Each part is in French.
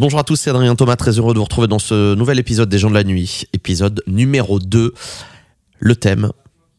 Bonjour à tous, c'est Adrien Thomas, très heureux de vous retrouver dans ce nouvel épisode des gens de la nuit, épisode numéro 2. Le thème,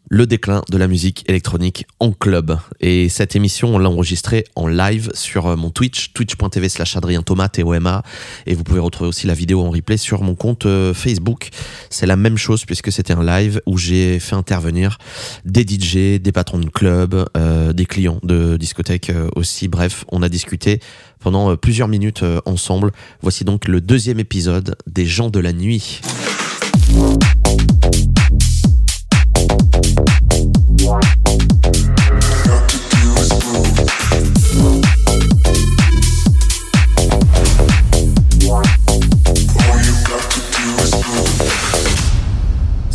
le déclin de la musique électronique en club. Et cette émission, on l'a enregistrée en live sur euh, mon Twitch, twitch.tv slash Adrien Thomas, T-O-M-A. Et vous pouvez retrouver aussi la vidéo en replay sur mon compte euh, Facebook. C'est la même chose puisque c'était un live où j'ai fait intervenir des DJ, des patrons de club, euh, des clients de discothèques aussi. Bref, on a discuté pendant plusieurs minutes ensemble. Voici donc le deuxième épisode des gens de la nuit.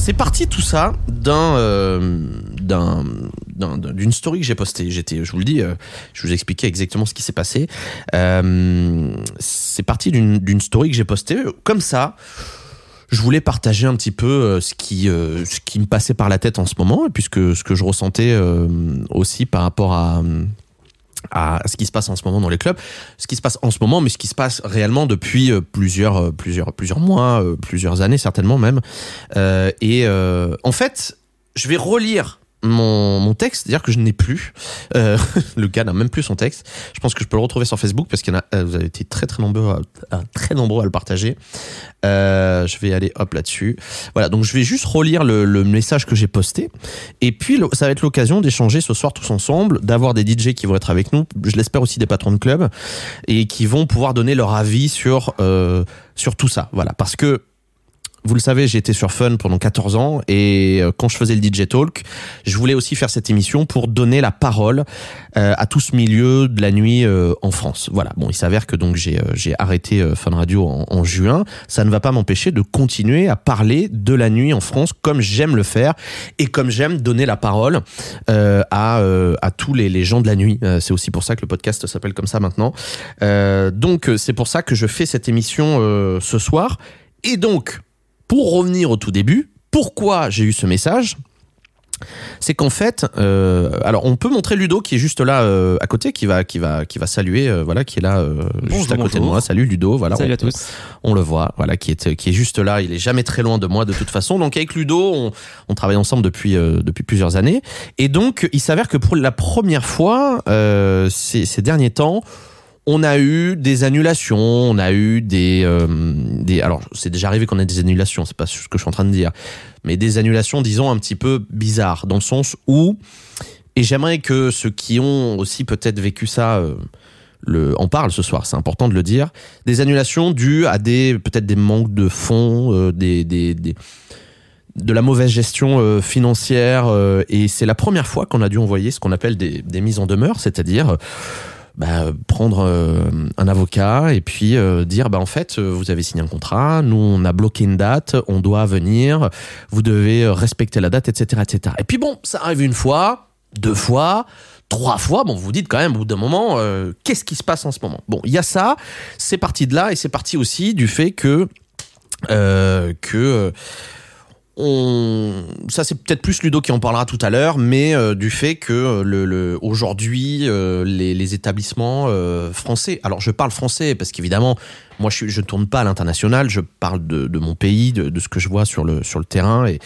C'est parti tout ça d'un euh, d'un d'une story que j'ai postée. J'étais, je vous le dis, euh, je vous expliquais exactement ce qui s'est passé. Euh, c'est parti d'une story que j'ai postée comme ça. Je voulais partager un petit peu ce qui ce qui me passait par la tête en ce moment, puisque ce que je ressentais aussi par rapport à à ce qui se passe en ce moment dans les clubs, ce qui se passe en ce moment, mais ce qui se passe réellement depuis euh, plusieurs, euh, plusieurs, plusieurs mois, euh, plusieurs années certainement même. et en fait, je vais relire mon, mon texte, c'est-à-dire que je n'ai plus. Euh, le gars n'a même plus son texte. Je pense que je peux le retrouver sur Facebook parce qu'il y en a. Euh, vous avez été très très nombreux à, très nombreux à le partager. Euh, je vais aller hop là-dessus. Voilà, donc je vais juste relire le, le message que j'ai posté. Et puis ça va être l'occasion d'échanger ce soir tous ensemble, d'avoir des DJ qui vont être avec nous. Je l'espère aussi des patrons de club et qui vont pouvoir donner leur avis sur euh, sur tout ça. Voilà, parce que vous le savez, j'ai été sur Fun pendant 14 ans et euh, quand je faisais le DJ Talk, je voulais aussi faire cette émission pour donner la parole euh, à tout ce milieu de la nuit euh, en France. Voilà. Bon, il s'avère que donc j'ai j'ai arrêté Fun Radio en, juin. Ça ne va pas m'empêcher de continuer à parler de la nuit en France comme j'aime le faire et comme j'aime donner la parole à à tous les, les gens de la nuit. c'est aussi pour ça que le podcast s'appelle comme ça maintenant. donc c'est pour ça que je fais cette émission ce soir. Et donc, pour revenir au tout début, pourquoi j'ai eu ce message c'est qu'en fait, euh, alors on peut montrer Ludo qui est juste là euh, à côté, qui va, qui va, qui va saluer, euh, voilà, qui est là juste à côté de moi. Salut Ludo, voilà. Salut on, à tous. On, le voit, voilà, qui est, qui est juste là. Il est jamais très loin de moi de toute façon. Donc avec Ludo, on, on travaille ensemble depuis depuis plusieurs années, et donc il s'avère que pour la première fois ces, ces derniers temps on a eu des annulations, on a eu des, euh, des alors c'est déjà arrivé qu'on ait des annulations, c'est pas ce que je suis en train de dire, mais des annulations disons un petit peu bizarres dans le sens où et j'aimerais que ceux qui ont aussi peut-être vécu ça euh, le, en parlent ce soir, c'est important de le dire, des annulations dues à des peut-être des manques de fonds, euh, des, des, des de la mauvaise gestion euh, financière et c'est la première fois qu'on a dû envoyer ce qu'on appelle des, des mises en demeure, c'est-à-dire bah, prendre euh, un avocat et puis euh, dire bah en fait euh, vous avez signé un contrat, nous on a bloqué une date, on doit venir, vous devez respecter la date, etc., etc. Et puis bon, ça arrive une fois, deux fois, trois fois, bon, vous dites quand même au bout d'un moment, qu'est-ce qui se passe en ce moment? Bon, il y a ça, c'est parti de là, et c'est parti aussi du fait que que on, ça c'est peut-être plus Ludo qui en parlera tout à l'heure, mais euh, du fait que euh, le, aujourd'hui euh, les, établissements français, alors je parle français parce qu'évidemment moi je, je tourne pas à l'international, je parle de, mon pays, de, ce que je vois sur le sur le terrain et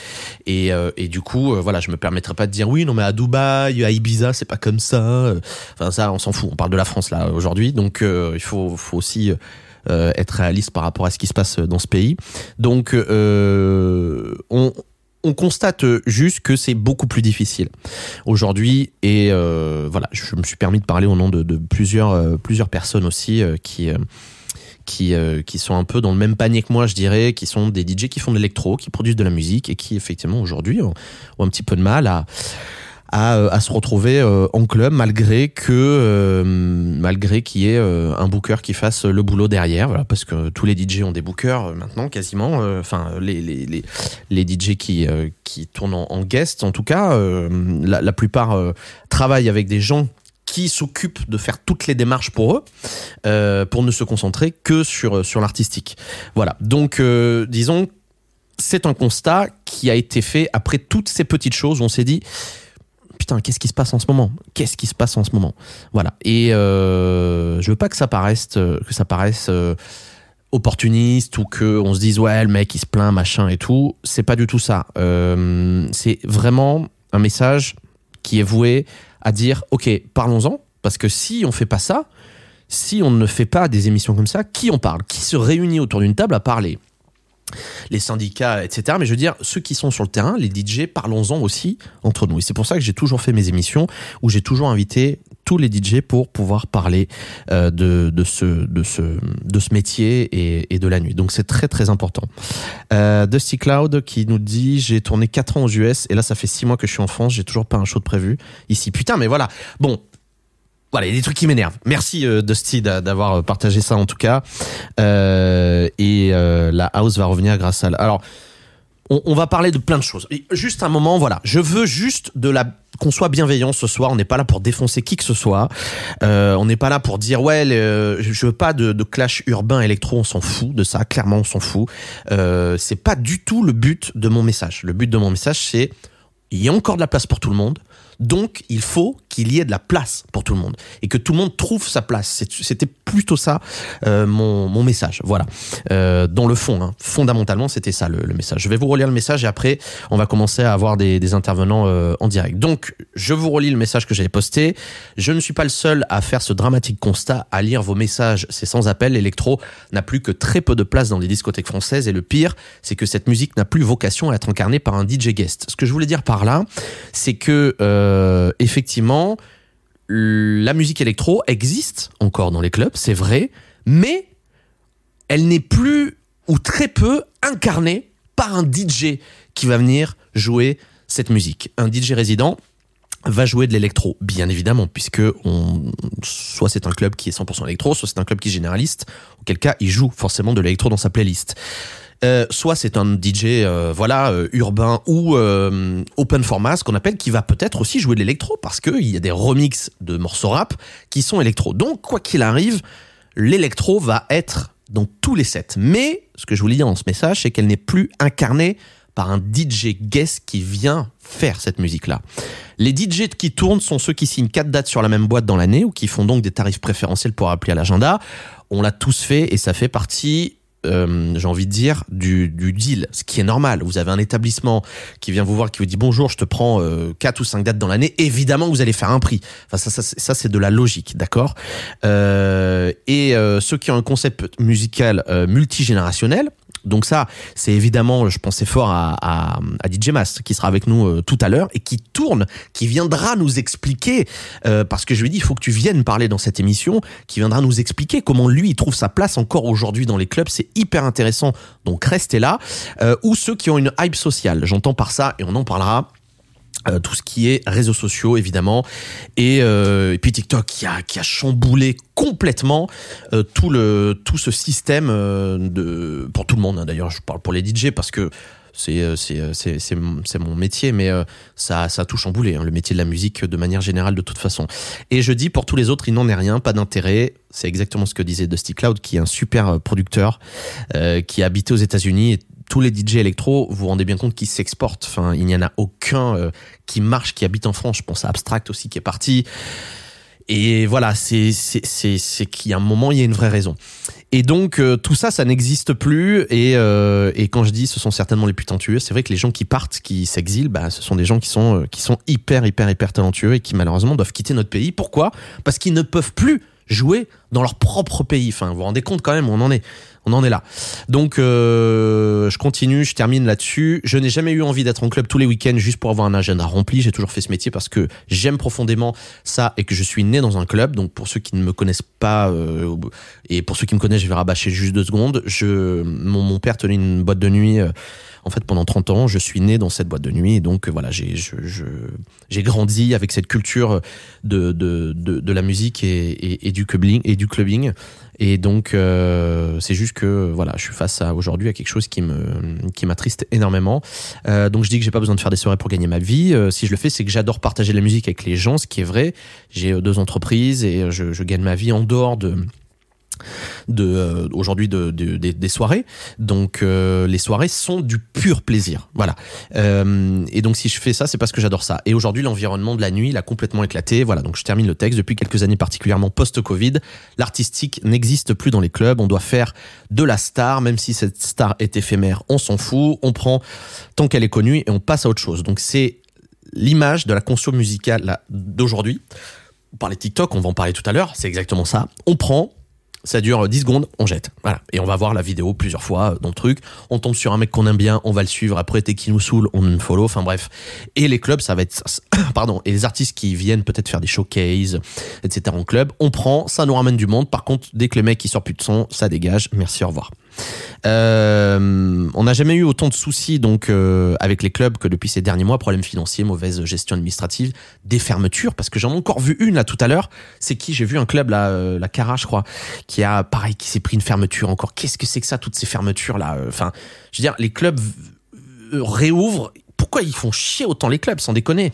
et, et du coup voilà je me permettrai pas de dire oui non mais à Dubaï, à Ibiza c'est pas comme ça, enfin ça on s'en fout, on parle de la France là aujourd'hui donc il faut faut aussi euh, être réaliste par rapport à ce qui se passe dans ce pays. Donc, euh, on, on constate juste que c'est beaucoup plus difficile aujourd'hui et euh, voilà je me suis permis de parler au nom de, plusieurs personnes aussi qui qui, sont un peu dans le même panier que moi, je dirais, qui sont des DJ qui font de l'électro, qui produisent de la musique et qui effectivement aujourd'hui ont, un petit peu de mal à, à, euh, à se retrouver euh, en club malgré que euh, malgré qu'il y ait un booker qui fasse le boulot derrière voilà, parce que tous les DJ ont des bookers maintenant quasiment enfin les, les, les, les DJ qui qui tournent en, guest en tout cas la, plupart travaillent avec des gens qui s'occupent de faire toutes les démarches pour eux, pour ne se concentrer que sur sur l'artistique. Voilà. Donc, disons, c'est un constat qui a été fait après toutes ces petites choses. Où on s'est dit, putain, qu'est-ce qui se passe en ce moment? Qu'est-ce qui se passe en ce moment? Voilà. Et euh, je veux pas que ça paraisse, euh, que ça paraisse euh, opportuniste ou que on se dise ouais le mec il se plaint machin et tout. C'est pas du tout ça. Euh, c'est vraiment un message qui est voué à dire ok parlons-en. Parce que si on fait pas ça si on ne fait pas des émissions comme ça qui on parle? Qui se réunit autour d'une table à parler? Les syndicats, etc. Mais je veux dire, ceux qui sont sur le terrain, les DJ, parlons-en aussi entre nous. Et c'est pour ça que j'ai toujours fait mes émissions où j'ai toujours invité tous les DJ pour pouvoir parler euh, de, ce, métier et, et de la nuit. Donc c'est très très important. Euh, Dusty Cloud qui nous dit j'ai tourné 4 ans aux US et là ça fait 6 mois que je suis en France, j'ai toujours pas un show de prévu ici. Putain mais voilà. Bon, voilà, il y a des trucs qui m'énervent. Merci euh, Dusty d'avoir partagé ça en tout cas. Euh, et euh, la house va revenir grâce à. Alors, on, va parler de plein de choses. Juste un moment, voilà. Je veux juste qu'on soit bienveillant ce soir. On n'est pas là pour défoncer qui que ce soit. Euh, on n'est pas là pour dire ouais, je veux pas de, de, clash urbain électro. On s'en fout de ça. Clairement, on s'en fout. Euh, c'est pas du tout le but de mon message. Le but de mon message, c'est il y a encore de la place pour tout le monde. Donc, il faut qu'il y ait de la place pour tout le monde et que tout le monde trouve sa place. C'était plutôt ça euh, mon, message. Voilà. Euh, dans le fond, hein, fondamentalement, c'était ça le, message. Je vais vous relire le message et après, on va commencer à avoir des, intervenants euh, en direct. Donc, je vous relis le message que j'avais posté. Je ne suis pas le seul à faire ce dramatique constat, à lire vos messages. C'est sans appel. L'électro n'a plus que très peu de place dans les discothèques françaises et le pire, c'est que cette musique n'a plus vocation à être incarnée par un DJ guest. Ce que je voulais dire par là, c'est que euh, la musique électro existe encore dans les clubs, c'est vrai, mais elle n'est plus ou très peu incarnée par un DJ qui va venir jouer cette musique. Un DJ résident va jouer de l'électro, bien évidemment, puisque soit c'est un club qui est 100% électro, soit c'est un club qui est généraliste, auquel cas il joue forcément de l'électro dans sa playlist. Euh, soit c'est un DJ euh, voilà euh, urbain ou open format, ce qu'on appelle, qui va peut-être aussi jouer de l'électro parce qu'il y a des remixes de morceaux rap qui sont électro. Donc quoi qu'il arrive, l'électro va être dans tous les sets. Mais ce que je voulais dire dans ce message, c'est qu'elle n'est plus incarnée par un DJ guest qui vient faire cette musique-là. Les DJ qui tournent sont ceux qui signent quatre dates sur la même boîte dans l'année ou qui font donc des tarifs préférentiels pour appeler à l'agenda. On l'a tous fait et ça fait partie euh, j'ai envie de dire, du, du, deal, ce qui est normal. Vous avez un établissement qui vient vous voir, qui vous dit bonjour, je te prends euh, 4 ou 5 dates dans l'année, évidemment vous allez faire un prix. Enfin, ça, ça, ça c'est de la logique, d'accord? Euh, Et euh, ceux qui ont un concept musical euh, multigénérationnel, donc ça, c'est évidemment, je pensais fort à, DJ Mas, qui sera avec nous euh, tout à l'heure et qui tourne, qui viendra nous expliquer, euh, parce que je lui ai dit, il faut que tu viennes parler dans cette émission, qui viendra nous expliquer comment lui, il trouve sa place encore aujourd'hui dans les clubs. C'est hyper intéressant, donc restez là. Euh, ou ceux qui ont une hype sociale, j'entends par ça, et on en parlera. Euh, tout ce qui est réseaux sociaux évidemment. Et, euh, et puis TikTok qui a qui a chamboulé complètement euh, tout le tout ce système de pour tout le monde hein. d'ailleurs je parle pour les DJ parce que c'est mon métier mais ça ça a tout chamboulé hein, le métier de la musique de manière générale de toute façon. Et je dis pour tous les autres il n'en est rien pas d'intérêt. C'est exactement ce que disait Dusty Cloud qui est un super producteur qui a habité aux États-Unis tous les DJ électro, vous vous rendez bien compte qu'ils s'exportent. Enfin, il n'y en a aucun euh, qui marche, qui habite en France. Je pense à Abstract aussi qui est parti. Et voilà, c'est c'est qu'il y a un moment, il y a une vraie raison. Et donc euh, tout ça, ça n'existe plus. Et euh, et quand je dis, ce sont certainement les plus talentueux. C'est vrai que les gens qui partent, qui s'exilent, bah, ce sont des gens qui sont qui sont hyper hyper hyper talentueux et qui malheureusement doivent quitter notre pays. Pourquoi? Parce qu'ils ne peuvent plus jouer dans leur propre pays. Enfin, vous vous rendez compte quand même, on en est on en est là. Donc euh, je continue, je termine là-dessus. Je n'ai jamais eu envie d'être en club tous les week-ends juste pour avoir un agenda rempli. J'ai toujours fait ce métier parce que j'aime profondément ça et que je suis né dans un club. Donc pour ceux qui ne me connaissent pas euh, et pour ceux qui me connaissent, je vais rabâcher juste deux secondes. Je, mon, mon père tenait une boîte de nuit. Euh, en fait, pendant 30 ans, je suis né dans cette boîte de nuit. Et donc, voilà, j'ai j'ai grandi avec cette culture de, de, de, de la musique et, du clubbing. Et, du clubbing. et donc, euh, c'est juste que voilà, je suis face à aujourd'hui à quelque chose qui me qui m'attriste énormément. Euh, donc, je dis que j'ai pas besoin de faire des soirées pour gagner ma vie. Euh, si je le fais, c'est que j'adore partager la musique avec les gens, ce qui est vrai. J'ai deux entreprises et je, je gagne ma vie en dehors de de euh, aujourd'hui de, de- des- soirées. Donc euh, les soirées sont du pur plaisir. Voilà. Euh, et donc si je fais ça, c'est parce que j'adore ça. Et aujourd'hui, l'environnement de la nuit, il a complètement éclaté. Voilà. Donc je termine le texte. Depuis quelques années, particulièrement post-Covid, l'artistique n'existe plus dans les clubs. On doit faire de la star, même si cette star est éphémère. On s'en fout. On prend tant qu'elle est connue et on passe à autre chose. Donc c'est l'image de la conso musicale d'aujourd'hui. On parlait TikTok, on va en parler tout à l'heure. C'est exactement ça. On prend, ça dure 10 secondes, on jette. Voilà. Et on va voir la vidéo plusieurs fois euh, dans le truc. On tombe sur un mec qu'on aime bien, on va le suivre. Après, t'es qui nous saoule, on unfollow. Enfin bref. Et les clubs, ça va être, pardon. Et les artistes qui viennent peut-être faire des showcases, etc. en club, on prend, ça nous ramène du monde. Par contre, dès que le mec il sort plus de son, ça dégage. Merci, au revoir. Euh, on n'a jamais eu autant de soucis donc euh, avec les clubs que depuis ces derniers mois. Problèmes financiers, mauvaise gestion administrative, des fermetures. Parce que j'en ai encore vu une là tout à l'heure. C'est qui? J'ai vu un club là, euh, la Cara, je crois, qui a pareil, qui s'est pris une fermeture encore. Qu'est-ce que c'est que ça, toutes ces fermetures là? Enfin, je veux dire, les clubs réouvrent. Pourquoi ils font chier autant les clubs, sans déconner?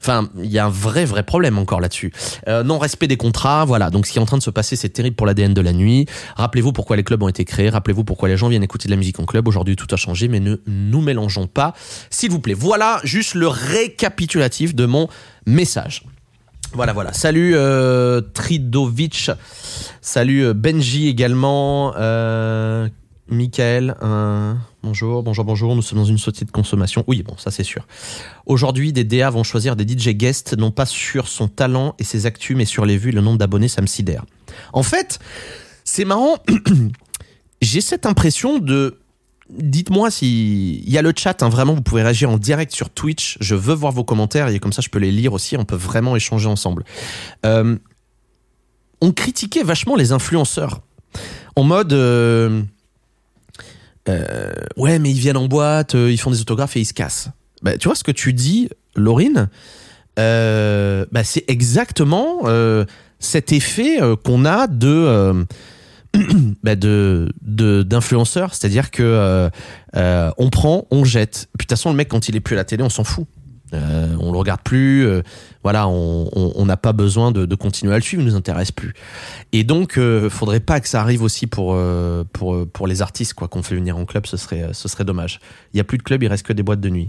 Enfin, il y a un vrai, vrai problème encore là-dessus. Euh, non-respect des contrats, voilà. Donc, ce qui est en train de se passer, c'est terrible pour l'ADN de la nuit. Rappelez-vous pourquoi les clubs ont été créés. Rappelez-vous pourquoi les gens viennent écouter de la musique en club. Aujourd'hui, tout a changé, mais ne nous mélangeons pas, s'il vous plaît. Voilà juste le récapitulatif de mon message. Voilà, voilà. Salut euh, Tridovic. Salut euh, Benji également. Michael, bonjour, bonjour, bonjour. Nous sommes dans une société de consommation. Oui, bon, ça c'est sûr. Aujourd'hui, des DA vont choisir des DJ guests, non pas sur son talent et ses actus, mais sur les vues, le nombre d'abonnés, ça me sidère. En fait, c'est marrant. J'ai cette impression de. Dites-moi si il y a le chat, hein, vraiment, vous pouvez réagir en direct sur Twitch. Je veux voir vos commentaires et comme ça, je peux les lire aussi. On peut vraiment échanger ensemble. Euh, on critiquait vachement les influenceurs en mode. euh, euh, ouais, mais ils viennent en boîte, euh, ils font des autographes et ils se cassent. Bah, tu vois ce que tu dis, Laurine euh, bah, C'est exactement euh, cet effet qu'on a de. bah, de de- d'influenceurs, c'est-à-dire que on prend, on jette. Puis de toute façon, le mec quand il est plus à la télé, on s'en fout. Euh, on le regarde plus. euh, voilà, on n'a pas besoin de, continuer à le suivre, il nous intéresse plus. Et donc, euh, faudrait pas que ça arrive aussi pour euh, pour pour les artistes quoi qu'on fait venir en club, ce serait ce serait dommage. Il y a plus de clubs, il reste que des boîtes de nuit.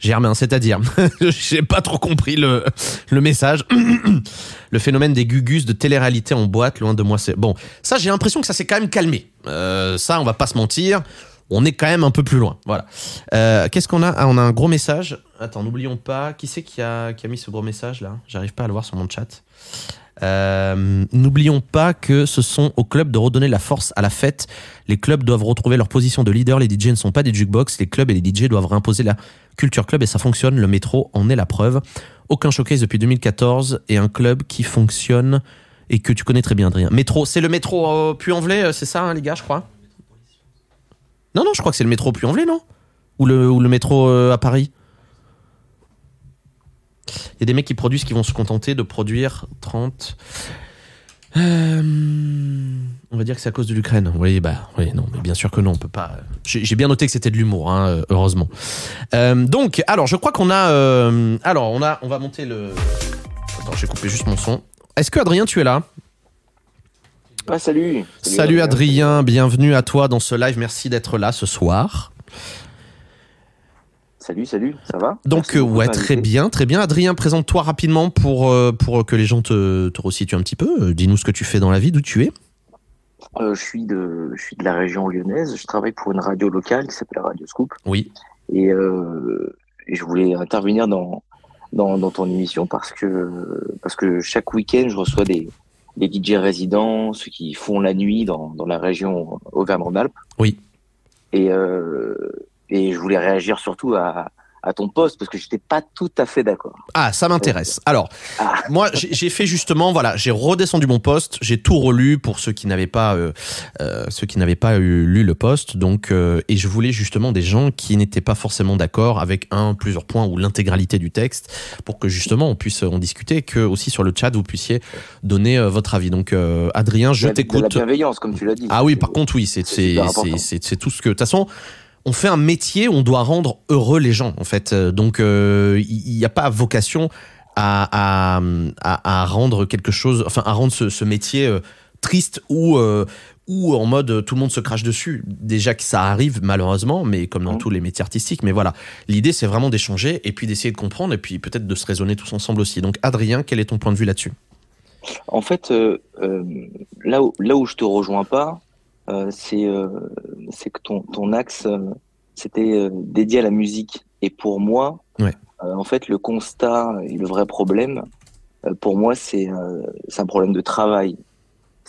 Germain, c'est-à-dire, j'ai pas trop compris le, le message. le phénomène des gugus de télé-réalité en boîte, loin de moi, c'est bon. Ça, j'ai l'impression que ça s'est quand même calmé. Euh, ça, on va pas se mentir. On est quand même un peu plus loin. Voilà. Euh, Qu'est-ce qu'on a? Ah, on a un gros message. Attends, n'oublions pas. Qui c'est qui a, qui a mis ce gros message là? J'arrive pas à le voir sur mon chat. Euh, N'oublions pas que ce sont aux clubs de redonner la force à la fête. Les clubs doivent retrouver leur position de leader. Les DJ ne sont pas des jukebox. Les clubs et les DJ doivent réimposer la culture club et ça fonctionne. Le métro en est la preuve. Aucun showcase depuis 2014 et un club qui fonctionne et que tu connais très bien, Adrien. Métro, c'est le métro euh, euh, c'est ça, hein, les gars, je crois? Non, non, je crois que c'est le métro Puy-en-Velay, non? Ou le, ou le métro euh, à Paris Il y a des mecs qui produisent qui vont se contenter de produire 30. Euh, on va dire que c'est à cause de l'Ukraine. Oui, bah, oui, non, mais bien sûr que non, on peut pas. J'ai j'ai bien noté que c'était de l'humour, hein, euh, heureusement. Euh, donc, alors, je crois qu'on a, euh, alors, on a, on va monter le. Attends, j'ai coupé juste mon son. Est-ce que Adrien, tu es là? Ah, salut. Salut Adrien, bienvenue à toi dans ce live. Merci d'être là ce soir. Salut, salut, ça va? Donc euh, ouais, très bien, très bien. Adrien, présente-toi rapidement pour euh, pour que les gens te, te resituent un petit peu. Euh, Dis-nous ce que tu fais dans la vie, d'où tu es. Euh, je, suis de, je suis de la région lyonnaise. Je travaille pour une radio locale qui s'appelle Radio Scoop. Oui. Et, et je voulais intervenir dans, dans, dans ton émission parce que, parce que chaque week-end, je reçois des, des DJ résidents, ceux qui font la nuit dans, dans la région Auvergne-Rhône-Alpes. Oui. Et, euh, et je voulais réagir surtout à, à ton poste parce que j'étais pas tout à fait d'accord. Ah, ça m'intéresse. Alors, Ah. moi, j'ai fait justement, voilà, j'ai redescendu mon poste, j'ai tout relu pour ceux qui n'avaient pas, euh, euh, ceux qui n'avaient pas eu, lu le poste, donc, euh, et je voulais justement des gens qui n'étaient pas forcément d'accord avec un, plusieurs points ou l'intégralité du texte, pour que justement on puisse en discuter, que aussi sur le chat vous puissiez donner euh, votre avis. Donc, euh, Adrien, je de la t'écoute. bienveillance, comme tu l'as dit. Ah oui, par contre, oui, c'est tout ce que. De toute façon, on fait un métier, on doit rendre heureux les gens, en fait. Euh, Donc, euh, il n'y a pas vocation à, à, rendre quelque chose, enfin, à rendre ce, ce métier euh, triste ou ou en mode tout le monde se crache dessus. Déjà que ça arrive malheureusement, mais comme dans mmh. tous les métiers artistiques. Mais voilà, l'idée c'est vraiment d'échanger et puis d'essayer de comprendre et puis peut-être de se raisonner tous ensemble aussi. Donc Adrien, quel est ton point de vue là-dessus? En fait, là, où, là où je te rejoins pas, c'est c'est que ton, ton axe c'était dédié à la musique. Et pour moi, en fait, le constat et le vrai problème, pour moi, c'est un problème de travail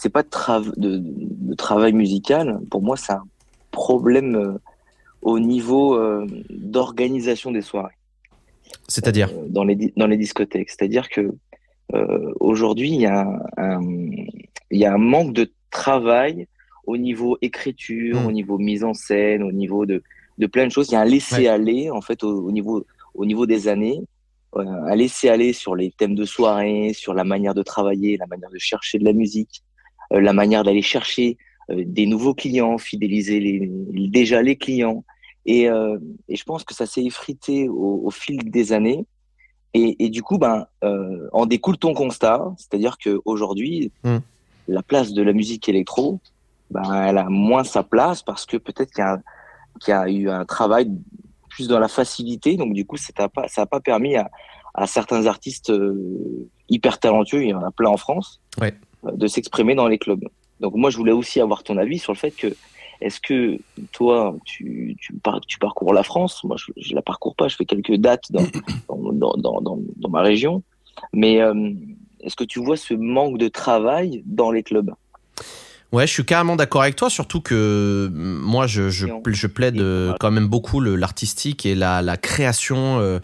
c'est pas de, de, travail musical. Pour moi, c'est un problème euh, au niveau euh, d'organisation des soirées. C'est-à-dire euh, dans les dans les discothèques. C'est-à-dire que aujourd'hui, il y y a un manque de travail au niveau écriture, hmm. au niveau mise en scène, au niveau de, de plein de choses. Il y a un laisser aller en fait au, niveau au niveau des années, un laisser aller sur les thèmes de soirée, sur la manière de travailler, la manière de chercher de la musique, euh, la manière d'aller chercher euh, des nouveaux clients, fidéliser les, déjà les clients. Et, euh, et, je pense que ça s'est effrité au, au, fil des années. Et, et du coup, ben, euh, en découle ton constat, c'est-à-dire qu'aujourd'hui, mmh. la place de la musique électro, ben, elle a moins sa place parce que peut-être qu'il y, y, a eu un travail plus dans la facilité. Donc du coup, ça n'a pas, ça a pas permis à, à certains artistes hyper talentueux, il y en a plein en France, ouais de s'exprimer dans les clubs. Donc moi, je voulais aussi avoir ton avis sur le fait que est-ce que toi, tu, tu, tu, parcours la France? Moi, je, je la parcours pas. Je fais quelques dates dans, dans, dans, dans, dans ma région. Mais euh, est-ce que tu vois ce manque de travail dans les clubs? Ouais, je suis carrément d'accord avec toi, surtout que moi, je, je, je plaide quand même beaucoup l'artistique et la, la création. Euh,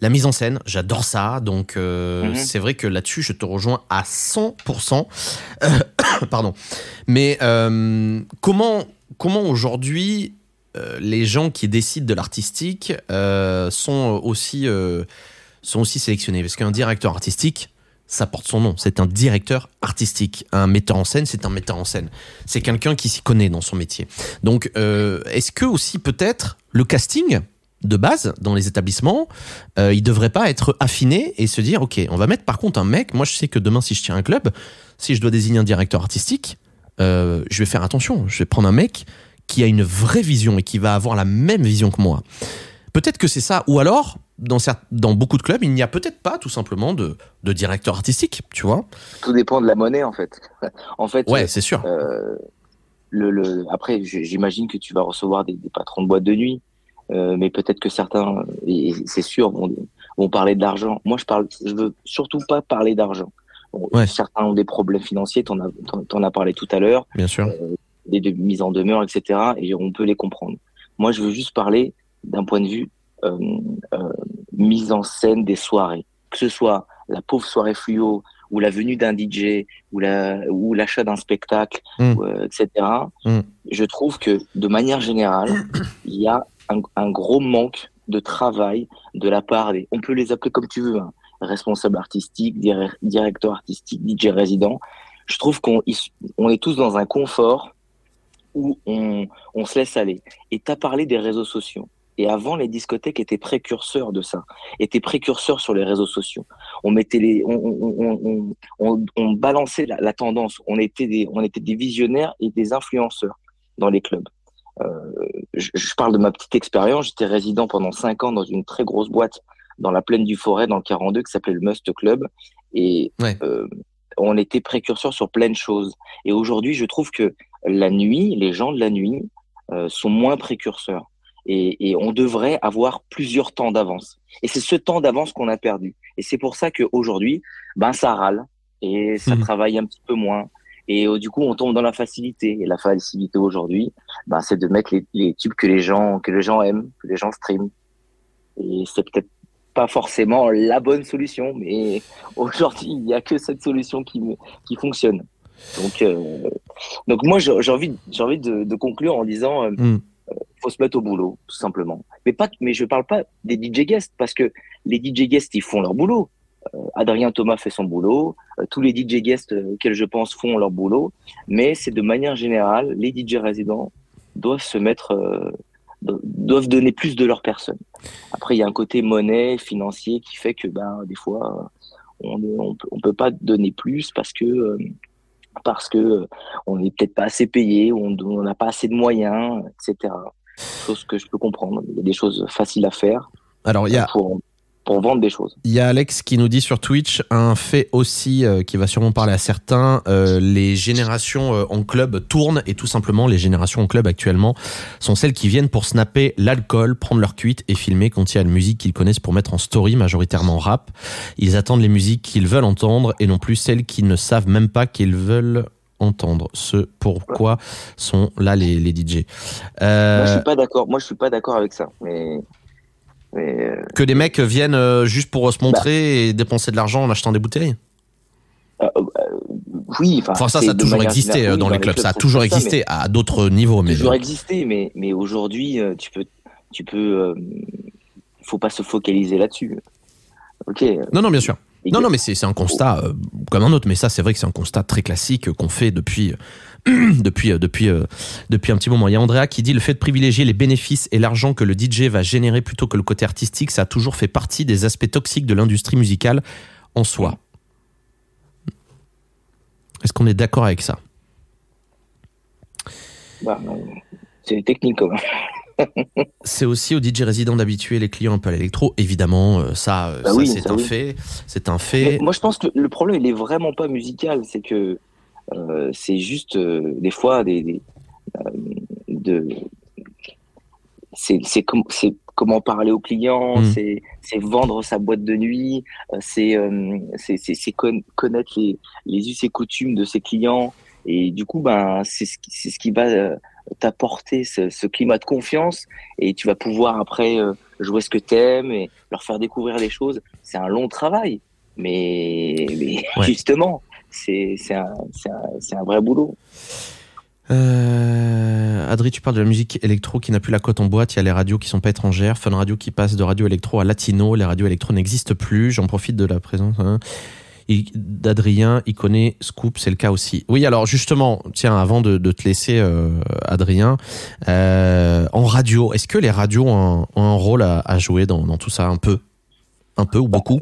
la mise en scène, j'adore ça. Donc, euh, mhm. c'est vrai que là-dessus, je te rejoins à 100%. Euh, pardon. Mais euh, comment, comment aujourd'hui les gens qui décident de l'artistique sont, aussi, sont aussi sélectionnés? Parce qu'un directeur artistique, ça porte son nom. C'est un directeur artistique. Un metteur en scène, c'est un metteur en scène. C'est quelqu'un qui s'y connaît dans son métier. Donc, est-ce que aussi peut-être le casting de base dans les établissements, euh, il devrait pas être affiné et se dire ok, on va mettre par contre un mec. Moi, je sais que demain, si je tiens un club, si je dois désigner un directeur artistique, euh, je vais faire attention. Je vais prendre un mec qui a une vraie vision et qui va avoir la même vision que moi. Peut-être que c'est ça, ou alors dans, dans beaucoup de clubs, il n'y a peut-être pas tout simplement de, de, directeur artistique, tu vois. Tout dépend de la monnaie en fait. en fait. Ouais, c'est sûr. Euh, le, le, après, j'imagine que tu vas recevoir des, des patrons de boîte de nuit euh, mais peut-être que certains, et c'est sûr, vont, vont parler de l'argent. Moi, je parle, je veux surtout pas parler d'argent. Certains ont des problèmes financiers, t'en as, en as parlé tout à l'heure. Bien sûr. Euh, des de mise en demeure, etc. Et on peut les comprendre. Moi, je veux juste parler d'un point de vue mise en scène des soirées, que ce soit la pauvre soirée fluo ou la venue d'un DJ ou la ou l'achat d'un spectacle, mmh. etc. Mmh. Je trouve que de manière générale, il y a un, gros manque de travail de la part des, on peut les appeler comme tu veux, hein, responsable artistique, directeur artistique, DJ résident. Je trouve qu'on on est tous dans un confort où on, on se laisse aller. Et tu as parlé des réseaux sociaux. Et avant, les discothèques étaient précurseurs de ça, étaient précurseurs sur les réseaux sociaux. On mettait les, on, on, on, on balançait la, la, tendance. On était des, on était des visionnaires et des influenceurs dans les clubs. Euh, je, je, parle de ma petite expérience. J'étais résident pendant cinq ans dans une très grosse boîte dans la plaine du Forêt, dans le 42, qui s'appelait le Must Club. Et euh, on était précurseurs sur plein de choses. Et aujourd'hui, je trouve que la nuit, les gens de la nuit euh, sont moins précurseurs. Et, et, on devrait avoir plusieurs temps d'avance. Et c'est ce temps d'avance qu'on a perdu. Et c'est pour ça qu'aujourd'hui, ben ça râle et ça mmh. travaille un petit peu moins. Et euh, du coup, on tombe dans la facilité. Et la facilité aujourd'hui, bah, c'est de mettre les, les, tubes que les gens que les gens aiment, que les gens streament. Et c'est peut-être pas forcément la bonne solution, mais aujourd'hui, il n'y a que cette solution qui qui fonctionne. Donc, euh, donc moi, j'ai envie, j'ai envie de, de, conclure en disant, euh, mm. Faut se mettre au boulot, tout simplement. Mais pas, mais je parle pas des DJ guests parce que les DJ guests, ils font leur boulot. Euh, Adrien Thomas fait son boulot, euh, tous les DJ guests euh, auxquels je pense font leur boulot, mais c'est de manière générale, les DJ résidents doivent se mettre, doivent donner plus de leur personne. Après, il y a un côté monnaie, financier qui fait que ben, des fois, on ne peut, pas donner plus parce que parce que on n'est peut-être pas assez payé, on n'a pas assez de moyens, etc. Chose que je peux comprendre. Il y a des choses faciles à faire. Alors il y a pour vendre des choses. Il y a Alex qui nous dit sur Twitch un fait aussi euh, qui va sûrement parler à certains. Euh, les générations euh, en club tournent et tout simplement les générations en club actuellement sont celles qui viennent pour snapper l'alcool, prendre leur cuite et filmer quand il y a la musique qu'ils connaissent pour mettre en story, majoritairement rap. Ils attendent les musiques qu'ils veulent entendre et non plus celles qu'ils ne savent même pas qu'ils veulent entendre. Ce pourquoi sont là les, les DJ. Moi je suis pas d'accord. Moi je suis pas d'accord avec ça. Mais euh, que les mecs viennent euh, juste pour se montrer bah. et dépenser de l'argent en achetant des bouteilles euh, oui, enfin, ça, ça a toujours existé dans, les clubs. Ça a toujours existé à d'autres niveaux, mais toujours existé. Mais mais aujourd'hui, tu peux, tu peux, faut pas se focaliser là-dessus. Ok. Non, non, bien sûr. Non, non, mais c'est un constat comme un autre. Mais ça, c'est vrai que c'est un constat très classique qu'on fait depuis depuis, euh, depuis, euh, depuis un petit moment. Il y a Andrea qui dit le fait de privilégier les bénéfices et l'argent que le DJ va générer plutôt que le côté artistique, ça a toujours fait partie des aspects toxiques de l'industrie musicale en soi. Est-ce qu'on est, d'accord avec ça? Bah, C'est technique quand même. c'est aussi au DJ résident d'habituer les clients un peu à l'électro. Évidemment, ça, c'est un fait. C'est un fait. moi, je pense que le problème, il est vraiment pas musical. C'est que c'est juste euh, des fois des, euh, de c'est c'est comment parler aux clients, mm. c'est c'est vendre sa boîte de nuit, c'est c'est connaître les les us et coutumes de ses clients et du coup ben c'est ce ce qui va t'apporter ce, ce, climat de confiance et tu vas pouvoir après jouer ce que t'aimes et leur faire découvrir les choses. C'est un long travail, mais, mais justement, c'est un, vrai boulot. Euh, Adri, tu parles de la musique électro qui n'a plus la cote en boîte. Il y a les radios qui sont pas étrangères. Fun Radio qui passe de radio électro à latino. Les radios électro n'existent plus. J'en profite de la présence hein. d'Adrien. Il connaît Scoop, c'est le cas aussi. Oui, alors justement, tiens, avant de, te laisser, euh, Adrien, euh, en radio, est-ce que les radios ont un, rôle à, jouer dans, dans, tout ça? Un peu Un peu ou beaucoup?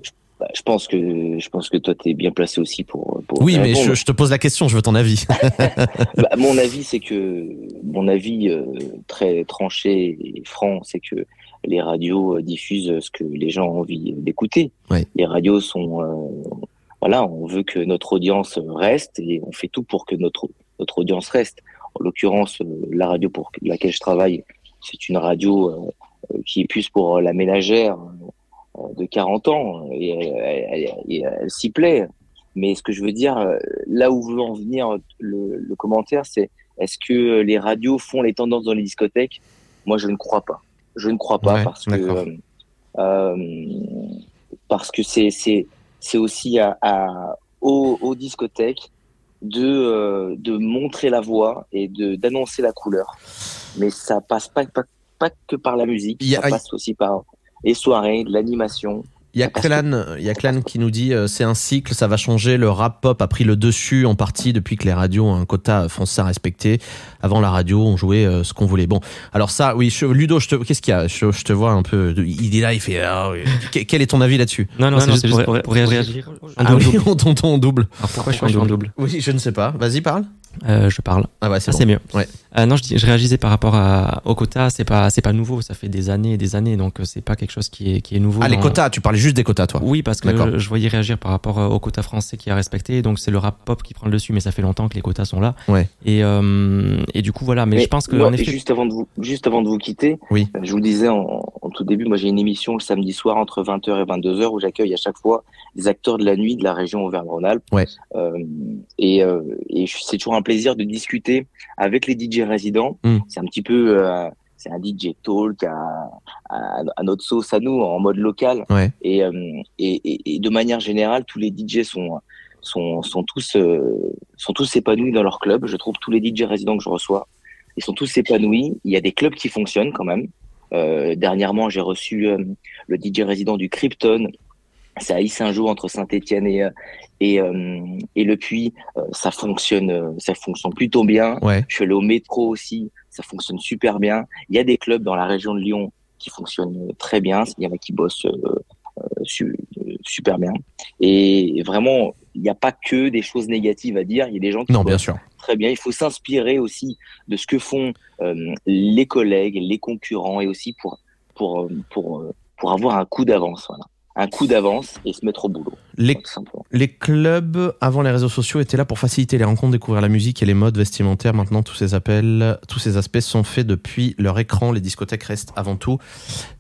Je pense que je pense que toi tu es bien placé aussi pour. pour oui, mais je, je, te pose la question, je veux ton avis. bah, mon avis, c'est que mon avis euh, très tranché et franc, c'est que les radios euh, diffusent ce que les gens ont envie d'écouter. Les radios sont euh, voilà, on veut que notre audience reste et on fait tout pour que notre notre audience reste. En l'occurrence, la radio pour laquelle je travaille, c'est une radio qui est plus pour la ménagère de 40 ans et elle, s'y plaît. Mais ce que je veux dire, là où veut en venir le, commentaire, c'est est-ce que les radios font les tendances dans les discothèques? Moi, je ne crois pas. Je ne crois pas parce que euh, parce que c'est c'est c'est aussi à, à aux, discothèques de euh, de montrer la voix et de d'annoncer la couleur. Mais ça passe pas, pas pas que par la musique, ça passe aussi par les soirées, de l'animation. Il y a Clan, il y a Clan qui nous dit euh, c'est un cycle, ça va changer. Le rap pop a pris le dessus en partie depuis que les radios ont un quota français à respecter. Avant la radio, on jouait euh, ce qu'on voulait. Bon, alors ça, oui, Ludo, je te, qu'est-ce qu'il y a? Je, te vois un peu. Il est là, il fait. Ah, quel est ton avis là-dessus? Non, non, c'est juste pour, réagir. Ah oui, on t'entend en double. Alors pourquoi, je suis en double Oui, je ne sais pas. Vas-y, parle. Euh, je parle. Ah ouais, c'est ah, mieux. Ouais. Euh, non, je, je, réagissais par rapport à, aux quotas. C'est pas, c'est pas nouveau. Ça fait des années et des années, donc euh, c'est pas quelque chose qui est, qui est nouveau. Ah, les quotas. Tu parlais juste des quotas, toi. Oui, parce que je, je, voyais réagir par rapport aux quotas français qui a respecté. Donc c'est le rap pop qui prend le dessus, mais ça fait longtemps que les quotas sont là. Ouais. Et, euh, et du coup, voilà. Mais, je pense que en effet... juste avant de vous, juste avant de vous quitter, oui. je vous disais en, en tout début, moi j'ai une émission le samedi soir entre 20h et 22h où j'accueille à chaque fois des acteurs de la nuit de la région Auvergne-Rhône-Alpes. Ouais. Euh, et, euh, et c'est toujours un plaisir de discuter avec les DJ résidents. Mm. C'est un petit peu, euh, c'est un DJ talk à, à, notre sauce à nous en mode local. Ouais. Et, euh, et, et, de manière générale, tous les DJ sont sont, sont tous euh, sont tous épanouis dans leur club. Je trouve tous les DJ résidents que je reçois, ils sont tous épanouis. Il y a des clubs qui fonctionnent quand même. Dernièrement, j'ai reçu le DJ résident du Krypton c'est à Saint-Jean entre Saint-Étienne et euh, et, euh, et le Puy, euh, ça fonctionne, ça fonctionne plutôt bien. Ouais. Je suis allé au métro aussi, ça fonctionne super bien. Il y a des clubs dans la région de Lyon qui fonctionnent très bien. Il y en a qui bossent super bien. Et vraiment, il n'y a pas que des choses négatives à dire. Il y a des gens qui non, bien sûr. très bien. Il faut s'inspirer aussi de ce que font euh, les collègues, les concurrents, et aussi pour pour euh, pour pour avoir un coup d'avance. Voilà un coup d'avance et se mettre au boulot. Les, les, clubs avant les réseaux sociaux étaient là pour faciliter les rencontres, découvrir la musique et les modes vestimentaires. Maintenant, tous ces appels, tous ces aspects sont faits depuis leur écran. Les discothèques restent avant tout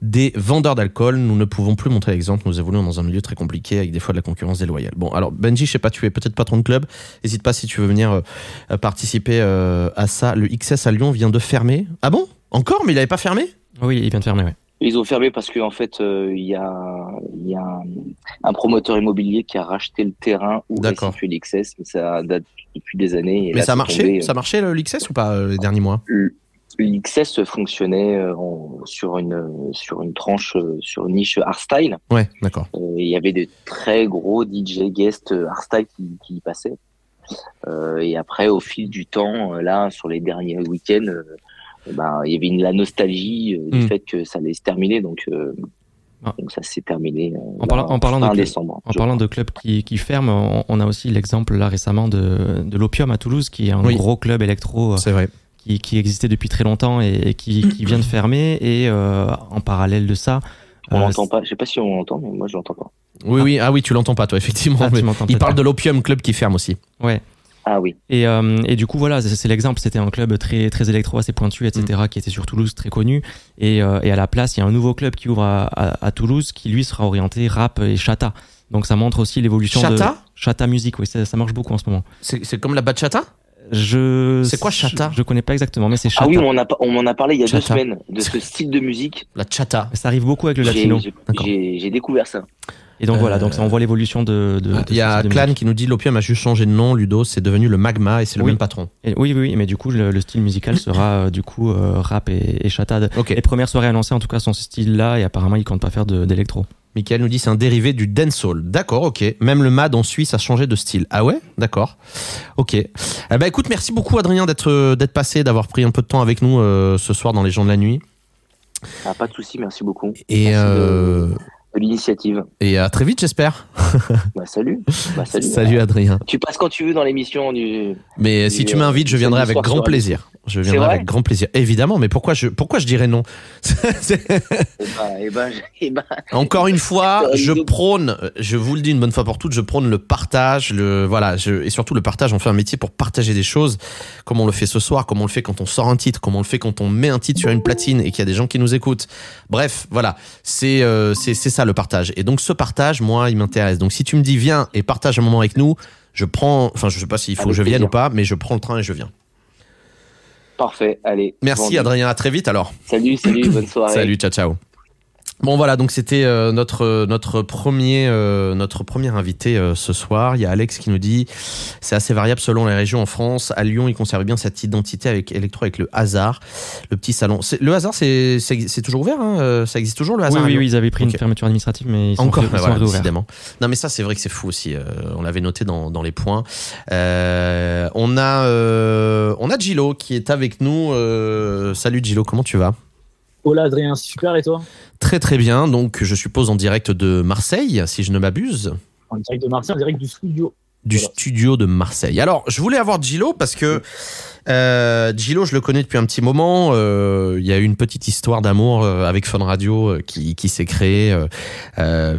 des vendeurs d'alcool. Nous ne pouvons plus montrer l'exemple. Nous évoluons dans un milieu très compliqué avec des fois de la concurrence déloyale. Bon, alors Benji, je sais pas, tu es peut-être patron de club. N'hésite pas si tu veux venir euh, participer euh, à ça. Le XS à Lyon vient de fermer. Ah bon? Encore? Mais il n'avait pas fermé? Oui, il vient de fermer, oui. Ils ont fermé parce qu'en en fait, euh, il y a, y a un, promoteur immobilier qui a racheté le terrain où est situé l'XS. Ça date depuis des années. Mais ça, marchait, ça marchait l'XS ou pas euh, les derniers mois? L'XS fonctionnait euh, sur une sur une tranche sur une niche hardstyle. Ouais, d'accord. Il y avait des très gros DJ guest hardstyle qui, qui y passaient. et après, au fil du temps, là, sur les derniers week-ends, eh ben, il y avait une, la nostalgie euh, du hmm. fait que ça allait se terminer. Donc, euh, ah. donc ça s'est terminé euh, en, parlant, en parlant de décembre. En parlant de clubs qui, qui ferment, on, a aussi l'exemple là récemment de, de l'Opium à Toulouse, qui est un gros club électro. C'est vrai. Qui, qui, existait depuis très longtemps et, qui, qui, vient de fermer. Et en parallèle de ça, on l'entend pas. Je sais pas si on l'entend, mais moi je l'entends pas. Oui, oui, ah oui, tu l'entends pas, toi, effectivement. Ah, il parle de l'Opium Club qui ferme aussi. Ouais. Ah oui. Et, euh, et du coup, voilà, c'est l'exemple. C'était un club très, très électro, assez pointu, etc., mm. qui était sur Toulouse, très connu. Et, euh, et, à la place, il y a un nouveau club qui ouvre à, à, Toulouse, qui lui sera orienté rap et chata. Donc ça montre aussi l'évolution de chata? Musique. Oui, ça, ça, marche beaucoup en ce moment. C'est comme la bachata? Je. C'est quoi chata je, connais pas exactement, mais c'est chata. Ah oui, on m'en a, on a parlé il y a deux semaines de ce style de musique. La chata. Ça arrive beaucoup avec le latino. J'ai découvert ça. Et donc voilà, donc ça, on voit l'évolution de. Il y a Clan qui nous dit l'opium a juste changé de nom, Ludo, c'est devenu le magma et c'est le même patron. Et oui, oui, mais du coup, le, style musical sera euh, du coup euh, rap et, et chatade. Les premières soirées annoncées, en tout cas, sont ce style-là et apparemment, il compte pas faire d'électro. Michael nous dit c'est un dérivé du dancehall. D'accord, ok. Même le MAD en Suisse a changé de style. Ah ouais? D'accord. Ok. Eh ben écoute, merci beaucoup Adrien d'être d'être passé, d'avoir pris un peu de temps avec nous euh, ce soir dans les gens de la nuit. Ah, pas de souci, merci beaucoup. Et euh, l'initiative. Et à très vite, j'espère. Bah, salut. Bah, salut. salut Adrien. Tu passes quand tu veux dans l'émission du. Mais si tu m'invites, je viendrai avec grand plaisir. Je viendrai avec grand plaisir. Évidemment, mais pourquoi je, pourquoi je dirais non? Eh ben, eh ben, eh ben. Encore une fois, je prône, je vous le dis une bonne fois pour toutes, je prône le partage, le voilà, je, et surtout le partage. On fait un métier pour partager des choses, comme on le fait ce soir, comme on le fait quand on sort un titre, comme on le fait quand on met un titre sur une platine et qu'il y a des gens qui nous écoutent. Bref, voilà, c'est euh, c'est ça le partage. Et donc ce partage, moi, il m'intéresse. Donc si tu me dis viens et partage un moment avec nous, je prends, enfin je sais pas s'il faut que je vienne ou pas, mais je prends le train et je viens. Parfait, allez. Merci Adrien, à très vite alors. Salut, salut, bonne soirée. salut, ciao, ciao. Bon voilà, donc c'était euh, notre notre premier euh, notre premier invité euh, ce soir. Il y a Alex qui nous dit c'est assez variable selon les régions en France. À Lyon, ils conservent bien cette identité avec électro avec le hasard, le petit salon. Le hasard, c'est c'est toujours ouvert, hein ça existe toujours le hasard. Oui, oui, ils avaient pris une fermeture administrative, mais ils sont encore ils sont décidément. Non, mais ça c'est vrai que c'est fou aussi. on l'avait noté dans dans les points. on a on a Gilo qui est avec nous. salut Gilo, comment tu vas? Hola Adrien, super et toi Très très bien, donc je suppose en direct de Marseille, si je ne m'abuse. En direct de Marseille, en direct du studio. Du studio de Marseille. Alors, je voulais avoir Gilo parce que euh, Gilo, je le connais depuis un petit moment. Euh, il y a eu une petite histoire d'amour euh, avec Fun Radio qui, qui s'est créée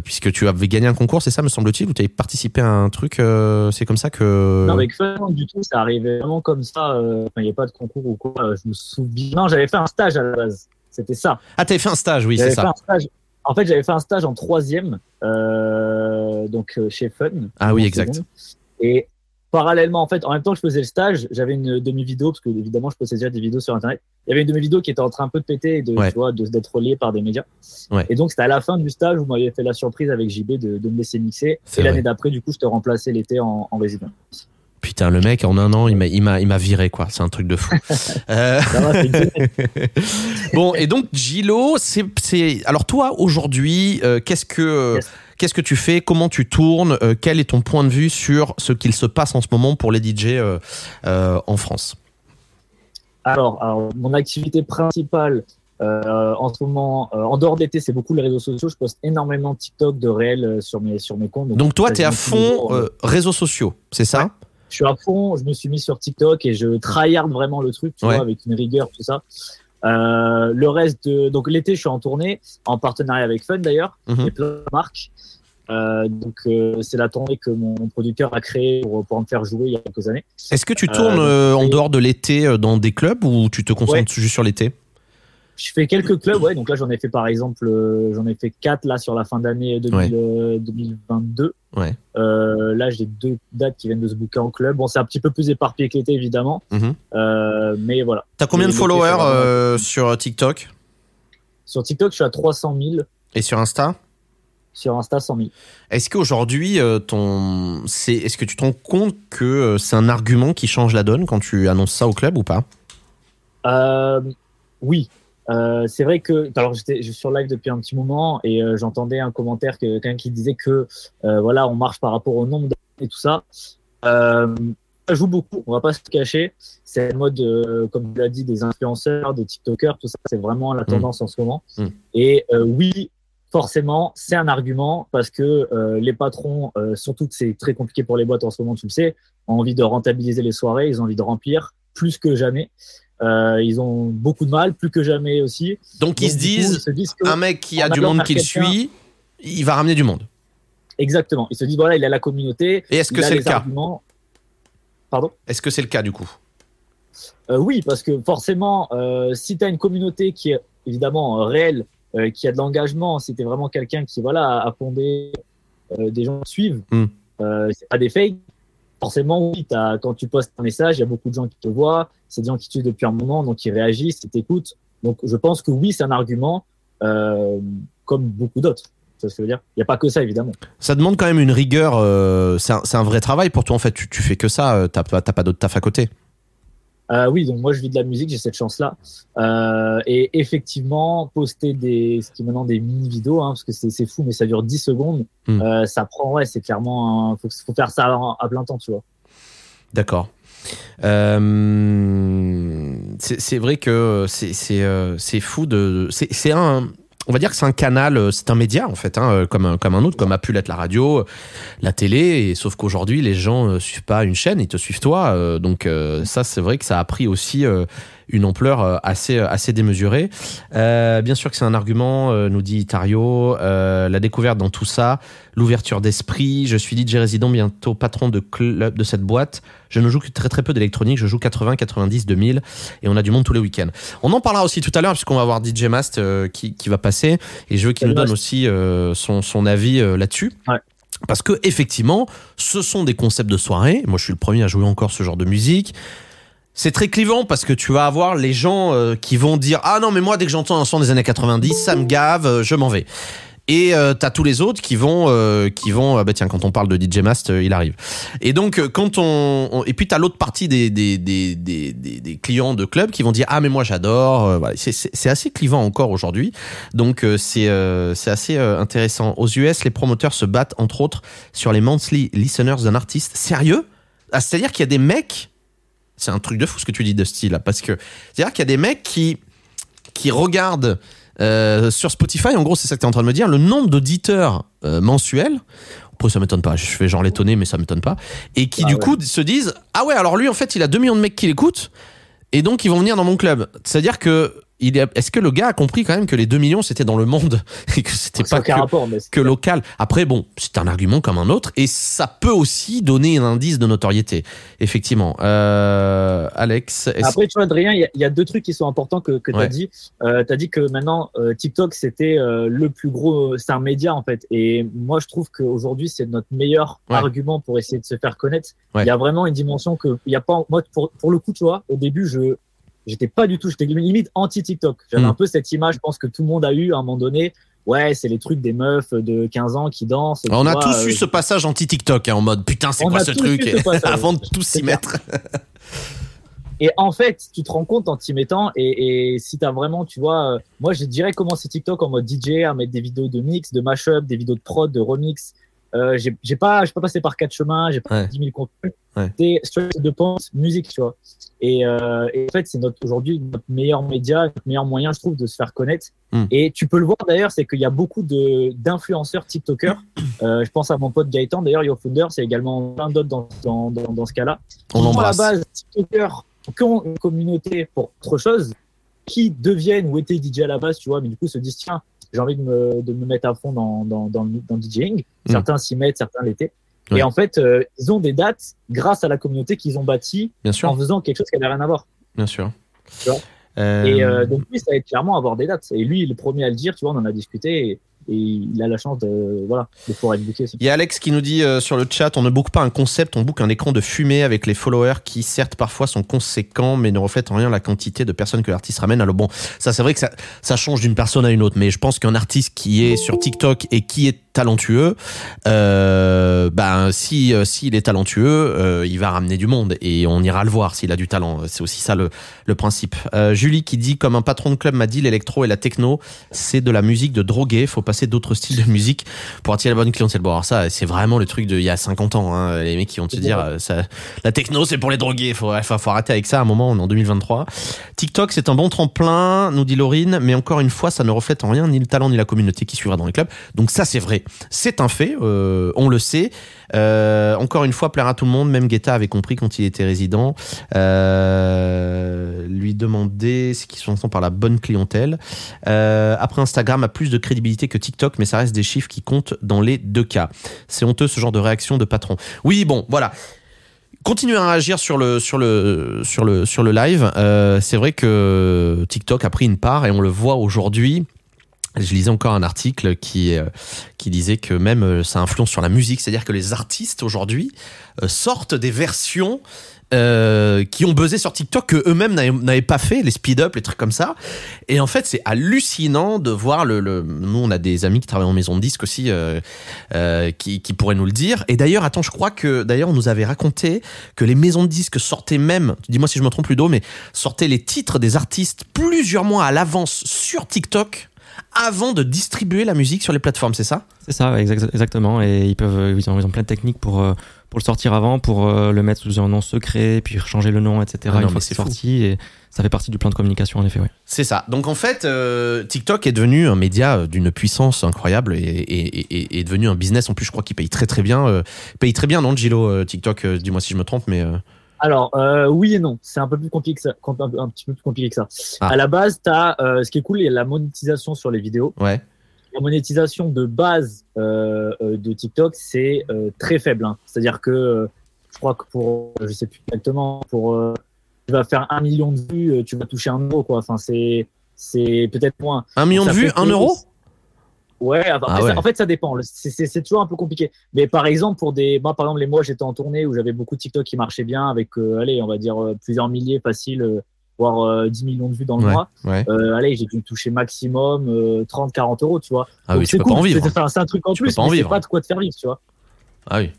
puisque tu avais gagné un concours, c'est ça, me semble-t-il, ou tu avais participé à un truc. c'est comme ça que. Non, avec Fun, du tout, ça arrivait vraiment comme ça. Il n'y a pas de concours ou quoi. Je me souviens. Non, j'avais fait un stage à la base. C'était ça. Ah, t'avais fait un stage, oui, c'est ça. En fait, j'avais fait un stage en troisième, euh, donc euh, chez Fun. Ah oui, exact. Et parallèlement, en fait, en même temps que je faisais le stage, j'avais une demi-vidéo, parce que évidemment, je postais déjà des vidéos sur Internet. Il y avait une demi-vidéo qui était en train un peu de péter et de, tu vois, d'être reliée par des médias. Et donc, c'était à la fin du stage où vous m'aviez fait la surprise avec JB de, de me laisser mixer. Et l'année d'après, du coup, je te remplaçais l'été en, en résidence. Putain, le mec, en un an, il m'a, viré, quoi. C'est un truc de fou. euh... bon, et donc, Gilo, c'est, alors toi, aujourd'hui, euh, qu'est-ce que, qu'est-ce que tu fais? Comment tu tournes? Euh, quel est ton point de vue sur ce qu'il se passe en ce moment pour les DJ en France? alors, alors, mon activité principale, Euh, en ce moment, euh, en dehors d'été, c'est beaucoup les réseaux sociaux. Je poste énormément de TikTok, de réels sur mes sur mes comptes. Donc, toi, tu es à fond réseaux sociaux, c'est ça? Je suis à fond. Je me suis mis sur TikTok et je tryhard vraiment le truc, tu vois, avec une rigueur, tout ça. le reste de donc l'été, je suis en tournée en partenariat avec Fun d'ailleurs mhm. et plein de marques. donc c'est la tournée que mon producteur a créée pour, pour me faire jouer il y a quelques années. Est-ce que tu tournes en dehors de l'été dans des clubs ou tu te concentres juste sur l'été? Je fais quelques clubs, ouais. Donc là, j'en ai fait par exemple, euh, j'en ai fait quatre là sur la fin d'année 2022. Ouais. Euh, là, j'ai deux dates qui viennent de se booker en club. Bon, c'est un petit peu plus éparpillé que l'été, évidemment. Mhm. Euh, mais voilà. T'as combien de followers sur TikTok? Sur TikTok, je suis à 300 000. Et sur Insta? Sur Insta 100 000. Est-ce qu'aujourd'hui, ton, est-ce que tu te rends compte que c'est un argument qui change la donne quand tu annonces ça au club ou pas? Oui, euh, c'est vrai que alors j'étais je suis sur live depuis un petit moment et euh, j'entendais un commentaire que quelqu'un qui disait que euh, voilà on marche par rapport au nombre et tout ça. ça joue beaucoup, on va pas se cacher. C'est le mode comme tu l'as dit des influenceurs, des TikTokers, tout ça c'est vraiment la mm. tendance en ce moment. Mm. Et oui, forcément, c'est un argument parce que les patrons, surtout que c'est très compliqué pour les boîtes en ce moment, tu le sais, ont envie de rentabiliser les soirées, ils ont envie de remplir plus que jamais. Euh, ils ont beaucoup de mal, plus que jamais aussi. Donc, ils, se disent, un mec qui a du monde qui le suit, il va ramener du monde. Exactement. Ils se disent, voilà, il a la communauté. Et est-ce que c'est le cas Pardon? Est-ce que c'est le cas du coup? Euh, Oui, parce que forcément, euh, si tu as une communauté qui est évidemment réelle, qui a de l'engagement, si tu es vraiment quelqu'un qui voilà, a fondé des gens qui suivent, hmm. c'est pas des fakes, forcément, oui, as, quand tu postes un message, il y a beaucoup de gens qui te voient, c'est des gens qui te suivent depuis un moment, donc ils réagissent, ils t'écoutent. Donc je pense que oui, c'est un argument, euh, comme beaucoup d'autres. Que je veux dire? Il n'y a pas que ça, évidemment. Ça demande quand même une rigueur. Euh, c'est un, vrai travail pour toi, en fait. Tu, tu fais que ça. Euh, t'as pas, pas d'autre taf à côté. Euh, oui, donc moi je vis de la musique, j'ai cette chance-là. Euh, et effectivement, poster des, ce qui est maintenant des mini-vidéos, hein, parce que c'est fou, mais ça dure 10 secondes, hmm. euh, ça prend, ouais, c'est clairement, il faut, faire ça à, plein temps, tu vois. D'accord. Euh, c'est vrai que c'est fou de. C'est un on va dire que c'est un canal, euh, c'est un média en fait, hein, euh, comme, un, comme un autre, comme a pu l'être la radio, la télé, sauf qu'aujourd'hui les gens ne euh, suivent pas une chaîne, ils te suivent toi, donc ça c'est vrai que ça a pris aussi une ampleur euh, assez euh, assez démesurée. Euh, bien sûr que c'est un argument, nous dit Tario, la découverte dans tout ça, l'ouverture d'esprit. Je suis DJ résident, bientôt patron de club de cette boîte. Je ne joue que très très peu d'électronique. Je joue 80, 90, 2000 et on a du monde tous les week-ends. On en parlera aussi tout à l'heure puisqu'on va avoir DJ Mast qui, qui va passer et je veux qu'il nous donne aussi son, son avis là-dessus. Parce que effectivement, ce sont des concepts de soirée. Moi, je suis le premier à jouer encore ce genre de musique c'est très clivant parce que tu vas avoir les gens euh, qui vont dire ah non mais moi dès que j'entends un son des années 90 ça me gave euh, je m'en vais. Et euh, t'as tous les autres qui vont qui vont bah tiens quand on parle de DJ Mast il arrive. Et donc quand on, et puis t'as l'autre partie des des, des des, des clients de club qui vont dire ah mais moi j'adore c'est assez clivant encore aujourd'hui. Donc c'est c'est assez intéressant. Aux US les promoteurs se battent entre autres sur les monthly listeners d'un artiste sérieux. Ah, c'est à dire qu'il y a des mecs c'est un truc de fou ce que tu dis de style parce que c'est-à-dire qu'il y a des mecs qui qui regardent euh, sur Spotify, en gros, c'est ça que tu es en train de me dire, le nombre d'auditeurs euh, mensuels. Après, ça m'étonne pas. Je fais genre l'étonner, mais ça m'étonne pas. Et qui, ah du coup, se disent Ah ouais, alors lui, en fait, il a 2 millions de mecs qui l'écoutent. Et donc, ils vont venir dans mon club. C'est-à-dire que est-ce que le gars a compris quand même que les 2 millions c'était dans le monde et que c'était pas que, local? Après, bon, c'est un argument comme un autre et ça peut aussi donner un indice de notoriété, effectivement. Euh, Alex. Après, tu vois, Adrien, il y, a deux trucs qui sont importants que, que tu as dit. Euh, tu as dit que maintenant, euh, TikTok c'était le plus gros, c'est un média en fait. Et moi, je trouve qu'aujourd'hui, c'est notre meilleur argument pour essayer de se faire connaître. Il y a vraiment une dimension que, il y a pas, moi, pour, pour le coup, tu vois, au début, je, j'étais pas du tout, j'étais limite anti-TikTok. J'avais hmm. un peu cette image, je pense que tout le monde a eu à un moment donné. Ouais, c'est les trucs des meufs de 15 ans qui dansent. On a tous eu euh, ce passage anti-TikTok hein, en mode putain, c'est quoi ce truc? Avant de tous s'y mettre. et en fait, tu te rends compte en t'y mettant, et, et si t'as vraiment, tu vois, euh, moi j'ai direct commencé TikTok en mode DJ, à mettre des vidéos de mix, de mashup, des vidéos de prod, de remix, euh, j'ai pas, je pas passé par quatre chemins, j'ai pas 10 000 contenus. C'est straight de pense musique, tu vois. Et, euh, et en fait, c'est notre aujourd'hui notre meilleur média, notre meilleur moyen, je trouve, de se faire connaître. Hmm. Et tu peux le voir d'ailleurs, c'est qu'il y a beaucoup de d'influenceurs TikTokers. Euh, je pense à mon pote Gaëtan, d'ailleurs, YoFounder, c'est également plein d'autres dans, dans, dans, dans, ce cas-là. On embrasse. À la base, TikTokers qui ont une communauté pour autre chose, qui deviennent ou étaient DJ à la base, tu vois, mais du coup se disent tiens, j'ai envie de me, de me mettre à fond dans, dans, dans, dans DJing. Hmm. Certains s'y mettent, certains l'été. Et en fait, euh, ils ont des dates grâce à la communauté qu'ils ont bâtie en faisant quelque chose qui n'avait rien à voir. Bien sûr. Euh... Et euh, donc lui, ça va être clairement avoir des dates. Et lui, il est le premier à le dire, tu vois, on en a discuté. Et, et il a la chance de voilà pouvoir être booké. Il y a Alex qui nous dit euh, sur le chat on ne book pas un concept, on book un écran de fumée avec les followers qui certes parfois sont conséquents mais ne reflètent en rien la quantité de personnes que l'artiste ramène. Alors bon, ça c'est vrai que ça, change d'une personne à une autre, mais je pense qu'un artiste qui est sur TikTok et qui est talentueux, euh, ben si euh, s'il est talentueux, euh, il va ramener du monde et on ira le voir s'il a du talent. C'est aussi ça le, le principe. Julie qui dit comme un patron de club m'a dit l'électro et la techno c'est de la musique de drogué, faut passer d'autres styles de musique pour attirer la bonne clientèle. Bon alors ça c'est vraiment le truc de il y a 50 ans. Hein, les mecs qui vont te dire euh, ça, la techno c'est pour les drogués. Faut, faut, faut arrêter avec ça. À un moment on est en 2023. TikTok c'est un bon tremplin, nous dit Laurine, mais encore une fois ça ne reflète en rien ni le talent ni la communauté qui suivra dans les clubs. Donc ça c'est vrai. C'est un fait, euh, on le sait. Euh, encore une fois, plaire à tout le monde. Même Guetta avait compris quand il était résident. Euh, lui demander ce qu'ils sont par la bonne clientèle. après, Instagram a plus de crédibilité que TikTok, mais ça reste des chiffres qui comptent dans les deux cas. C'est honteux ce genre de réaction de patron. Oui, bon, voilà continuez à réagir sur le sur le sur le sur le live. c'est vrai que TikTok a pris une part et on le voit aujourd'hui je lisais encore un article qui euh, qui disait que même euh, ça influence sur la musique, c'est-à-dire que les artistes aujourd'hui euh, sortent des versions euh, qui ont buzzé sur TikTok que eux-mêmes n'avaient pas fait, les speed up, les trucs comme ça. Et en fait, c'est hallucinant de voir le, Nous, on a des amis qui travaillent en maison de disques aussi, euh, euh, qui, pourraient nous le dire. Et d'ailleurs, attends, je crois que d'ailleurs, on nous avait raconté que les maisons de disques sortaient même, dis-moi si je me trompe plus d'eau, mais sortaient les titres des artistes plusieurs mois à l'avance sur TikTok avant de distribuer la musique sur les plateformes, c'est ça? C'est ça, exactement. Et ils peuvent, ils ont, plein de techniques pour pour le sortir avant, pour euh, le mettre sous un nom secret, puis changer le nom, etc. Ah une fois que c'est sorti, et ça fait partie du plan de communication en effet. Ouais. C'est ça. Donc en fait, euh, TikTok est devenu un média d'une puissance incroyable et, et, est devenu un business. En plus, je crois qu'il paye très très bien. paye très bien, non, Gilo TikTok. dis-moi si je me trompe, mais. Alors, euh, oui et non. C'est un peu plus compliqué que ça. Un, petit peu plus compliqué que ça. Ah. À la base, tu as euh, ce qui est cool, il y a la monétisation sur les vidéos. Ouais. La monétisation de base euh, euh de TikTok, c'est euh, très faible. Hein. C'est-à-dire que je crois que pour, je sais plus exactement, pour tu vas faire un million de vues, tu vas toucher un euro, quoi. Enfin, c'est c'est peut-être moins. Un million de vues, un euro? Ouais, ah en fait, ça dépend. C'est toujours un peu compliqué. Mais par exemple, pour des, moi, par exemple, les mois, j'étais en tournée où j'avais beaucoup de TikTok qui marchaient bien avec, euh, allez, on va dire euh, plusieurs milliers faciles, euh, voire 10 millions de vues dans le mois. allez, j'ai dû toucher maximum 30, 40 euros, tu vois. Ah oui, c'est cool. C'est un truc en plus, mais c'est pas de quoi te faire vivre, tu vois. Ah oui.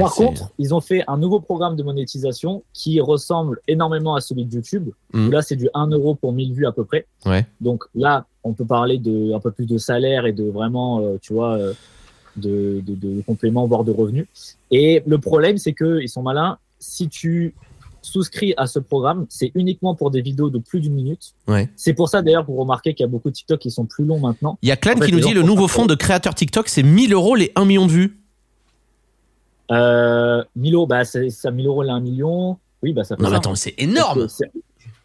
Par contre, ils ont fait un nouveau programme de monétisation qui ressemble énormément à celui de YouTube. Mm. là, c'est du 1 euro pour 1000 vues à peu près. Ouais. Donc là, on peut parler de un peu plus de salaire et de vraiment, euh, tu vois, euh, de, de, de, compléments, voire de revenus. Et le problème, c'est qu'ils sont malins. Si tu souscris à ce programme, c'est uniquement pour des vidéos de plus d'une minute. Ouais. C'est pour ça d'ailleurs, vous remarquez qu'il y a beaucoup de TikTok qui sont plus longs maintenant. Il y a Clan qui nous dit le nouveau fonds de créateurs TikTok, c'est 1000 euros les 1 million de vues. Euh, 1000 euros, bah, ça, 1000 euros, 1 million. Oui, bah, ça fait Non, mais attends, c'est énorme.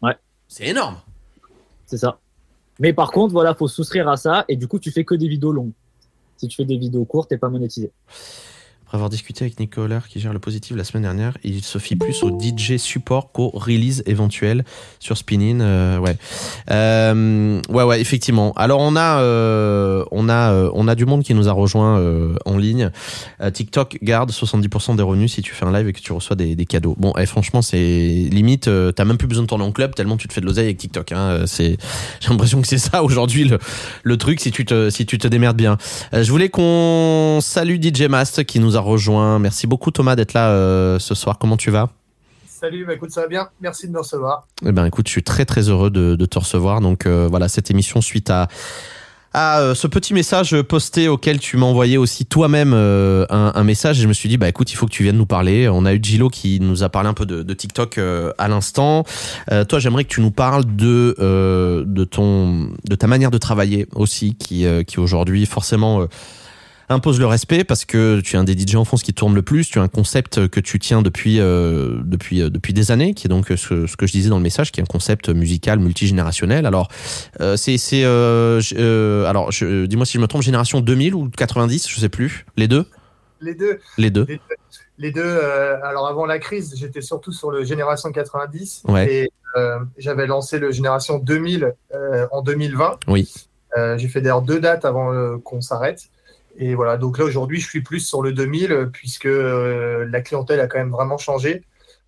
Ouais. C'est énorme. C'est ça. Mais par contre, voilà, faut souscrire à ça et du coup, tu fais que des vidéos longues. Si tu fais des vidéos courtes, t'es pas monétisé avoir discuté avec Nicolas qui gère le positif la semaine dernière, il se fie plus au DJ support qu'au release éventuel sur Spinning. Euh, ouais, euh, ouais, ouais, effectivement. Alors on a, euh, on a, euh, on a du monde qui nous a rejoint en ligne. TikTok garde 70% des revenus si tu fais un live et que tu reçois des, cadeaux. Bon, eh, franchement, c'est limite. T'as même plus besoin de tourner en club tellement tu te fais de l'oseille avec TikTok. Hein. J'ai l'impression que c'est ça aujourd'hui le, le truc si tu te, si tu te démerdes bien. je voulais qu'on salue DJ Mast qui nous a rejoint. Merci beaucoup Thomas d'être là euh, ce soir. Comment tu vas? Salut, bah écoute, ça va bien. Merci de me recevoir. Eh ben, écoute, je suis très très heureux de, te recevoir. Donc euh, voilà, cette émission suite à à euh, ce petit message posté auquel tu m'as envoyé aussi toi-même euh, un, message. Et je me suis dit, bah écoute, il faut que tu viennes nous parler. On a eu Gilo qui nous a parlé un peu de, TikTok euh, à l'instant. toi, j'aimerais que tu nous parles de de ton de ta manière de travailler aussi, qui qui aujourd'hui forcément impose le respect parce que tu es un des DJ en France qui tourne le plus, tu as un concept que tu tiens depuis euh, depuis euh, depuis des années qui est donc ce, ce, que je disais dans le message qui est un concept musical multigénérationnel. Alors euh, c'est euh, euh alors dis-moi si je me trompe génération 2000 ou 90, je sais plus, les deux? Les deux. Les deux. Les deux. alors avant la crise, j'étais surtout sur le génération 90 ouais. et j'avais lancé le génération 2000 en 2020. Oui. J'ai fait d'ailleurs deux dates avant qu'on s'arrête. Et voilà, donc là aujourd'hui, je suis plus sur le 2000 puisque euh, la clientèle a quand même vraiment changé.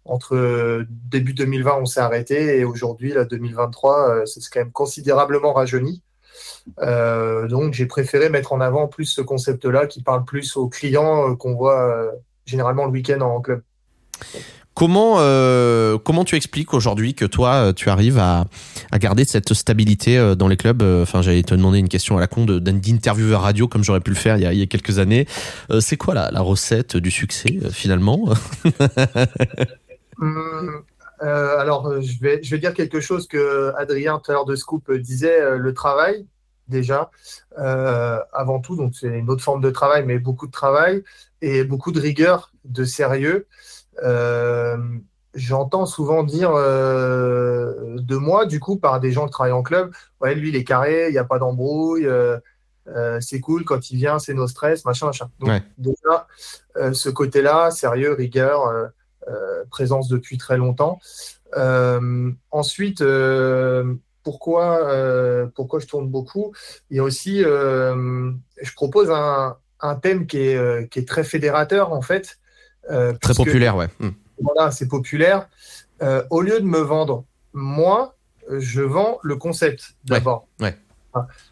Entre euh, début 2020, on s'est arrêté et aujourd'hui, là, 2023, euh, c'est quand même considérablement rajeuni. donc j'ai préféré mettre en avant plus ce concept-là qui parle plus aux clients qu'on voit généralement le week-end en club. Comment euh, comment tu expliques aujourd'hui que toi tu arrives à, à garder cette stabilité euh, dans les clubs Enfin, j'allais te demander une question à la con d'intervieweur radio comme j'aurais pu le faire il y a, quelques années. Euh, c'est quoi la, recette du succès finalement? Hum, Alors, je vais je vais dire quelque chose que Adrien tout à l'heure de Scoop disait le travail déjà avant tout. Donc c'est une autre forme de travail, mais beaucoup de travail et beaucoup de rigueur, de sérieux. Euh, j'entends souvent dire euh, de moi, du coup, par des gens qui travaillent en club, ouais, lui, il est carré, il n'y a pas d'embrouille, euh, c'est cool, quand il vient, c'est nos stress, machin, machin. Donc, déjà, ce côté-là, sérieux, rigueur, présence depuis très longtemps. ensuite, pourquoi, pourquoi je tourne beaucoup? Il y a aussi, je propose un, un thème qui est, qui est, très fédérateur, en fait. Euh, Très populaire, ouais. Hmm. Voilà, c'est populaire. Euh, au lieu de me vendre moi, je vends le concept d'abord. Ouais.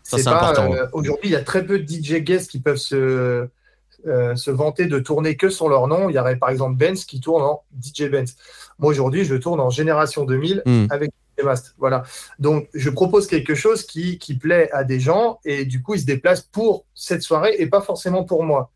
c'est important. Euh, aujourd'hui, il y a très peu de DJ guests qui peuvent se, se vanter de tourner que sur leur nom. Il y aurait par exemple Benz qui tourne en DJ Benz. Moi, aujourd'hui, je tourne en Génération 2000 hmm. avec DJ Mast. Voilà. Donc, je propose quelque chose qui, qui plaît à des gens et du coup, ils se déplacent pour cette soirée et pas forcément pour moi.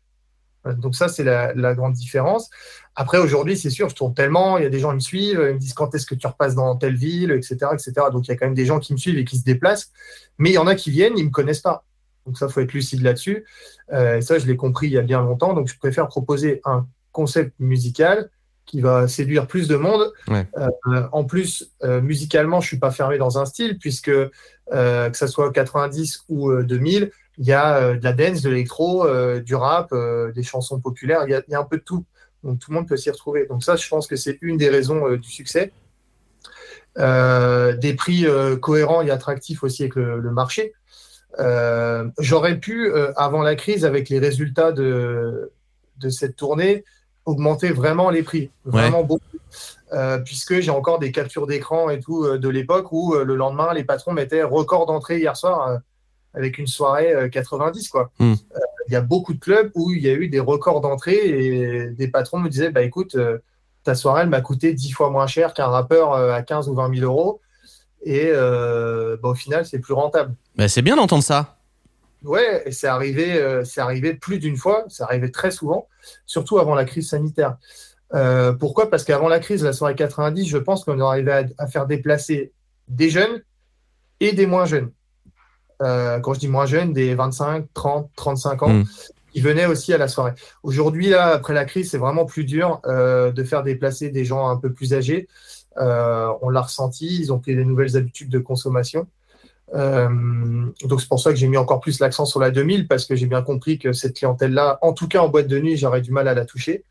Donc ça, c'est la, grande différence. Après, aujourd'hui, c'est sûr, je tourne tellement, il y a des gens qui me suivent, ils me disent quand est-ce que tu repasses dans telle ville, etc., etc. Donc il y a quand même des gens qui me suivent et qui se déplacent. Mais il y en a qui viennent, ils me connaissent pas. Donc ça, faut être lucide là-dessus. Euh, et ça, je l'ai compris il y a bien longtemps. Donc je préfère proposer un concept musical qui va séduire plus de monde. Euh, en plus, euh, musicalement, je suis pas fermé dans un style puisque que ça soit 90 ou 2000, il y a euh, de la dance, de l'électro, euh, du rap, euh, des chansons populaires, il y, a, un peu de tout. Donc tout le monde peut s'y retrouver. Donc ça, je pense que c'est une des raisons du succès. des prix cohérents et attractifs aussi avec le, marché. J'aurais pu, avant la crise, avec les résultats de, de cette tournée, augmenter vraiment les prix, vraiment beaucoup. puisque j'ai encore des captures d'écran et tout de l'époque où le lendemain, les patrons mettaient record d'entrée hier soir avec une soirée 90 euh, quoi. Hmm. Euh, il y a beaucoup de clubs où il y a eu des records d'entrée et des patrons me disaient bah écoute euh, ta soirée elle m'a coûté 10 fois moins cher qu'un rappeur à 15 ou 20 000 euros et bah, au final c'est plus rentable. Mais c'est bien d'entendre ça. Ouais, et c'est arrivé, c'est arrivé plus d'une fois, c'est arrivé très souvent, surtout avant la crise sanitaire. pourquoi? Parce qu'avant la crise, la soirée 90, je pense qu'on arrivait à, faire déplacer des jeunes et des moins jeunes. Euh, quand je dis moins jeunes, des 25, 30, 35 ans, mm. qui venaient aussi à la soirée. Aujourd'hui, là, après la crise, c'est vraiment plus dur euh, de faire déplacer des gens un peu plus âgés. Euh, on l'a ressenti, ils ont pris des nouvelles habitudes de consommation. donc c'est pour ça que j'ai mis encore plus l'accent sur la 2000 parce que j'ai bien compris que cette clientèle-là, en tout cas en boîte de nuit, j'aurais du mal à la toucher.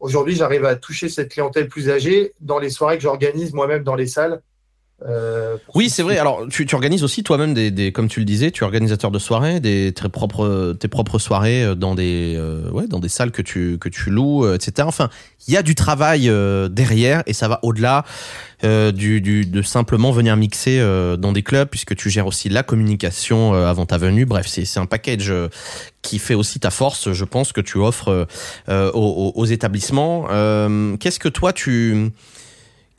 Aujourd'hui, j'arrive à toucher cette clientèle plus âgée dans les soirées que j'organise moi-même dans les salles euh, oui, c'est vrai. Alors, tu, tu organises aussi toi-même des, des, comme tu le disais, tu es organisateur de soirées, des tes propres, tes propres soirées euh, dans des, euh, ouais, dans des salles que tu que tu loues, etc. Enfin, il y a du travail derrière et ça va au-delà du, du, de simplement venir mixer dans des clubs, puisque tu gères aussi la communication avant ta venue. Bref, c'est c'est un package qui fait aussi ta force, je pense, que tu offres aux, aux, établissements. Qu'est-ce que toi tu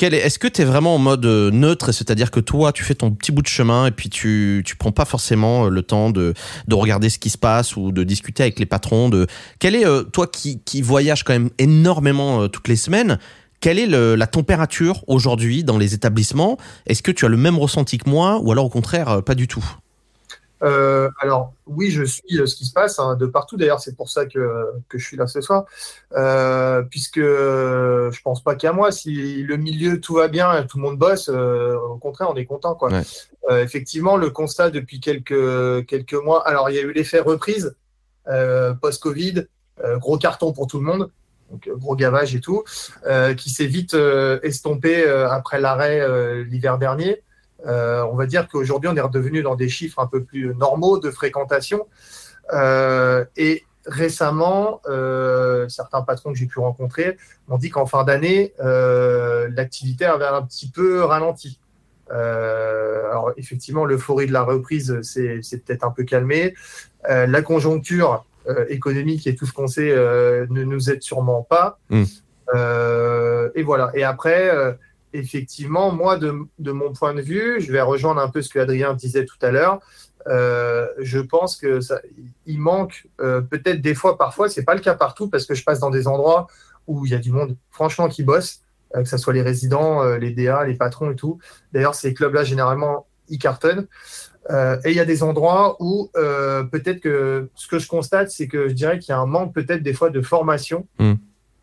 Est-ce que tu es vraiment en mode euh, neutre, c'est-à-dire que toi, tu fais ton petit bout de chemin et puis tu tu prends pas forcément euh, le temps de, de regarder ce qui se passe ou de discuter avec les patrons de quel est euh, toi qui qui voyage quand même énormément toutes les semaines quelle est la température aujourd'hui dans les établissements? Est-ce que tu as le même ressenti que moi ou alors au contraire pas du tout? Euh, alors oui, je suis euh, ce qui se passe hein, de partout. D'ailleurs, c'est pour ça que, que, je suis là ce soir, euh, puisque je pense pas qu'à moi. Si le milieu tout va bien, tout le monde bosse. Euh, au contraire, on est content. Quoi. Effectivement, le constat depuis quelques quelques mois. Alors, il y a eu l'effet reprise post-Covid, gros carton pour tout le monde. Donc, gros gavage et tout, qui s'est vite estompé après l'arrêt l'hiver dernier. Euh, on va dire qu'aujourd'hui, on est redevenu dans des chiffres un peu plus normaux de fréquentation. Euh, et récemment, euh, certains patrons que j'ai pu rencontrer m'ont dit qu'en fin d'année, l'activité avait un petit peu ralenti. alors effectivement, l'euphorie de la reprise c'est peut-être un peu calmé. la conjoncture économique et tout ce qu'on sait ne nous aide sûrement pas. Mmh. et voilà. Et après, effectivement, moi, de, mon point de vue, je vais rejoindre un peu ce que Adrien disait tout à l'heure. Euh, je pense que ça, il manque euh, peut-être des fois, parfois, c'est pas le cas partout parce que je passe dans des endroits où il y a du monde, franchement, qui bosse, euh, que ce soit les résidents, les DA, les patrons et tout. D'ailleurs, ces clubs-là, généralement, ils cartonnent. et il y a des endroits où peut-être que ce que je constate, c'est que je dirais qu'il y a un manque peut-être des fois de formation, mmh.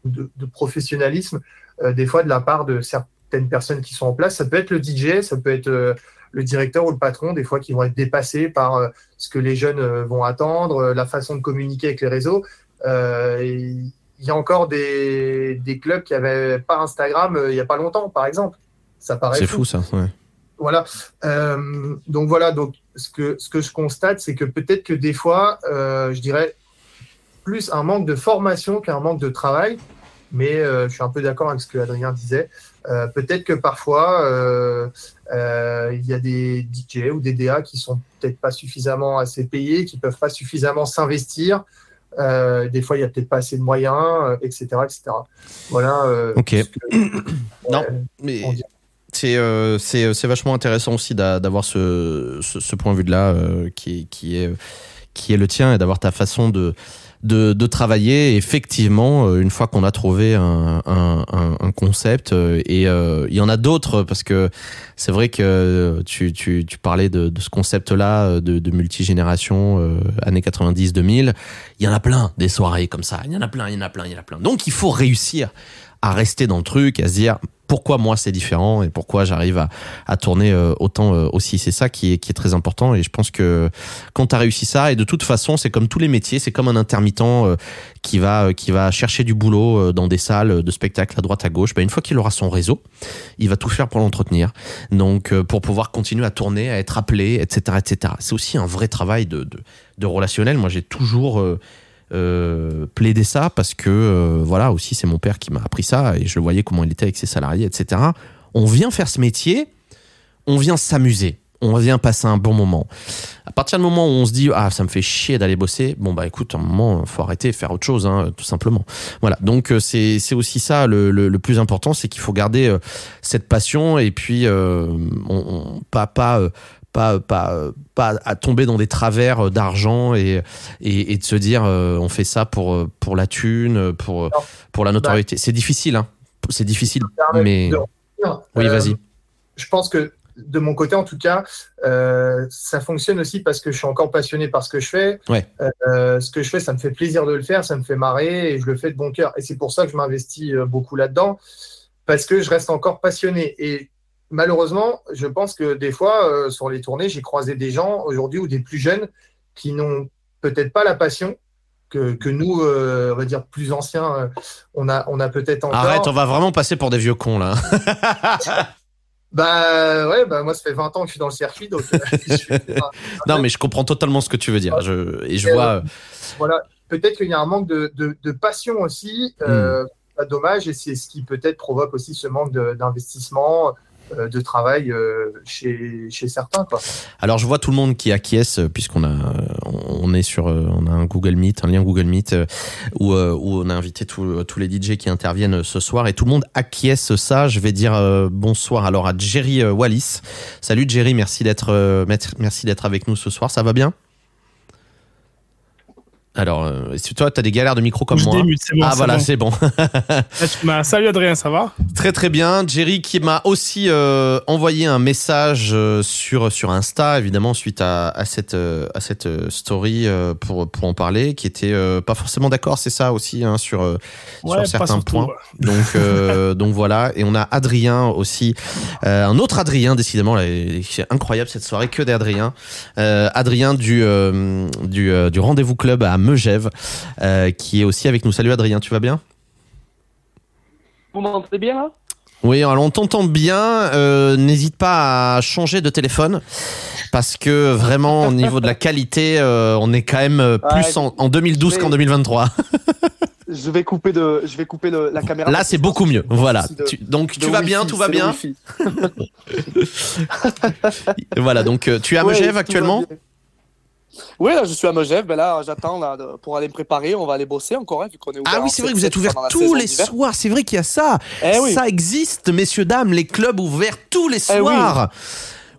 de, de, professionnalisme, des fois de la part de certains certaines personnes qui sont en place. Ça peut être le DJ, ça peut être euh, le directeur ou le patron, des fois qui vont être dépassés par euh, ce que les jeunes euh, vont attendre, la façon de communiquer avec les réseaux. il y a encore des, des clubs qui n'avaient pas Instagram il n'y a pas longtemps, par exemple. Ça paraît. C'est fou, ça. Ouais. Voilà. donc voilà. Donc ce que ce que je constate, c'est que peut-être que des fois, je dirais plus un manque de formation qu'un manque de travail. Mais je suis un peu d'accord avec ce que Adrien disait. Euh, peut-être que parfois, euh, euh, il y a des DJ ou des DA qui sont peut-être pas suffisamment assez payés, qui peuvent pas suffisamment s'investir. des fois, il y a peut-être pas assez de moyens, etc., etc. Voilà. ok. non, mais c'est vachement intéressant aussi d'avoir ce, ce, ce, point de vue là qui, qui est qui est le tien et d'avoir ta façon de de, de travailler effectivement euh, une fois qu'on a trouvé un, un, concept euh, et euh, il y en a d'autres parce que c'est vrai que tu, tu, tu parlais de, de ce concept là de, de multigénération années 90 2000 il y en a plein des soirées comme ça il y en a plein il y en a plein il y en a plein. Donc il faut réussir à rester dans le truc à se dire pourquoi moi c'est différent et pourquoi j'arrive à, à tourner euh, autant euh, aussi. C'est ça qui est, qui est très important et je pense que quand tu as réussi ça, et de toute façon c'est comme tous les métiers, c'est comme un intermittent euh, qui va qui va chercher du boulot dans des salles de spectacle à droite à gauche. Ben, une fois qu'il aura son réseau, il va tout faire pour l'entretenir. Donc pour pouvoir continuer à tourner, à être appelé, etc. etc. C'est aussi un vrai travail de, de, relationnel. Moi j'ai toujours plaider ça parce que euh, voilà aussi c'est mon père qui m'a appris ça et je voyais comment il était avec ses salariés etc on vient faire ce métier on vient s'amuser on vient passer un bon moment. À partir du moment où on se dit ah ça me fait chier d'aller bosser bon bah écoute un moment faut arrêter faire autre chose hein, tout simplement. Voilà. Donc euh, c'est c'est aussi ça le, le, plus important c'est qu'il faut garder euh, cette passion et puis on, on, pas pas pas, pas, pas à tomber dans des travers d'argent et, et, et, de se dire euh, on fait ça pour, pour la thune, pour, pour la notoriété. C'est difficile, hein. C'est difficile, mais. Oui, euh, vas-y. Je pense que de mon côté, en tout cas, euh, ça fonctionne aussi parce que je suis encore passionné par ce que je fais. Ouais. Euh, ce que je fais, ça me fait plaisir de le faire, ça me fait marrer et je le fais de bon cœur. Et c'est pour ça que je m'investis beaucoup là-dedans parce que je reste encore passionné. Et malheureusement, je pense que des fois, euh, sur les tournées, j'ai croisé des gens aujourd'hui ou des plus jeunes qui n'ont peut-être pas la passion que, que nous, euh, on va dire plus anciens, euh, on a, on a peut-être encore. Arrête, on va vraiment passer pour des vieux cons là. bah ouais, bah moi ça fait 20 ans que je suis dans le circuit, donc. non, mais je comprends totalement ce que tu veux dire. Je, et je vois. voilà, peut-être qu'il y a un manque de, de, de passion aussi. Hmm. dommage, et c'est ce qui peut-être provoque aussi ce manque d'investissement de travail euh, chez, chez certains. Quoi. Alors je vois tout le monde qui acquiesce puisqu'on a on est sur on a un Google Meet, un lien Google Meet où, où on a invité tous tous les DJ qui interviennent ce soir et tout le monde acquiesce ça. Je vais dire bonsoir alors à Jerry Wallis. Salut Jerry, merci d'être merci d'être avec nous ce soir. Ça va bien? Alors, euh, toi, tu as des galères de micro comme moi. ah voilà, c'est bon. Salut Adrien, ça va? Très très bien. Jerry qui m'a aussi euh, envoyé un message euh, sur sur Insta, évidemment suite à, à cette à cette story pour pour en parler, qui était pas forcément d'accord, c'est ça aussi hein, sur sur certains points. Donc donc voilà. Et on a Adrien aussi, un autre Adrien décidément, c'est incroyable cette soirée que d'Adrien. Adrien du du, du rendez-vous club à Megève, euh, qui est aussi avec nous. Salut Adrien, tu vas bien? Vous m'entendez bien là? Oui, alors on t'entend bien. Euh, n'hésite pas à changer de téléphone parce que vraiment au niveau de la qualité, euh, on est quand même plus en, 2012 qu'en 2023. je vais couper de, je vais couper la caméra. Là, c'est beaucoup mieux. Voilà. donc tu vas bien, tout va bien. voilà. Donc tu es à Megève actuellement? Oui, là, je suis à Megève. Ben là, j'attends pour aller me préparer. On va aller bosser encore, hein, vu qu'on est Ah oui, c'est vrai que vous êtes ouvert tous les soirs. C'est vrai qu'il y a ça. Eh ça existe, messieurs, dames, les clubs ouverts tous les eh soirs.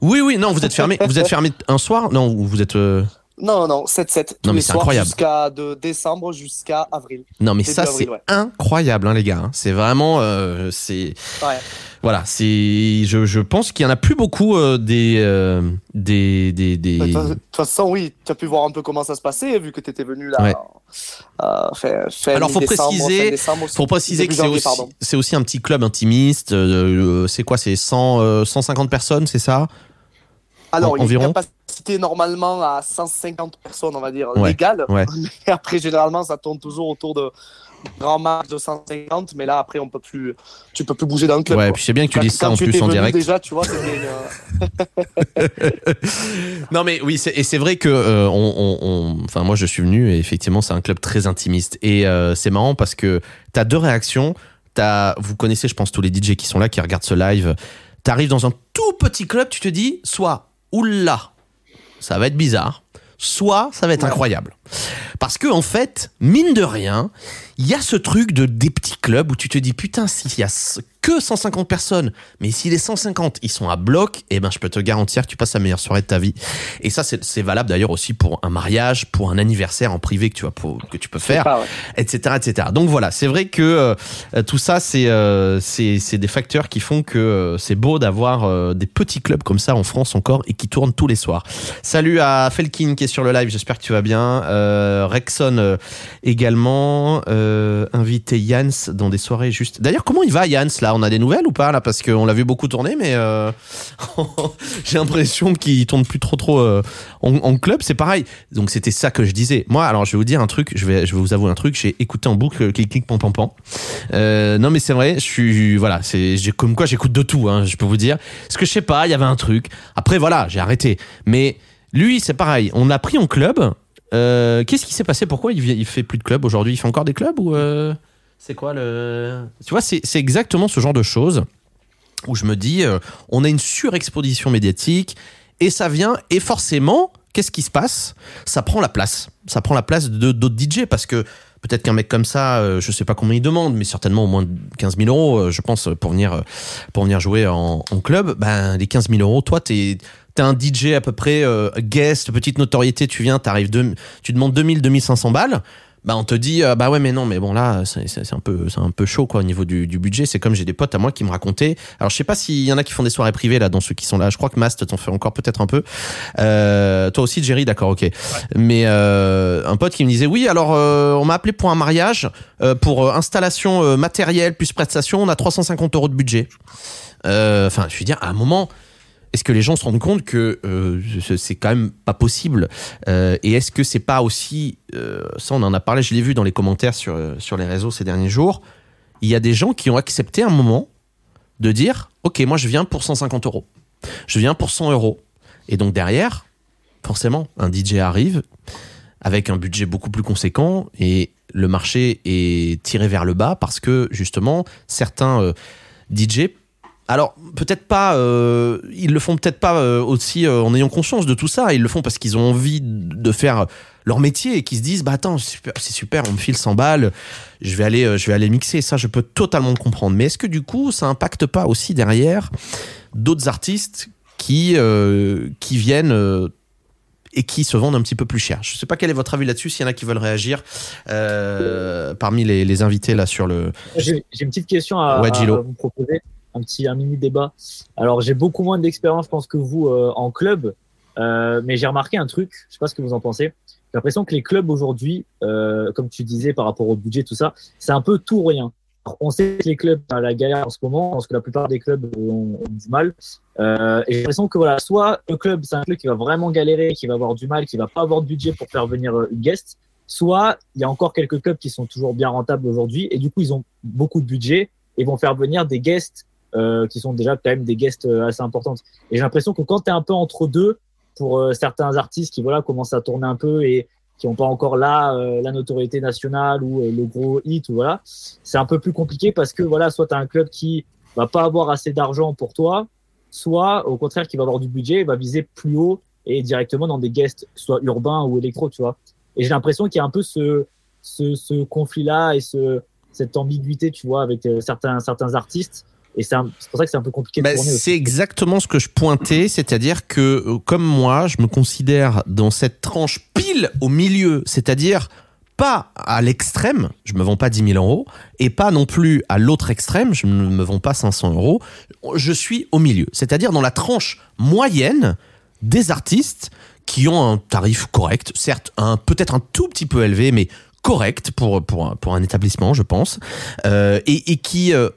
oui. oui. non, vous êtes fermé. vous êtes fermé un soir? Non, vous êtes. Euh, non, non, 7-7. Non, mais c'est incroyable. Jusqu'à de décembre jusqu'à avril. Non, mais ça, c'est incroyable, hein, les gars. Hein. C'est vraiment. Euh, c'est. Ouais. Voilà, c'est. Je, je pense qu'il y en a plus beaucoup euh, des, euh, des, des, des. Bah, de toute façon, oui, tu as pu voir un peu comment ça se passait vu que tu étais venu là. Ouais. Euh, Alors, faut préciser, faut préciser que c'est aussi, c'est aussi un petit club intimiste. c'est quoi C'est 100, 150 personnes, c'est ça? Alors, il y a une capacité normalement à 150 personnes, on va dire, légales. Mais après, généralement, ça tourne toujours autour de grand max de 150, mais là, après, on peut plus, tu peux plus bouger dans le club. Ouais, puis c'est bien que tu dises ça en plus en direct. Déjà, tu vois, non, mais oui, et c'est vrai que, euh, on, enfin, moi, je suis venu et effectivement, c'est un club très intimiste. Et euh, c'est marrant parce que tu as deux réactions. As, vous connaissez, je pense, tous les DJ qui sont là, qui regardent ce live. Tu arrives dans un tout petit club, tu te dis, soit oula, ça va être bizarre, soit ça va être incroyable. Parce que en fait, mine de rien, il y a ce truc de des petits clubs où tu te dis putain s'il y a que 150 personnes, mais si les 150 ils sont à bloc, eh ben je peux te garantir que tu passes la meilleure soirée de ta vie. Et ça c'est valable d'ailleurs aussi pour un mariage, pour un anniversaire en privé que tu vas que tu peux faire, etc etc. Donc voilà, c'est vrai que euh, tout ça c'est euh, c'est c'est des facteurs qui font que euh, c'est beau d'avoir des petits clubs comme ça en France encore et qui tournent tous les soirs. Salut à Felkin qui est sur le live, j'espère que tu vas bien. Rexon également invité Jans dans des soirées juste. D'ailleurs comment il va Jans là? On a des nouvelles ou pas là? Parce qu'on l'a vu beaucoup tourner, mais euh, j'ai l'impression qu'il tourne plus trop trop euh, en, club. C'est pareil. Donc c'était ça que je disais. Moi, alors je vais vous dire un truc. Je vais, je vais vous avouer un truc. J'ai écouté en boucle clic clic pan pan pan. Euh, non mais c'est vrai. Je suis voilà. C'est comme quoi j'écoute de tout. Hein, je peux vous dire. Parce que je sais pas. Il y avait un truc. Après voilà, j'ai arrêté. Mais lui, c'est pareil. On a pris en club. Qu'est-ce qui s'est passé? Pourquoi il, il fait plus de club aujourd'hui? Il fait encore des clubs ou c'est quoi le. Tu vois, c'est exactement ce genre de choses où je me dis, euh, on a une surexposition médiatique et ça vient, et forcément, qu'est-ce qui se passe? Ça prend la place. Ça prend la place d'autres DJ parce que peut-être qu'un mec comme ça, euh, je sais pas combien il demande, mais certainement au moins 15 000 euros, euh, je pense, pour venir, pour venir jouer en, club. Ben, les 15 000 euros, toi, t'es t'es un DJ à peu près guest, petite notoriété, tu viens, t'arrives, tu demandes 2000, 2500 balles. Bah on te dit euh, bah ouais mais non mais bon là c'est un peu c'est un peu chaud quoi au niveau du, du budget. C'est comme j'ai des potes à moi qui me racontaient. Alors je sais pas s'il y en a qui font des soirées privées là dans ceux qui sont là. Je crois que Mast t'en fait encore peut-être un peu. Euh, toi aussi Jerry d'accord ok. Mais euh, un pote qui me disait oui alors euh, on m'a appelé pour un mariage euh, pour installation matérielle plus prestation. On a 350 euros de budget. Enfin je veux dire à un moment est-ce que les gens se rendent compte que euh, c'est quand même pas possible euh, Et est-ce que c'est pas aussi, euh, ça on en a parlé, je l'ai vu dans les commentaires sur, sur les réseaux ces derniers jours, il y a des gens qui ont accepté un moment de dire, ok, moi je viens pour 150 euros, je viens pour 100 euros. Et donc derrière, forcément, un DJ arrive avec un budget beaucoup plus conséquent et le marché est tiré vers le bas parce que justement certains DJ alors peut-être pas, euh, ils le font peut-être pas euh, aussi euh, en ayant conscience de tout ça. Ils le font parce qu'ils ont envie de faire leur métier et qu'ils se disent bah attends c'est super, on me file 100 balles, je vais aller je vais aller mixer. Ça je peux totalement le comprendre. Mais est-ce que du coup ça impacte pas aussi derrière d'autres artistes qui qui viennent et qui se vendent un petit peu plus cher? Je ne sais pas quel est votre avis là-dessus, s'il y en a qui veulent réagir parmi les, les, invités là sur le. J'ai une petite question à, vous proposer, un petit un mini débat. Alors j'ai beaucoup moins d'expérience, je pense que vous euh, en club, euh, mais j'ai remarqué un truc. Je sais pas ce que vous en pensez. J'ai l'impression que les clubs aujourd'hui, euh, comme tu disais par rapport au budget, tout ça, c'est un peu tout rien on sait que les clubs à la galère en ce moment, parce que la plupart des clubs ont, du mal. Euh, et j'ai l'impression que voilà, soit le club, c'est un club qui va vraiment galérer, qui va avoir du mal, qui va pas avoir de budget pour faire venir euh, une guest, soit il y a encore quelques clubs qui sont toujours bien rentables aujourd'hui, et du coup ils ont beaucoup de budget et vont faire venir des guests euh, qui sont déjà quand même des guests euh, assez importantes. Et j'ai l'impression que quand tu es un peu entre deux, pour euh, certains artistes qui voilà commencent à tourner un peu et qui n'ont pas encore là la notoriété nationale ou le gros hit ou voilà c'est un peu plus compliqué parce que voilà soit tu as un club qui va pas avoir assez d'argent pour toi soit au contraire qui va avoir du budget va viser plus haut et directement dans des guests soit urbains ou électro tu vois et j'ai l'impression qu'il y a un peu ce ce, ce conflit là et ce cette ambiguïté tu vois avec certains certains artistes et c'est pour ça que c'est un peu compliqué de bah, C'est exactement ce que je pointais, c'est-à-dire que euh, comme moi, je me considère dans cette tranche pile au milieu, c'est-à-dire pas à l'extrême, je me vends pas 10 000 euros, et pas non plus à l'autre extrême, je ne me vends pas 500 euros. Je suis au milieu, c'est-à-dire dans la tranche moyenne des artistes qui ont un tarif correct, certes un peut-être un tout petit peu élevé, mais correct pour pour pour un établissement, je pense, euh, et, et qui euh,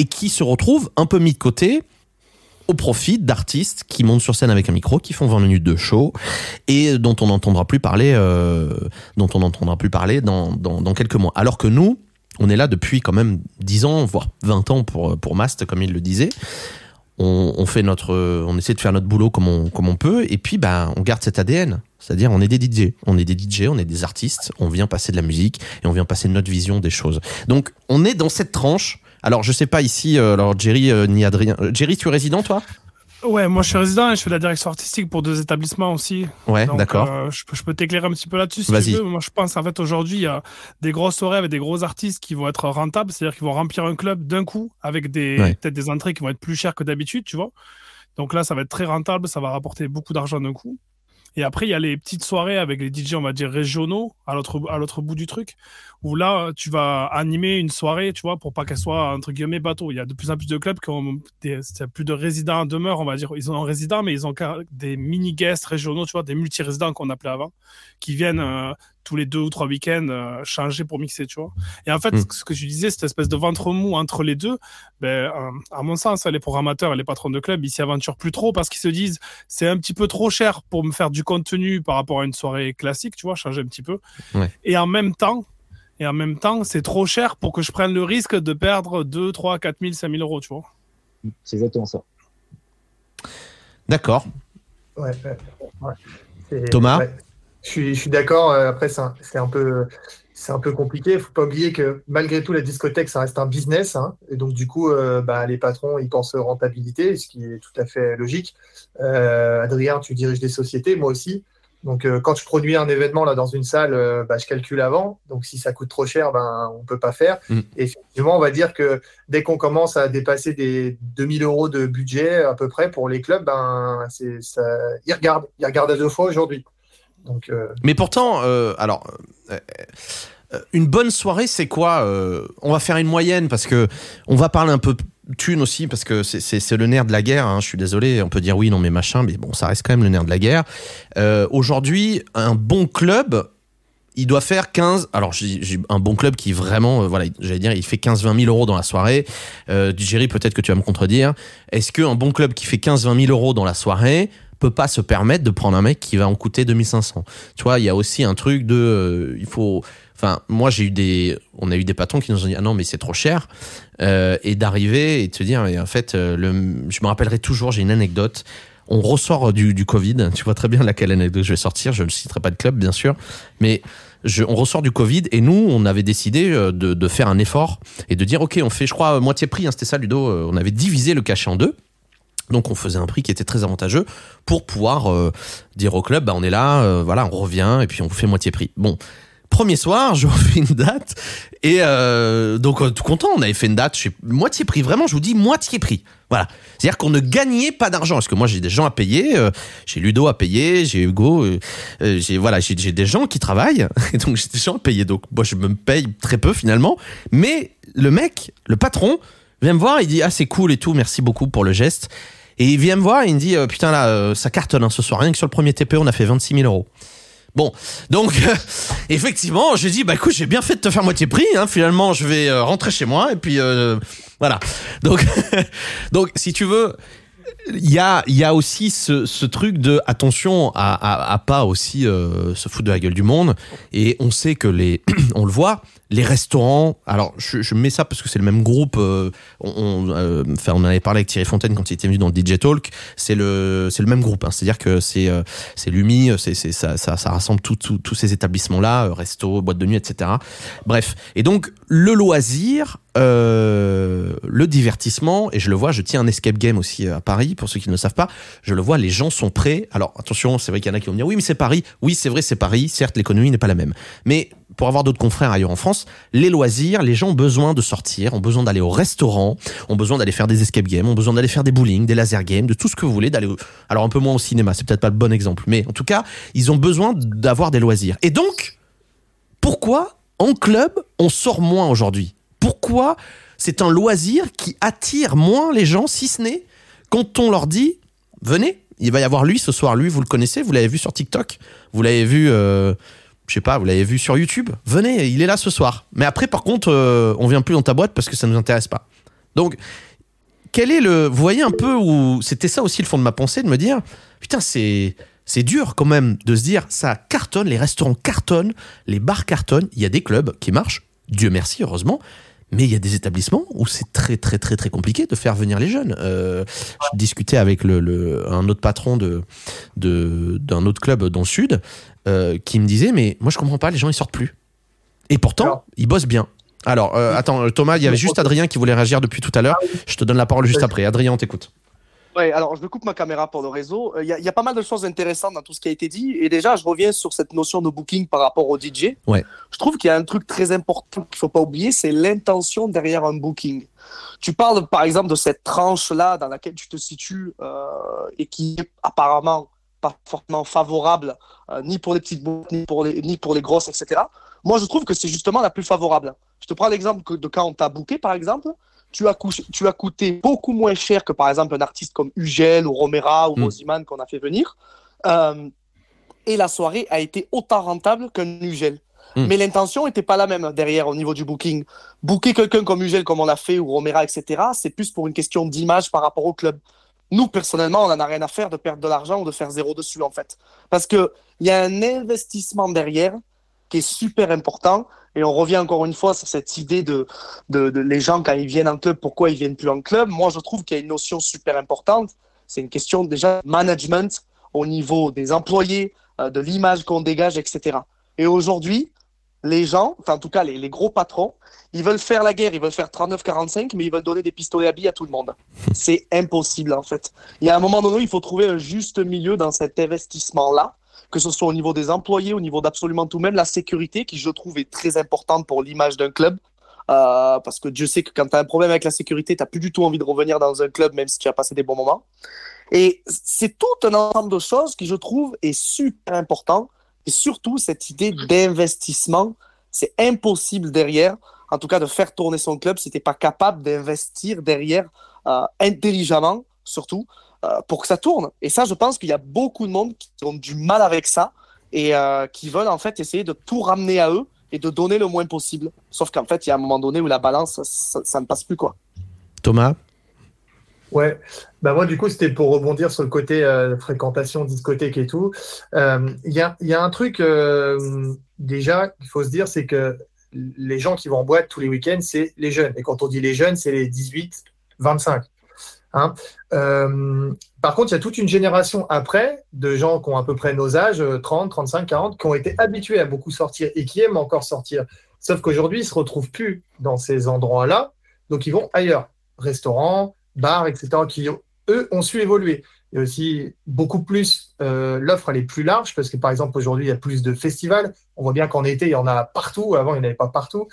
et qui se retrouvent un peu mis de côté au profit d'artistes qui montent sur scène avec un micro, qui font 20 minutes de show et dont on n'entendra plus parler, euh, dont on n'entendra plus parler dans, dans, quelques mois. Alors que nous, on est là depuis quand même 10 ans, voire 20 ans pour, pour Mast, comme il le disait. On, fait notre, on essaie de faire notre boulot comme on, comme on peut, et puis ben on garde cet ADN. C'est-à-dire, on est des DJ, on est des DJ, on est des artistes, on vient passer de la musique et on vient passer notre vision des choses. Donc, on est dans cette tranche alors, je sais pas ici, euh, alors Jerry euh, ni Adrien. Euh, Jerry, tu es résident, toi? Ouais, moi je suis résident et je fais de la direction artistique pour deux établissements aussi. Ouais, d'accord. je, peux t'éclairer un petit peu là-dessus si tu veux. Moi je pense en fait aujourd'hui il y a des grosses soirées avec des gros artistes qui vont être rentables, c'est-à-dire qu'ils vont remplir un club d'un coup avec des peut-être des entrées qui vont être plus chères que d'habitude, tu vois. Donc là ça va être très rentable, ça va rapporter beaucoup d'argent d'un coup. Et après, il y a les petites soirées avec les DJ, on va dire, régionaux, à l'autre, à l'autre bout du truc, où là, tu vas animer une soirée, tu vois, pour pas qu'elle soit, entre guillemets, bateau. Il y a de plus en plus de clubs qui ont des, plus de résidents en demeure, on va dire. Ils ont un résident, mais ils ont des mini-guests régionaux, tu vois, des multi-résidents qu'on appelait avant, qui viennent euh, tous les deux ou trois week-ends euh, changer pour mixer, tu vois. Et en fait, hmm. ce que je disais, cette espèce de ventre mou entre les deux, ben, euh, à mon sens, les programmateurs et les patrons de club, ils s'y aventurent plus trop parce qu'ils se disent, c'est un petit peu trop cher pour me faire du contenu par rapport à une soirée classique, tu vois, changer un petit peu. Et en même temps, et en même temps, c'est trop cher pour que je prenne le risque de perdre 2, 3, 4 000, 5 000 euros, tu vois. C'est exactement ça. D'accord. Ouais, Thomas je suis, d'accord. Euh, après, c'est un, peu, c'est un peu compliqué. Il ne faut pas oublier que malgré tout, la discothèque, ça reste un business. Hein. et donc, du coup, euh, bah, les patrons, ils pensent rentabilité, ce qui est tout à fait logique. Euh, Adrien, tu diriges des sociétés, moi aussi. Donc, quand je produis un événement là dans une salle, bah, je calcule avant. Donc, si ça coûte trop cher, ben, on ne peut pas faire. Mm. Et effectivement, on va dire que dès qu'on commence à dépasser des 2000 euros de budget à peu près pour les clubs, ben, ça, ils regardent. Ils regardent à deux fois aujourd'hui. Euh, Mais pourtant, euh, alors, euh, une bonne soirée, c'est quoi On va faire une moyenne parce que on va parler un peu thune aussi parce que c'est le nerf de la guerre. Hein, je suis désolé, on peut dire oui, non, mais machin, mais bon, ça reste quand même le nerf de la guerre. Aujourd'hui, un bon club, il doit faire 15. Alors, j'ai un bon club qui vraiment, voilà, j'allais dire, il fait 15-20 000 euros dans la soirée. Jerry, peut-être que tu vas me contredire. Est-ce qu'un bon club qui fait 15-20 000 euros dans la soirée peut pas se permettre de prendre un mec qui va en coûter 2500. Tu vois, il y a aussi un truc de, euh, il faut, enfin, moi j'ai eu des, on a eu des patrons qui nous ont dit ah non mais c'est trop cher, euh, et d'arriver et de se dire mais en fait, euh, le, je me rappellerai toujours, j'ai une anecdote. on ressort du, du Covid. Tu vois très bien laquelle anecdote je vais sortir. Je ne citerai pas de club, bien sûr, mais je, on ressort du Covid et nous, on avait décidé de, de, faire un effort et de dire, ok, on fait, je crois, moitié prix. Hein, C'était ça, Ludo. On avait divisé le cachet en deux. Donc on faisait un prix qui était très avantageux pour pouvoir euh, dire au club, bah on est là, euh, voilà, on revient et puis on vous fait moitié prix. Bon, premier soir, je refais une date et euh, donc tout content, on avait fait une date, je suis moitié prix, vraiment, je vous dis moitié prix. Voilà, c'est-à-dire qu'on ne gagnait pas d'argent parce que moi j'ai des gens à payer, j'ai Ludo à payer, j'ai Hugo, j'ai voilà, j'ai des gens qui travaillent et donc j'ai des gens à payer. Donc moi je me paye très peu finalement, mais le mec, le patron vient me voir, il dit ah c'est cool et tout, merci beaucoup pour le geste. Et il vient me voir et il me dit, euh, putain là, euh, ça cartonne hein, ce soir. Rien que sur le premier TP, on a fait 26 000 euros. Bon, donc effectivement, j'ai dit bah écoute, j'ai bien fait de te faire moitié prix. Hein, finalement, je vais euh, rentrer chez moi et puis voilà. Donc, donc si tu veux, il y a, y a aussi ce, ce truc de attention à, à, à pas aussi se foutre de la gueule du monde. Et on sait que les, on le voit, les restaurants. Alors, je, je, mets ça parce que c'est le même groupe. Euh, on, euh, enfin, on en avait parlé avec Thierry Fontaine quand il était venu dans le DJ Talk. C'est le, c'est le même groupe. Hein. C'est-à-dire que c'est, euh, c'est l'UMI, c'est, c'est ça, ça, ça, rassemble tous ces établissements-là, resto, boîte de nuit, etc. Bref. Et donc, le loisir, euh, le divertissement, et je le vois, je tiens un escape game aussi à Paris, pour ceux qui ne le savent pas, je le vois, les gens sont prêts. Alors attention, c'est vrai qu'il y en a qui vont me dire, oui, mais c'est Paris. Oui, c'est vrai, c'est Paris. Certes, l'économie n'est pas la même. Mais pour avoir d'autres confrères ailleurs en France, les loisirs, les gens ont besoin de sortir, ont besoin d'aller au restaurant, ont besoin d'aller faire des escape games, ont besoin d'aller faire des bowling, des laser games, de tout ce que vous voulez, d'aller alors un peu moins au cinéma, c'est peut-être pas le bon exemple, mais en tout cas, ils ont besoin d'avoir des loisirs. Et donc, pourquoi en club, on sort moins aujourd'hui Pourquoi c'est un loisir qui attire moins les gens, si ce n'est quand on leur dit venez, il va y avoir lui ce soir, lui vous le connaissez, vous l'avez vu sur TikTok, vous l'avez vu euh, je sais pas, vous l'avez vu sur YouTube, venez, il est là ce soir. Mais après, par contre, euh, on vient plus dans ta boîte parce que ça ne nous intéresse pas. Donc, quel est le. Vous voyez un peu où. C'était ça aussi le fond de ma pensée, de me dire, putain, c'est. C'est dur quand même de se dire, ça cartonne, les restaurants cartonnent, les bars cartonnent, il y a des clubs qui marchent, Dieu merci, heureusement, mais il y a des établissements où c'est très très très très compliqué de faire venir les jeunes. Euh, je discutais avec le, un autre patron de d'un autre club dans le sud euh, qui me disait mais moi je comprends pas les gens ils sortent plus. Et pourtant ils bossent bien. Alors euh, attends Thomas il y avait juste Adrien qui voulait réagir depuis tout à l'heure. Ah je te donne la parole juste après. Adrien on t'écoute. Ouais, alors je me coupe ma caméra pour le réseau. Il y, y, a pas mal de choses intéressantes dans tout ce qui a été dit. Et déjà, je reviens sur cette notion de booking par rapport au DJ. Ouais. Je trouve qu'il y a un truc très important qu'il faut pas oublier, c'est l'intention derrière un booking. Tu parles par exemple de cette tranche-là dans laquelle tu te situes euh, et qui est apparemment pas fortement favorable euh, ni pour les petites boîtes, ni pour les, ni pour les grosses, etc. Moi, je trouve que c'est justement la plus favorable. Je te prends l'exemple de quand on t'a booké, par exemple tu as, tu as coûté beaucoup moins cher que par exemple un artiste comme Ugel ou Romera ou mm. qu'on a fait venir. Euh, et la soirée a été autant rentable qu'un Ugel. Hmm. Mais l'intention n'était pas la même derrière au niveau du booking. Booker quelqu'un comme Ugel, comme on l'a fait, ou Romera, etc., c'est plus pour une question d'image par rapport au club. Nous, personnellement, on n'en a rien à faire de perdre de l'argent ou de faire zéro dessus, en fait. Parce qu'il y a un investissement derrière qui est super important et on revient encore une fois sur cette idée de, de, les gens, quand ils viennent en club, pourquoi ils viennent plus en club. Moi, je trouve qu'il y a une notion super importante. C'est une question déjà de management au niveau des employés, euh, de l'image qu'on dégage, etc. Et aujourd'hui, les gens, enfin en tout cas les, les, gros patrons, ils veulent faire la guerre, ils veulent faire 39-45, mais ils veulent donner des pistolets à billes à tout le monde. C'est impossible en fait. Il y a un moment donné, il faut trouver un juste milieu dans cet investissement-là que ce soit au niveau des employés, au niveau d'absolument tout, même la sécurité, qui je trouve est très importante pour l'image d'un club. Euh, parce que Dieu sait que quand tu as un problème avec la sécurité, tu n'as plus du tout envie de revenir dans un club, même si tu as passé des bons moments. Et c'est tout un ensemble de choses qui, je trouve, est super important. Et surtout, cette idée d'investissement, c'est impossible derrière, en tout cas, de faire tourner son club si tu n'es pas capable d'investir derrière euh, intelligemment, surtout, pour que ça tourne. Et ça, je pense qu'il y a beaucoup de monde qui ont du mal avec ça et euh, qui veulent en fait essayer de tout ramener à eux et de donner le moins possible. Sauf qu'en fait, il y a un moment donné où la balance, ça, ne passe plus quoi. Thomas? Ouais, bah moi du coup c'était pour rebondir sur le côté euh, fréquentation, discothèque et tout. Il y a, y, a, un truc déjà qu'il faut se dire, c'est que les gens qui vont en boîte tous les week-ends, c'est les jeunes. Et quand on dit les jeunes, c'est les 18-25. Hein. Euh, par contre, il y a toute une génération après de gens qui ont à peu près nos âges, 30, 35, 40, qui ont été habitués à beaucoup sortir et qui aiment encore sortir. Sauf qu'aujourd'hui, ils se retrouvent plus dans ces endroits-là, donc ils vont ailleurs, restaurants, bars, etc., qui, eux, ont su évoluer. Il y a aussi beaucoup plus, euh, l'offre elle est plus large parce que par exemple aujourd'hui il y a plus de festivals. On voit bien qu'en été il y en a partout. Avant il n'y en avait pas partout.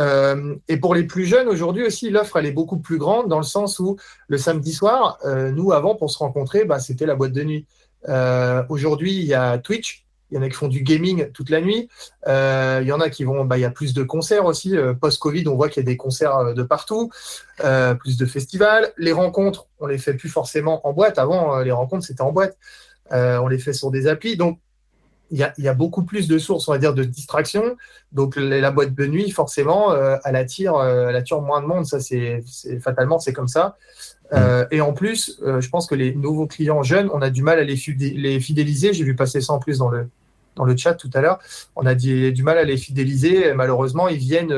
Euh, et pour les plus jeunes, aujourd'hui aussi, l'offre, elle est beaucoup plus grande dans le sens où le samedi soir, euh, nous, avant, pour se rencontrer, bah, c'était la boîte de nuit. Euh, aujourd'hui, il y a Twitch. Il y en a qui font du gaming toute la nuit. il y en a qui vont, bah, il y a plus de concerts aussi. Post-Covid, on voit qu'il y a des concerts de partout, plus de festivals. Les rencontres, on les fait plus forcément en boîte. Avant, les rencontres, c'était en boîte. on les fait sur des applis. Donc, il y, a, beaucoup plus de sources, on va dire, de distraction. Donc la boîte de nuit, forcément, euh, elle, attire, euh, elle attire moins de monde. Ça, c'est fatalement, c'est comme ça. Euh, et en plus, je pense que les nouveaux clients jeunes, on a du mal à les, fidéliser. J'ai vu passer ça en plus dans le, dans le chat tout à l'heure. On a du, mal à les fidéliser. malheureusement, ils viennent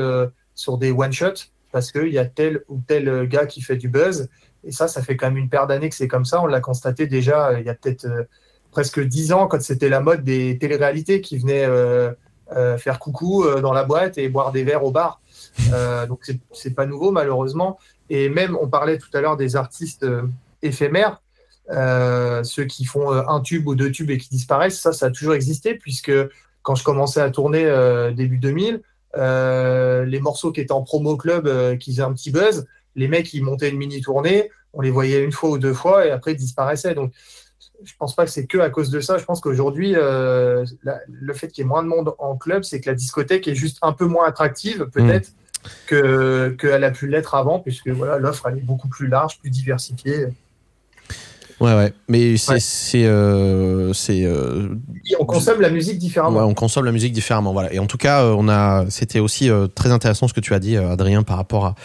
sur des one-shots parce qu'il y a tel ou tel gars qui fait du buzz. Et ça, ça fait quand même une paire d'années que c'est comme ça. On l'a constaté déjà il y a peut-être presque dix ans quand c'était la mode des téléréalités qui venaient euh, euh, faire coucou euh, dans la boîte et boire des verres au bar. donc c'est pas nouveau malheureusement. Et même on parlait tout à l'heure des artistes éphémères. ceux qui font un tube ou deux tubes et qui disparaissent, ça, ça a toujours existé, puisque quand je commençais à tourner début 2000, les morceaux qui étaient en promo club, qui faisaient un petit buzz, les mecs, ils montaient une mini tournée, on les voyait une fois ou deux fois et après ils disparaissaient. Donc je pense pas que c'est que à cause de ça. Je pense qu'aujourd'hui, euh, le fait qu'il y ait moins de monde en club, c'est que la discothèque est juste un peu moins attractive, peut-être, mm. qu'elle a pu l'être avant, puisque voilà, l'offre elle est beaucoup plus large, plus diversifiée. Ouais, ouais. Mais c'est. c'est, euh, euh, on consomme la musique différemment. Ouais, on consomme la musique différemment. Voilà. Et en tout cas, euh, on a. C'était aussi très intéressant ce que tu as dit, Adrien, par rapport à,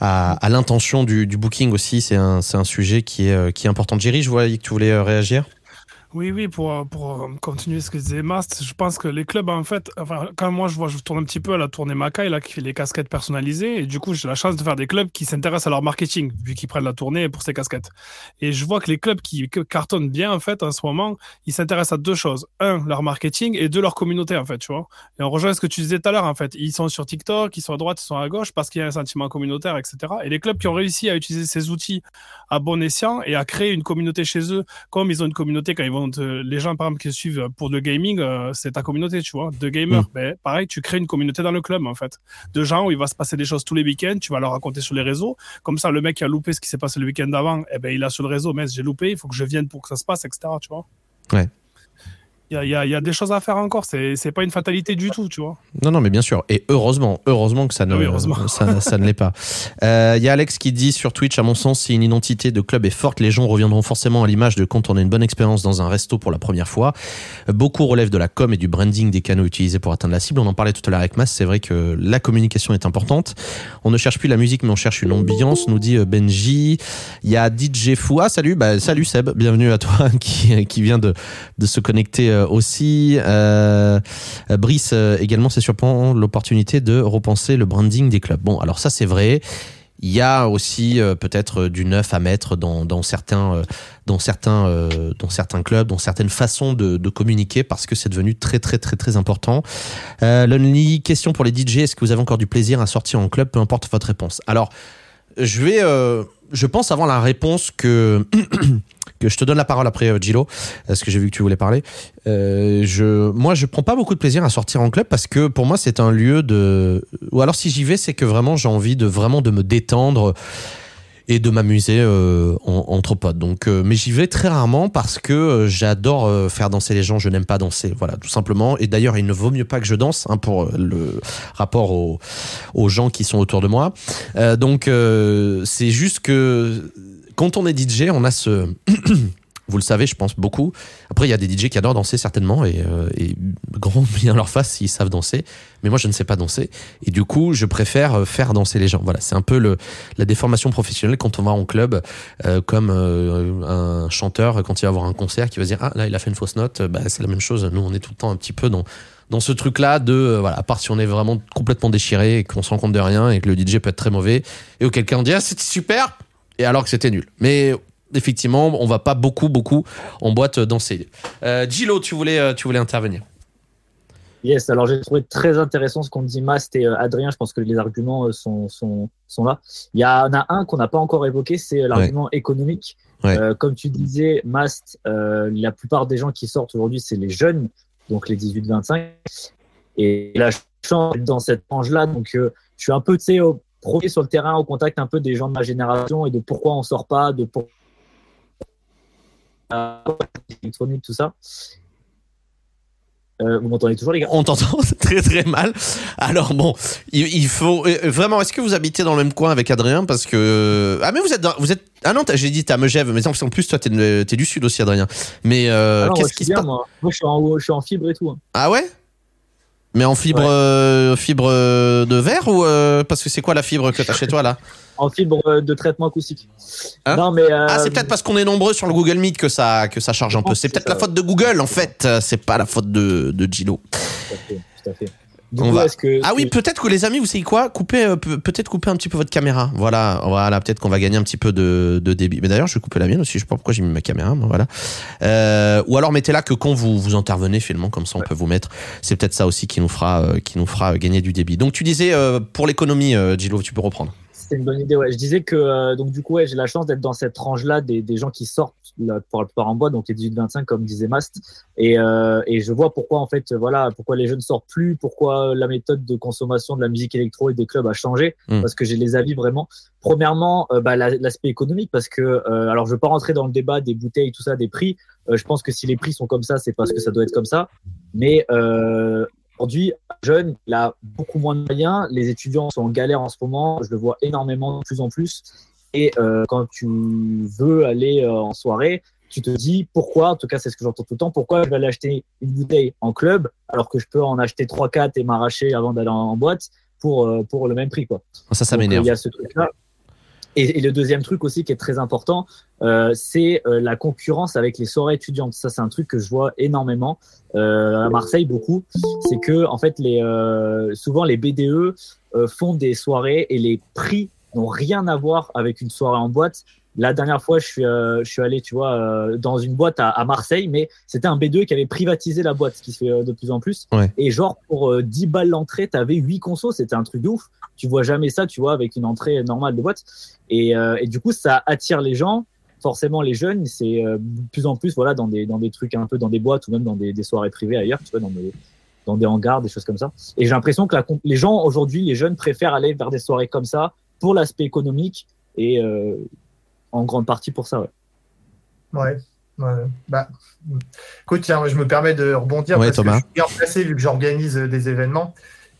à, à l'intention du, du booking aussi. C'est un, c'est un sujet qui est, qui est important. Jerry, je voyais que tu voulais réagir. Oui, oui, pour, pour continuer ce que disait Mast, je pense que les clubs, en fait, quand moi je vois, je tourne un petit peu à la tournée Macaille, là, qui fait les casquettes personnalisées, et du coup, j'ai la chance de faire des clubs qui s'intéressent à leur marketing, vu qu'ils prennent la tournée pour ces casquettes. Et je vois que les clubs qui cartonnent bien, en fait, en ce moment, ils s'intéressent à deux choses. Un, leur marketing, et deux, leur communauté, en fait, tu vois. Et on rejoint ce que tu disais tout à l'heure, en fait. Ils sont sur TikTok, ils sont à droite, ils sont à gauche, parce qu'il y a un sentiment communautaire, etc. Et les clubs qui ont réussi à utiliser ces outils à bon escient et à créer une communauté chez eux, comme ils ont une communauté quand ils vont, les gens, qui suivent pour le gaming, euh, c'est ta communauté, tu vois, de gamers. Mm. Ben, pareil, tu crées une communauté dans le club, en fait, de gens où il va se passer des choses tous les week-ends, tu vas leur raconter sur les réseaux. Comme ça, le mec qui a loupé ce qui s'est passé le week-end d'avant, eh ben, il a sur le réseau, mais j'ai loupé, il faut que je vienne pour que ça se passe, etc., tu vois. Ouais il y, a, des choses à faire encore. C'est, pas une fatalité du tout, tu vois. Non, non, mais bien sûr. Et heureusement, heureusement que ça ne, Ça, ça, ne l'est pas. Euh, il y a Alex qui dit sur Twitch, à mon sens, si une identité de club est forte, les gens reviendront forcément à l'image de quand on a une bonne expérience dans un resto pour la première fois. Beaucoup relèvent de la com et du branding des canaux utilisés pour atteindre la cible. On en parlait tout à l'heure avec Mas. C'est vrai que la communication est importante. On ne cherche plus la musique, mais on cherche une ambiance, nous dit euh, Benji. Il y a DJ Foua. Salut, bah, salut Seb. Bienvenue à toi qui, qui vient de, de se connecter euh, aussi. Euh, Brice euh, également, c'est surprend l'opportunité de repenser le branding des clubs. Bon, alors ça c'est vrai. Il y a aussi euh, peut-être du neuf à mettre dans, certains, dans certains, dans certains clubs, dans certaines façons de, communiquer parce que c'est devenu très très très très important. Euh, Lonely, question pour les DJ est-ce que vous avez encore du plaisir à sortir en club, peu importe votre réponse. Alors, je vais, je pense avant la réponse que que je te donne la parole après euh, Gilo, parce que j'ai vu que tu voulais parler. Euh, je, moi, je prends pas beaucoup de plaisir à sortir en club parce que pour moi, c'est un lieu de. Ou alors, si j'y vais, c'est que vraiment j'ai envie de vraiment de me détendre et de m'amuser euh, entre potes. Donc, euh, mais j'y vais très rarement parce que euh, j'adore faire danser les gens. Je n'aime pas danser, voilà, tout simplement. Et d'ailleurs, il ne vaut mieux pas que je danse hein, pour le rapport aux, aux gens qui sont autour de moi. donc, c'est juste que quand on est DJ, on a ce Vous le savez, je pense beaucoup. Après, il y a des DJ qui adorent danser certainement et, euh, et grand bien leur face s'ils savent danser. Mais moi, je ne sais pas danser et du coup, je préfère euh, faire danser les gens. Voilà, c'est un peu le, la déformation professionnelle quand on va en club, euh, comme euh, un chanteur quand il va avoir un concert qui va dire ah là il a fait une fausse note. Bah, c'est la même chose. Nous, on est tout le temps un petit peu dans dans ce truc-là de, euh, voilà, à part si on est vraiment complètement déchiré et qu'on se rend compte de rien et que le DJ peut être très mauvais, et auquel cas on dit, ah, c'était super, Et alors que c'était nul. Mais effectivement, on va pas beaucoup, beaucoup en boîte danser. Euh, Gilo, tu voulais, tu voulais intervenir. Yes, alors j'ai trouvé très intéressant ce qu'ont dit Mast et Adrien. Je pense que les arguments sont, sont, sont là. Il y en a un qu'on n'a pas encore évoqué, c'est l'argument économique. comme tu disais, Mast, la plupart des gens qui sortent aujourd'hui, c'est les jeunes, donc les 18-25. Et la chance dans cette tranche-là, donc je suis un peu, tu sais, au premier sur le terrain, au contact un peu des gens de ma génération et de pourquoi on sort pas, de pourquoi électronique, tout ça. Euh, vous m'entendez toujours, les gars? On t'entend très très mal. Alors bon, il, faut euh, vraiment. Est-ce que vous habitez dans le même coin avec Adrien? Parce que ah mais vous êtes vous êtes ah non j'ai dit t'as Megève, mais en plus toi t'es es du sud aussi Adrien. Mais euh, ah qu'est-ce qui se passe moi. moi, je suis en je suis en fibre et tout. Hein. Ah ouais? Mais en fibre, euh, fibre euh, de verre ou euh, parce que c'est quoi la fibre que tu as chez toi là En fibre de traitement acoustique. Hein non mais ah c'est peut-être parce qu'on est nombreux sur le Google Meet que ça que ça charge un peu. C'est peut-être la faute de Google en fait. C'est pas la faute de de Gilo. Tout à fait. Tout à fait ah oui, peut-être que les amis, vous savez quoi Couper, euh, peut-être couper un petit peu votre caméra. Voilà, voilà, peut-être qu'on va gagner un petit peu de, débit. Mais d'ailleurs, je vais couper la mienne aussi. Je sais pas pourquoi j'ai mis ma caméra. voilà. Euh, ou alors mettez-la que quand vous vous intervenez finalement, comme ça on peut vous mettre. C'est peut-être ça aussi qui nous fera, euh, qui nous fera gagner du débit. Donc tu disais pour l'économie, Gilo, tu peux reprendre. C'est une bonne idée. Ouais. Je disais que donc du coup, ouais, j'ai la chance d'être dans cette tranche-là des, des gens qui sortent pour la plupart en bois, donc les 18-25 comme disait Mast. Et, euh, et je vois pourquoi en fait, voilà, pourquoi les jeunes sortent plus, pourquoi la méthode de consommation de la musique électro et des clubs a changé, mm. parce que j'ai les avis vraiment. Premièrement, euh, bah, l'aspect économique, parce que euh, alors je veux pas rentrer dans le débat des bouteilles, tout ça, des prix. Euh, je pense que si les prix sont comme ça, c'est parce que ça doit être comme ça. Mais euh, Aujourd'hui, jeune, il a beaucoup moins de moyens. Les étudiants sont en galère en ce moment. Je le vois énormément, de plus en plus. Et euh, quand tu veux aller euh, en soirée, tu te dis pourquoi, en tout cas c'est ce que j'entends tout le temps, pourquoi je vais aller acheter une bouteille en club alors que je peux en acheter 3-4 et m'arracher avant d'aller en boîte pour, euh, pour le même prix. Quoi. Ça, ça m'énerve. Il y a ce truc-là. Et, le deuxième truc aussi qui est très important, euh, c'est la concurrence avec les soirées étudiantes. Ça, c'est un truc que je vois énormément euh, à Marseille beaucoup. C'est que en fait, les, souvent les BDE font des soirées et les prix n'ont rien à voir avec une soirée en boîte. La dernière fois, je suis, euh, je suis allé, tu vois, euh, dans une boîte à, Marseille, mais c'était un B2 qui avait privatisé la boîte, ce qui se fait euh, de plus en plus. Et genre, pour 10 balles l'entrée, tu avais 8 consos, c'était un truc de ouf. Tu vois jamais ça, tu vois, avec une entrée normale de boîte. Et, et du coup, ça attire les gens. Forcément, les jeunes, c'est de plus en plus, voilà, dans des, dans des trucs un peu dans des boîtes ou même dans des, des soirées privées ailleurs, tu vois, dans des, dans des hangars, des choses comme ça. Et j'ai l'impression que la, les gens aujourd'hui, les jeunes préfèrent aller vers des soirées comme ça pour l'aspect économique et euh, en grande partie pour ça. Ouais. ouais. Bah, écoute, tiens, je me permets de rebondir parce que je suis bien placé vu que j'organise euh, des événements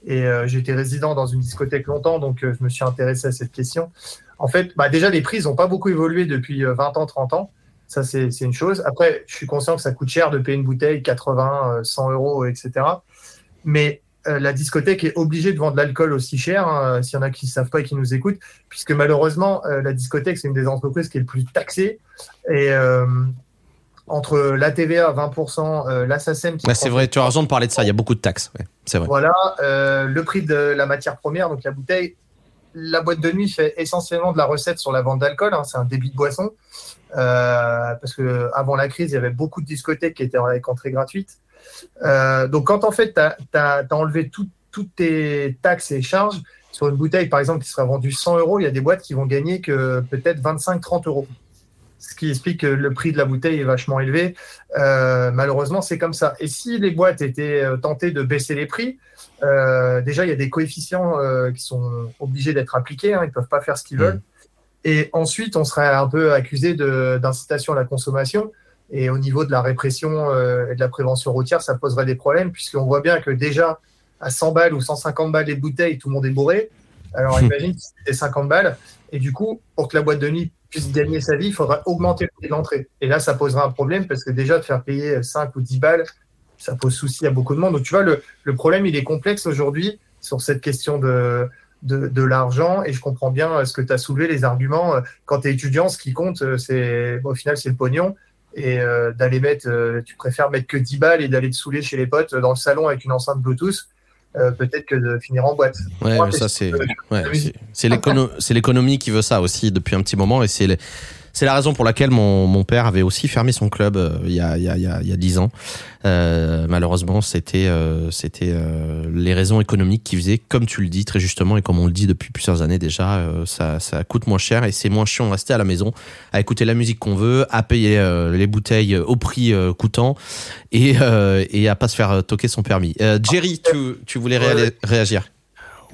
et euh, j'ai été résident dans une discothèque longtemps, donc je me suis intéressé à cette question. En fait, bah, déjà, les prix n'ont pas beaucoup évolué depuis 20 ans, 30 ans. Ça, c'est une chose. Après, je suis conscient que ça coûte cher de payer une bouteille 80, 100 euros, etc. Mais euh, la discothèque est obligée de vendre l'alcool aussi cher, hein, s'il y en a qui ne savent pas et qui nous écoutent, puisque malheureusement, euh, la discothèque, c'est une des entreprises qui est le plus taxée. Et euh, entre la TVA à 20%, la SACEM... c'est vrai, tu as raison de parler de ça, il y a beaucoup de taxes. c'est vrai. Voilà, le prix de la matière première, donc la bouteille. La boîte de nuit fait essentiellement de la recette sur la vente d'alcool, hein, c'est un débit de boisson. parce que avant la crise, il y avait beaucoup de discothèques qui étaient avec entrée gratuite. Euh, donc, quand en fait, tu as, enlevé toutes tes taxes et charges sur une bouteille, par exemple, qui sera vendue 100 euros, il y a des boîtes qui vont gagner que peut-être 25-30 euros. Ce qui explique que le prix de la bouteille est vachement élevé. Euh, malheureusement, c'est comme ça. Et si les boîtes étaient euh, tentées de baisser les prix, déjà, il y a des coefficients qui sont obligés d'être appliqués. Hein, ils ne peuvent pas faire ce qu'ils mmh. veulent. Et ensuite, on serait un peu accusé d'incitation à la consommation. Et au niveau de la répression euh, et de la prévention routière, ça poserait des problèmes, puisqu'on voit bien que déjà, à 100 balles ou 150 balles les bouteilles, tout le monde est bourré. Alors imagine si c'était 50 balles. Et du coup, pour que la boîte de nuit puisse gagner sa vie, il faudra augmenter le prix de l'entrée. Et là, ça posera un problème, parce que déjà, de faire payer 5 ou 10 balles, ça pose souci à beaucoup de monde. Donc tu vois, le, le problème, il est complexe aujourd'hui sur cette question de, de, de l'argent et je comprends bien ce que tu as soulevé, les arguments. Quand tu es étudiant, ce qui compte, c'est au final, c'est le pognon et euh, d'aller mettre, euh, tu préfères mettre que 10 balles et d'aller te saouler chez les potes dans le salon avec une enceinte Bluetooth. peut-être que de finir en boîte. Ouais, ça c'est c'est l'économie qui veut ça aussi depuis un petit moment et c'est c'est la raison pour laquelle mon, mon père avait aussi fermé son club euh, il y a il y a il y a dix ans. Euh, malheureusement, c'était euh, c'était euh, les raisons économiques qui faisaient, comme tu le dis très justement et comme on le dit depuis plusieurs années déjà, euh, ça ça coûte moins cher et c'est moins chiant de rester à la maison, à écouter la musique qu'on veut, à payer les bouteilles au prix coûtant et et à pas se faire toquer son permis. Jerry, tu tu voulais réagir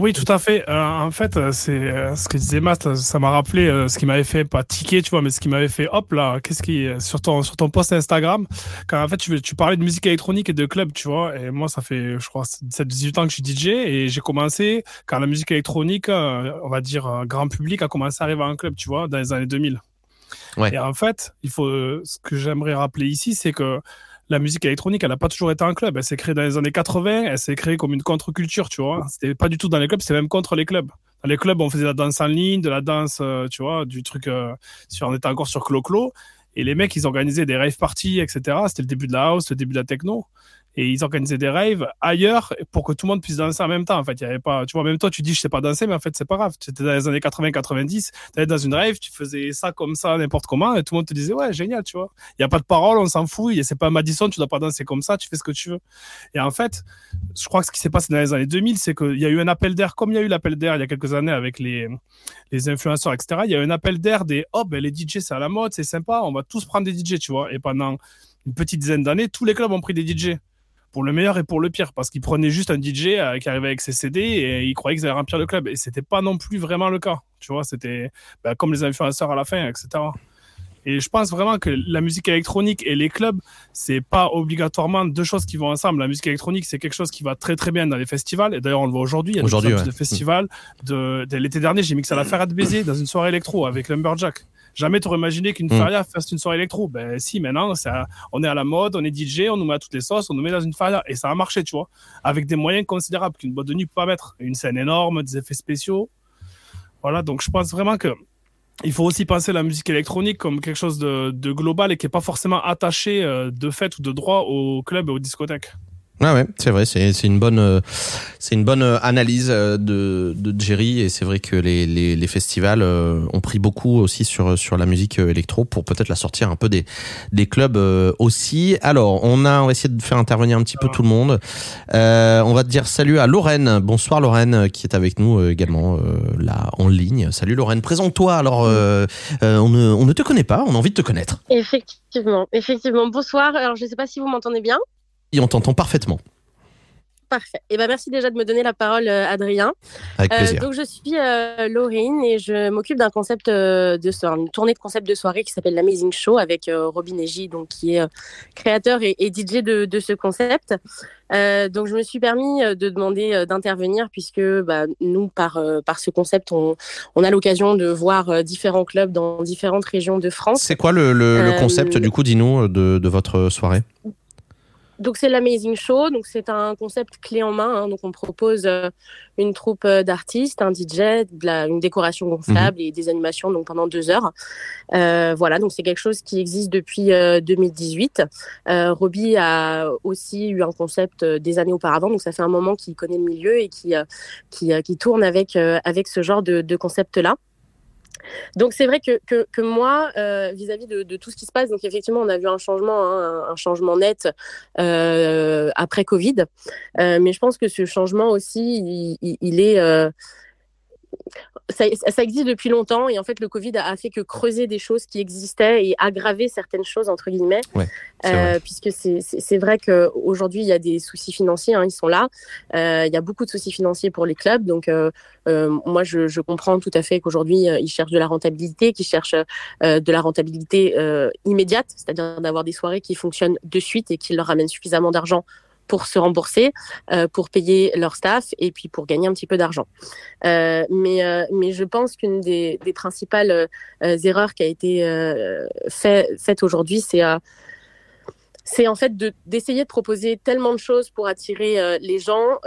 oui, tout à fait. Euh, en fait, euh, c'est euh, ce que disait Matt, ça m'a rappelé ce qui m'avait fait pas tiquer, tu vois, mais ce qui m'avait fait hop là, qu'est-ce qui sur ton sur ton post Instagram, quand en fait tu tu parlais de musique électronique et de club, tu vois, et moi ça fait je crois 17 18 ans que je suis DJ et j'ai commencé quand la musique électronique, on va dire grand public a commencé à arriver à un club, tu vois, dans les années 2000. Ouais. Et en fait, il faut ce que j'aimerais rappeler ici, c'est que la musique électronique, elle n'a pas toujours été un club. Elle s'est créée dans les années 80, elle s'est créée comme une contre-culture, tu vois. C'était pas du tout dans les clubs, c'était même contre les clubs. Dans les clubs, on faisait de la danse en ligne, de la danse, euh, tu vois, du truc, euh, on était encore sur Clo-Clo. Et les mecs, ils organisaient des rave parties, etc. C'était le début de la house, le début de la techno et ils organisaient des raves ailleurs pour que tout le monde puisse danser en même temps. En fait, il y avait pas, tu vois, même toi, tu dis je sais pas danser, mais en fait, c'est pas grave. Tu étais dans les années 80-90, tu dans une rave, tu faisais ça comme ça, n'importe comment, et tout le monde te disait ouais, génial, tu vois. Il y a pas de parole, on s'en fout, c'est pas Madison, tu dois pas danser comme ça, tu fais ce que tu veux. Et en fait, je crois que ce qui s'est passé dans les années 2000, c'est qu'il y a eu un appel d'air, comme il y a eu l'appel d'air il y a quelques années avec les, les influenceurs, etc. Il y a eu un appel d'air des oh, ben les DJ, c'est à la mode, c'est sympa, on va tous prendre des DJ, tu vois. Et pendant une petite dizaine d'années, tous les clubs ont pris des DJ pour le meilleur et pour le pire, parce qu'ils prenaient juste un DJ euh, qui arrivait avec ses CD et ils croyaient qu'ils allaient remplir le club. Et c'était pas non plus vraiment le cas. Tu vois, c'était bah, comme les influenceurs à la fin, etc. Et je pense vraiment que la musique électronique et les clubs, c'est pas obligatoirement deux choses qui vont ensemble. La musique électronique, c'est quelque chose qui va très très bien dans les festivals. Et d'ailleurs, on le voit aujourd'hui. Il y a aujourd'hui ouais. de festivals. De, de l'été dernier, j'ai mixé à la Ferrat de Baiser dans une soirée électro avec Lumberjack. Jamais t'aurais imaginé qu'une mm. Faria fasse une soirée électro. Ben si, maintenant, ça, on est à la mode, on est DJ, on nous met à toutes les sauces, on nous met dans une Faria. Et ça a marché, tu vois. Avec des moyens considérables qu'une boîte de nuit peut pas mettre. Une scène énorme, des effets spéciaux. Voilà, donc je pense vraiment que il faut aussi penser la musique électronique comme quelque chose de, de global et qui est pas forcément attaché euh, de fait ou de droit au club et aux discothèques. Ah ouais, c'est vrai, c'est une bonne euh, c'est une bonne euh, analyse euh, de de Jerry et c'est vrai que les les, les festivals ont pris beaucoup aussi sur sur la musique électro pour peut-être la sortir un peu des des clubs aussi. Alors, on a on va essayer de faire intervenir un petit peu tout le monde. Euh, on va te dire salut à Lorraine. Bonsoir Lorraine qui est avec nous également là en ligne. Salut Lorraine, présente-toi. Alors on ne on ne te connaît pas, on a envie de te connaître. Effectivement, effectivement. Bonsoir. Alors, je sais pas si vous m'entendez bien on t'entend parfaitement. Parfait. Eh ben merci déjà de me donner la parole, euh, Adrien. Avec plaisir. Euh, donc je suis euh, Laurine et je m'occupe d'un concept de soirée, une tournée de concept de soirée qui s'appelle l'Amazing Show avec Robin Eji, donc qui est créateur et, DJ de, ce concept. donc je me suis permis de demander d'intervenir puisque bah, nous par par ce concept on, on a l'occasion de voir différents clubs dans différentes régions de France. C'est quoi le, le, concept du coup, dis-nous, de, de votre soirée? Donc c'est l'Amazing Show, donc c'est un concept clé en main. Hein. donc on propose euh, une troupe euh, d'artistes, un DJ, une décoration gonflable mhm. et des animations donc pendant deux heures. Euh, voilà, donc c'est quelque chose qui existe depuis 2018. Roby a aussi eu un concept des années auparavant, donc ça fait un moment qu'il connaît le milieu et qui qui, qui tourne avec avec ce genre de, de concept là. Donc c'est vrai que, que, moi, euh, vis-à-vis de, tout ce qui se passe, donc effectivement, on a vu un changement, hein, un, changement net euh, après Covid, euh, mais je pense que ce changement aussi, il est ça, ça, existe depuis longtemps et en fait le Covid a, fait que creuser des choses qui existaient et aggraver certaines choses entre guillemets, euh, puisque c'est vrai qu'aujourd'hui il y a des soucis financiers, hein, ils sont là, euh, il y a beaucoup de soucis financiers pour les clubs, donc euh, moi je, je, comprends tout à fait qu'aujourd'hui ils cherchent de la rentabilité, qu'ils cherchent de la rentabilité immédiate, c'est-à-dire d'avoir des soirées qui fonctionnent de suite et qui leur ramènent suffisamment d'argent pour se rembourser, euh, pour payer leur staff et puis pour gagner un petit peu d'argent. Euh, mais, euh, mais je pense qu'une des, principales erreurs qui a été fait, faite aujourd'hui, c'est c'est en fait d'essayer de, proposer tellement de choses pour attirer les gens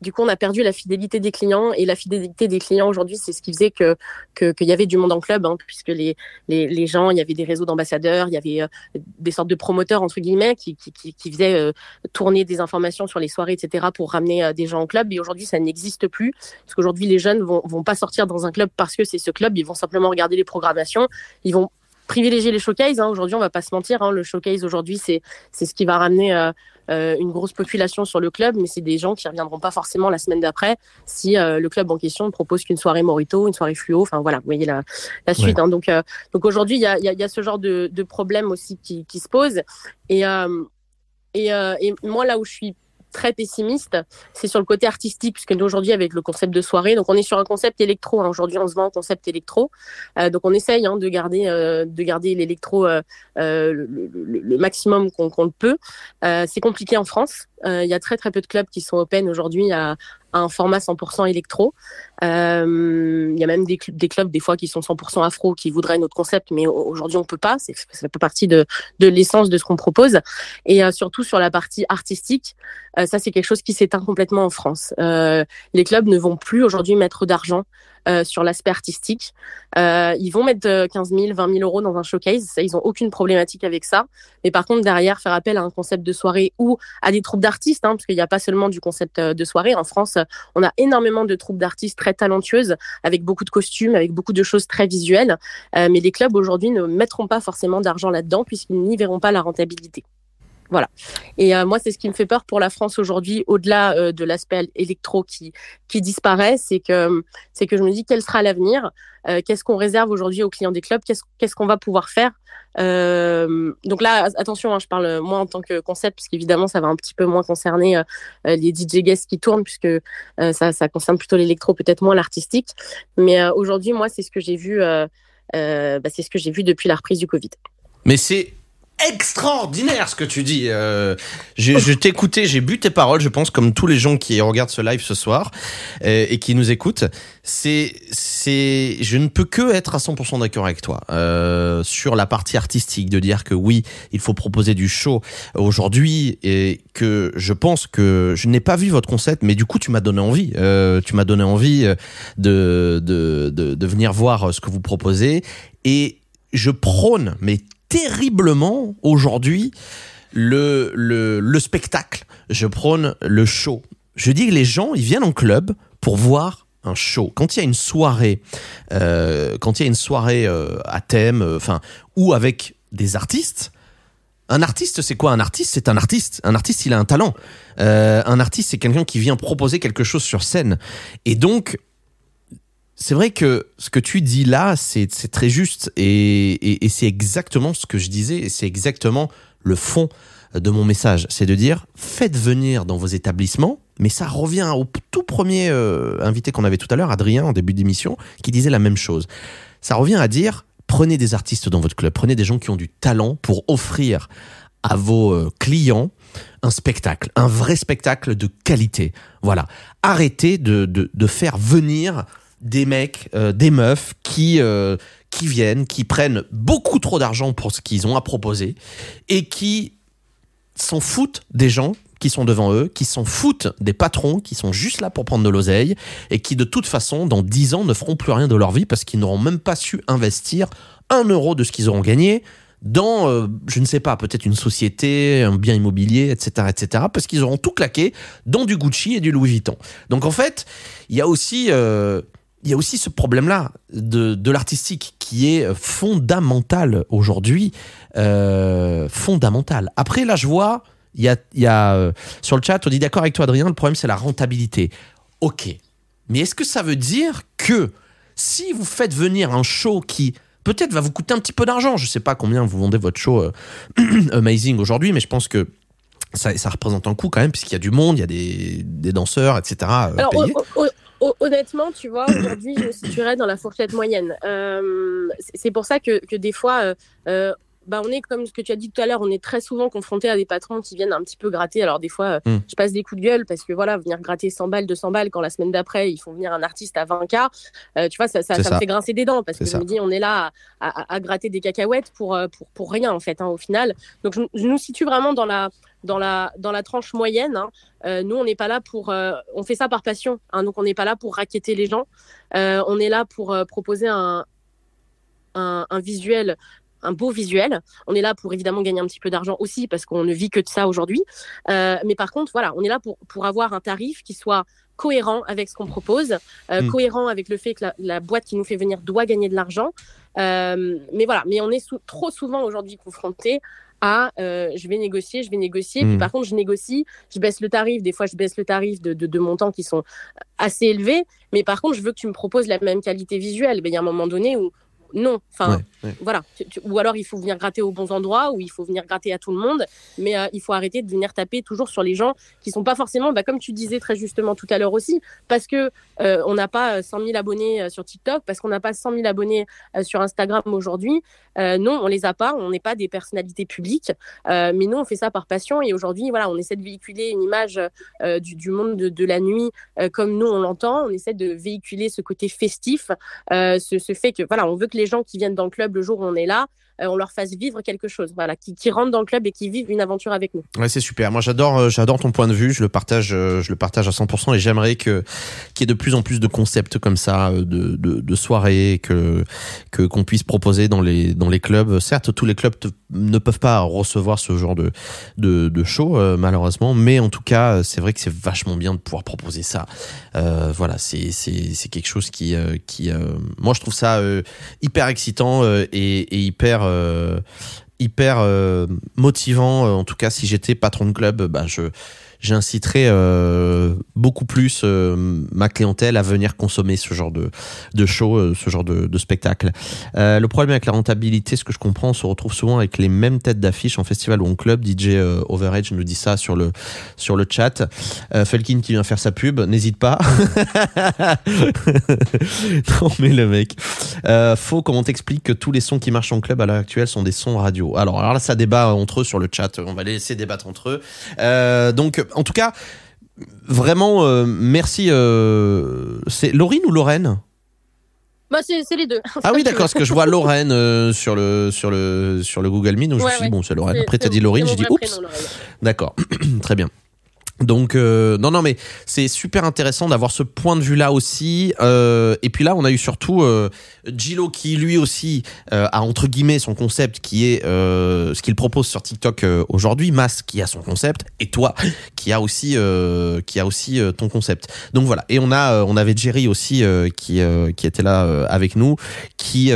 du coup, on a perdu la fidélité des clients et la fidélité des clients aujourd'hui, c'est ce qui faisait que qu'il y avait du monde en club, hein, puisque les, les, les, gens, il y avait des réseaux d'ambassadeurs, il y avait euh, des sortes de promoteurs entre guillemets qui qui, qui, qui faisaient euh, tourner des informations sur les soirées, etc. pour ramener euh, des gens en club. Et aujourd'hui, ça n'existe plus parce qu'aujourd'hui, les jeunes vont vont pas sortir dans un club parce que c'est ce club, ils vont simplement regarder les programmations, ils vont privilégier les showcases. Hein. Aujourd'hui, on va pas se mentir, hein. le showcase aujourd'hui, c'est c'est ce qui va ramener une grosse population sur le club, mais c'est des gens qui reviendront pas forcément la semaine d'après si euh, le club en question ne propose qu'une soirée Morito, une soirée fluo. Enfin voilà, vous voyez la, la suite. Hein. Donc donc aujourd'hui, il y a, y, a, y a ce genre de, de problème aussi qui, qui se pose. Et et, et moi là où je suis très pessimiste, c'est sur le côté artistique, puisque nous aujourd'hui avec le concept de soirée, donc on est sur un concept électro. Hein. Aujourd'hui, on se vend un concept électro, euh, donc on essaye hein, de garder euh, de garder l'électro euh, le, maximum qu'on le peut. c'est compliqué en France. Il y a très très peu de clubs qui sont open aujourd'hui à, un format 100% électro. Euh, il y a même des, des, clubs des fois qui sont 100% afro qui voudraient notre concept, mais aujourd'hui on peut pas. C'est ça fait partie de, de l'essence de ce qu'on propose. Et euh, surtout sur la partie artistique, euh, ça c'est quelque chose qui s'éteint complètement en France. Euh, les clubs ne vont plus aujourd'hui mettre d'argent euh, sur l'aspect artistique. Euh, ils vont mettre 15 000, 20 000 euros dans un showcase. Ça, ils ont aucune problématique avec ça. Mais par contre, derrière, faire appel à un concept de soirée ou à des troupes d'artistes, hein, parce qu'il n'y a pas seulement du concept euh, de soirée. En France, on a énormément de troupes d'artistes très talentueuses, avec beaucoup de costumes, avec beaucoup de choses très visuelles. Euh, mais les clubs aujourd'hui ne mettront pas forcément d'argent là-dedans, puisqu'ils n'y verront pas la rentabilité. Voilà. Et euh, moi, c'est ce qui me fait peur pour la France aujourd'hui, au-delà euh, de l'aspect électro qui qui disparaît, c'est que c'est que je me dis quel sera l'avenir, euh, qu'est-ce qu'on réserve aujourd'hui aux clients des clubs, qu'est-ce qu'est-ce qu'on va pouvoir faire? donc là, attention, hein, je parle moi en tant que concept, parce qu'évidemment, ça va un petit peu moins concerner les DJ guests qui tournent, puisque ça ça concerne plutôt l'électro, peut-être moins l'artistique. Mais aujourd'hui, moi, c'est ce que j'ai vu, bah, c'est ce que j'ai vu depuis la reprise du Covid. Mais c'est extraordinaire ce que tu dis. Euh, je t'ai écouté, j'ai bu tes paroles, je pense, comme tous les gens qui regardent ce live ce soir euh, et qui nous écoutent. C'est, c'est, je ne peux que être à 100% d'accord avec toi euh, sur la partie artistique, de dire que oui, il faut proposer du show aujourd'hui et que je pense que je n'ai pas vu votre concept, mais du coup, tu m'as donné envie. Euh, tu m'as donné envie de, de, de, de venir voir ce que vous proposez et je prône, mais terriblement aujourd'hui le, le, le spectacle. Je prône le show. Je dis que les gens, ils viennent en club pour voir un show. Quand il y a une soirée, euh, quand il y a une soirée euh, à thème, euh, enfin, ou avec des artistes, un artiste, c'est quoi? Un artiste C'est un artiste. Un artiste, il a un talent. Un artiste, c'est quelqu'un qui vient proposer quelque chose sur scène. Et donc, c'est vrai que ce que tu dis là, c'est très juste et, c'est exactement ce que je disais et c'est exactement le fond de mon message. C'est de dire, faites venir dans vos établissements, mais ça revient au tout premier euh, invité qu'on avait tout à l'heure, Adrien, en début d'émission, qui disait la même chose. Ça revient à dire, prenez des artistes dans votre club, prenez des gens qui ont du talent pour offrir à vos euh, clients un spectacle, un vrai spectacle de qualité. Voilà. Arrêtez de, de, de faire venir des mecs, euh, des meufs qui euh, qui viennent, qui prennent beaucoup trop d'argent pour ce qu'ils ont à proposer et qui s'en foutent des gens qui sont devant eux, qui s'en foutent des patrons, qui sont juste là pour prendre de l'oseille et qui de toute façon dans dix ans ne feront plus rien de leur vie parce qu'ils n'auront même pas su investir un euro de ce qu'ils auront gagné dans, euh, je ne sais pas, peut-être une société, un bien immobilier, etc., etc., parce qu'ils auront tout claqué dans du Gucci et du Louis Vuitton. Donc en fait, il y a aussi il y a aussi ce problème-là de, de l'artistique qui est fondamental aujourd'hui, euh, fondamental. Après, là, je vois, il y a, il y a euh, sur le chat, on dit d'accord avec toi, Adrien, le problème c'est la rentabilité. Ok, mais est-ce que ça veut dire que si vous faites venir un show qui peut-être va vous coûter un petit peu d'argent, je sais pas combien vous vendez votre show euh, Amazing aujourd'hui, mais je pense que ça, ça, représente un coût quand même, puisqu'il y a du monde, il y a des, des danseurs, etc. Alors, Honnêtement, tu vois, aujourd'hui, je me situerais dans la fourchette moyenne. Euh, c'est pour ça que, que, des fois, euh, euh bah, on est, comme ce que tu as dit tout à l'heure, on est très souvent confronté à des patrons qui viennent un petit peu gratter. Alors, des fois, euh, hmm. je passe des coups de gueule parce que, voilà, venir gratter 100 balles, 200 balles, quand la semaine d'après, ils font venir un artiste à 20K, euh, tu vois, ça, ça, me fait grincer des dents parce que je me dis, on est là à, gratter des cacahuètes pour, pour, pour rien, en fait, hein, au final. Donc, je, nous situe vraiment dans la, dans la, dans la tranche moyenne. Hein. nous, on n'est pas là pour. on fait ça par passion. Hein, donc, on n'est pas là pour raqueter les gens. on est là pour proposer un, un, un, visuel un beau visuel. On est là pour évidemment gagner un petit peu d'argent aussi parce qu'on ne vit que de ça aujourd'hui. Euh, mais par contre, voilà, on est là pour, pour avoir un tarif qui soit cohérent avec ce qu'on propose, euh, hmm. cohérent avec le fait que la, boîte qui nous fait venir doit gagner de l'argent. Euh, mais voilà, mais on est trop souvent aujourd'hui confronté à je vais négocier, je vais négocier. Puis hmm. par contre, je négocie, je baisse le tarif. Des fois, je baisse le tarif de, de, montants qui sont assez élevés. Mais par contre, je veux que tu me proposes la même qualité visuelle. Ben, il y a un moment donné où, non. Enfin, voilà. Ou alors il faut venir gratter aux bons endroits, ou il faut venir gratter à tout le monde, mais euh, il faut arrêter de venir taper toujours sur les gens qui sont pas forcément, bah, comme tu disais très justement tout à l'heure aussi, parce que euh, on n'a pas 100 euh, 000 abonnés sur TikTok, parce qu'on n'a pas 100 000 abonnés sur Instagram aujourd'hui. non, on les a pas, on n'est pas des personnalités publiques, mais nous on fait ça par passion et aujourd'hui voilà, on essaie de véhiculer une image du, monde de, la nuit comme nous on l'entend, on essaie de véhiculer ce côté festif, ce, ce fait que voilà, on veut que les gens qui viennent dans le club le jour où on est là, euh, on leur fasse vivre quelque chose, voilà, qui, rentrent dans le club et qui vivent une aventure avec nous. Ouais, c'est super. Moi, j'adore, euh, j'adore ton point de vue. Je le partage, euh, je le partage à 100% et j'aimerais que qu'il y ait de plus en plus de concepts comme ça, de, de, soirées que que qu'on puisse proposer dans les dans les clubs. Certes, tous les clubs ne peuvent pas recevoir ce genre de de, de show malheureusement, mais en tout cas, c'est vrai que c'est vachement bien de pouvoir proposer ça. Voilà, c'est c'est c'est quelque chose qui qui moi je trouve ça hyper excitant et, et hyper euh, hyper euh, motivant. En tout cas, si j'étais patron de club, bah je j'inciterai euh, beaucoup plus euh, ma clientèle à venir consommer ce genre de, de show, euh, ce genre de, de spectacle. le problème avec la rentabilité, ce que je comprends, on se retrouve souvent avec les mêmes têtes d'affiche en festival ou en club. DJ Overage nous dit ça sur le, sur le chat. Felkin qui vient faire sa pub, n'hésite pas. non le mec. faux, comment t'expliques que tous les sons qui marchent en club à l'heure actuelle sont des sons radio? Alors, alors là, ça débat entre eux sur le chat. On va les laisser débattre entre eux. donc, en tout cas, vraiment, euh, merci. Euh, c'est Laurine ou Lorraine? Bah, c'est les deux. Ah oui, d'accord, parce que je vois Lorraine euh, sur, le, sur, le, sur le Google Meet, donc je me suis dit, bon, c'est Lorraine. Après, t'as dit Laurine, j'ai dit, oups. D'accord, très bien. Donc euh, non non mais c'est super intéressant d'avoir ce point de vue là aussi. Euh, et puis là on a eu surtout euh, Gilo qui lui aussi euh, a entre guillemets son concept qui est euh, ce qu'il propose sur TikTok aujourd'hui. Mas qui a son concept et toi qui a aussi qui a aussi ton concept. Donc voilà. Et on a on avait Jerry aussi qui qui était là avec nous qui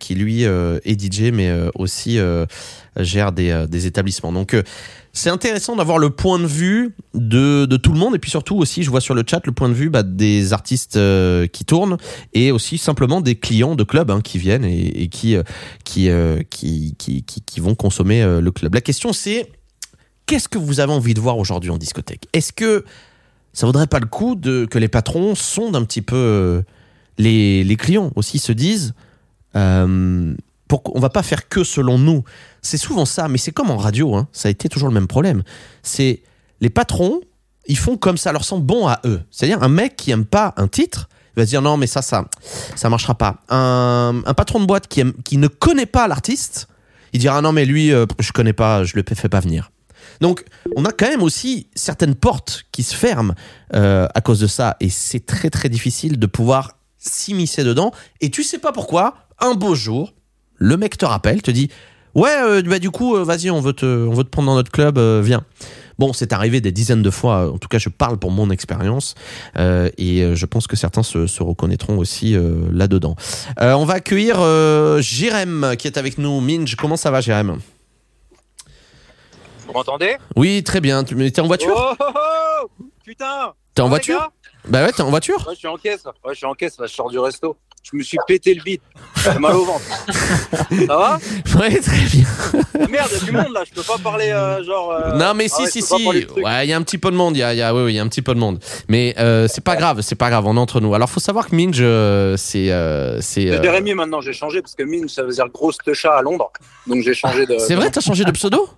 qui lui est DJ mais aussi gère des des établissements. Donc c'est intéressant d'avoir le point de vue de, de, tout le monde et puis surtout aussi je vois sur le chat le point de vue bah, des artistes euh, qui tournent et aussi simplement des clients de clubs hein, qui viennent et, qui, euh, euh, qui, qui, qui, qui, vont consommer le club. La question c'est qu'est-ce que vous avez envie de voir aujourd'hui en discothèque? Est-ce que ça vaudrait pas le coup que les patrons sondent un petit peu les, les clients aussi se disent pour, on va pas faire que selon nous c'est souvent ça, mais c'est comme en radio, hein. ça a été toujours le même problème. C'est les patrons, ils font comme ça leur semble bon à eux. C'est-à-dire un mec qui aime pas un titre, il va se dire non mais ça ça ça marchera pas. Un, patron de boîte qui aime, qui ne connaît pas l'artiste, il dira non mais lui euh, je connais pas, je le fais pas venir. Donc on a quand même aussi certaines portes qui se ferment euh, à cause de ça et c'est très très difficile de pouvoir s'immiscer dedans et tu sais pas pourquoi un beau jour le mec te rappelle, te dit Ouais, euh, bah du coup, euh, vas-y, on veut te, on veut te prendre dans notre club, euh, viens. Bon, c'est arrivé des dizaines de fois. En tout cas, je parle pour mon expérience et je pense que certains se, se reconnaîtront aussi là-dedans. on va accueillir Jérém qui est avec nous. Minge, comment ça va, Jérém? Vous m'entendez? Oui, très bien. Tu es en voiture? Oh, oh, oh Putain T'es en voiture? Bah ouais, t'es en voiture Ouais, je suis en caisse. Ouais, je suis en caisse. Là, je sors du resto. Je me suis pété le bide. J'ai mal au ventre. Ça va? Ouais, très bien. Ah, merde, il y a du monde là, je peux pas parler euh, genre. Euh, non, mais si, si, si. Ouais, il y a un petit peu de monde. Il y a, y a, oui, il y a un petit peu de monde. Mais euh, c'est pas grave, c'est pas grave, on est entre nous. Alors, faut savoir que Minge, c'est. c'est Jérémy maintenant, j'ai changé parce que Minge, ça veut dire grosse chat à Londres. Donc j'ai changé de. C'est vrai, t'as changé de pseudo?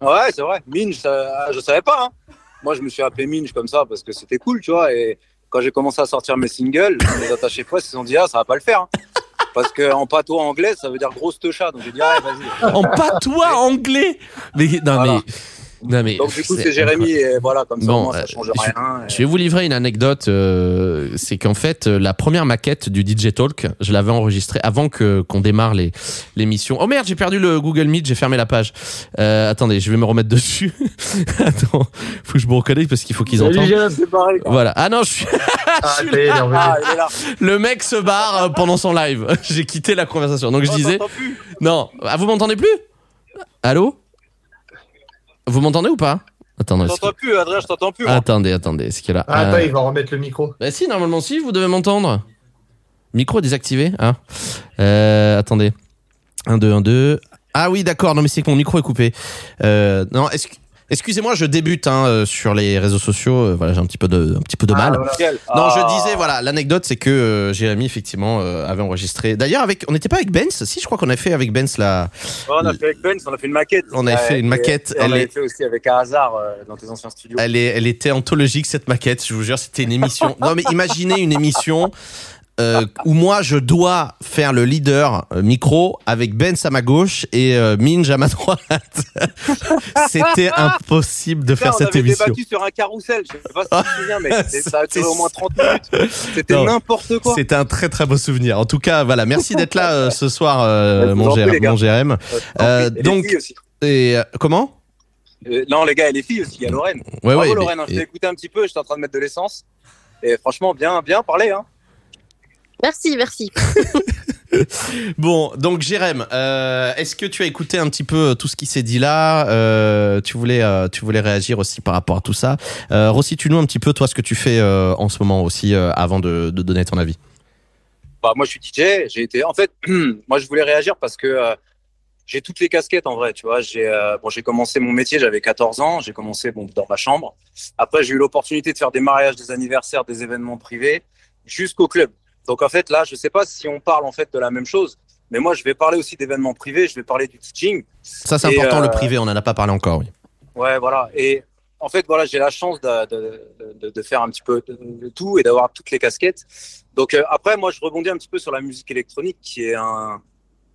Ouais, c'est vrai. Minge, je savais pas. Hein. Moi, je me suis appelé Minge comme ça parce que c'était cool, tu vois. Et quand j'ai commencé à sortir mes singles, les attachés presse se sont dit, ah, ça va pas le faire. Hein. Parce qu'en patois anglais, ça veut dire grosse chat. Donc j'ai dit, ah, vas-y. En patois anglais mais, Non, mais donc du coup c'est Jérémy et voilà comme ça bon, ça euh, change rien. Je vais vous livrer une anecdote. Euh, c'est qu'en fait euh, la première maquette du DJ Talk, je l'avais enregistrée avant que qu'on démarre les l'émission. Oh merde, j'ai perdu le Google Meet, j'ai fermé la page. Euh, attendez, je vais me remettre dessus. Attends, faut que je me reconnecte parce qu'il faut qu'ils entendent. Pareil, voilà. Ah non, je suis. ah, là. Le mec se barre pendant son live. j'ai quitté la conversation. Donc je oh, disais. Non, ah, vous m'entendez plus? Allô? Vous m'entendez ou pas Attendez. Je t'entends plus, Adrien, je t'entends plus. Attendez, attendez. ce qu'il a. Ah, attends, il va remettre le micro. Bah si, normalement, si, vous devez m'entendre. Micro désactivé. Ah. Euh, attendez. 1, 2, 1, 2. Ah oui, d'accord. Non, mais c'est que mon micro est coupé. Euh, non, est-ce que. Excusez-moi, je débute hein, euh, sur les réseaux sociaux. Euh, voilà, j'ai un petit peu de, un petit peu de ah, mal. Non, je disais, voilà, l'anecdote, c'est que euh, Jérémy effectivement avait enregistré. D'ailleurs, avec, on n'était pas avec Benz. Si, je crois qu'on a fait avec Benz la. on a fait avec Benz, on a fait une maquette. On a fait une maquette. elle on l'a fait aussi avec un hasard dans tes anciens studios. Elle est, elle était anthologique cette maquette. Je vous jure, c'était une émission. non, mais imaginez une émission euh, où moi je dois faire le leader euh, micro avec Benz à ma gauche et euh, Minge à ma droite. C'était impossible de faire cette émission. On avait débattu sur un carrousel, je sais pas si tu te souviens, mais ça a duré au moins 30 minutes. C'était n'importe quoi. C'était un très très beau souvenir. En tout cas, voilà, merci d'être là euh, ce soir, euh, mon, mon GRM. donc, et comment? Non, les gars, et les filles aussi, il y a Lorraine. Ouais, Bravo, Lorraine, hein, je t'ai écouté un petit peu, j'étais en train de mettre de l'essence. Et franchement, bien, bien parlé, hein. Merci, merci. bon, donc Jérém, euh, est-ce que tu as écouté un petit peu tout ce qui s'est dit là euh, Tu voulais, euh, tu voulais réagir aussi par rapport à tout ça. Euh, tu nous un petit peu toi ce que tu fais euh, en ce moment aussi euh, avant de, de, donner ton avis? Bah moi je suis DJ. J'ai été, en fait, moi je voulais réagir parce que j'ai toutes les casquettes en vrai. Tu vois, j'ai bon, j'ai commencé mon métier, j'avais 14 ans. J'ai commencé bon dans ma chambre. Après j'ai eu l'opportunité de faire des mariages, des anniversaires, des événements privés jusqu'au club. Donc en fait, là, je ne sais pas si on parle en fait de la même chose, mais moi, je vais parler aussi d'événements privés, je vais parler du teaching. Ça, c'est important, le euh, privé, on n'en a pas parlé encore, oui. Ouais, voilà. Et en fait, voilà, j'ai la chance de, de, de, faire un petit peu de, tout et d'avoir toutes les casquettes. Donc euh, après, moi, je rebondis un petit peu sur la musique électronique, qui est un,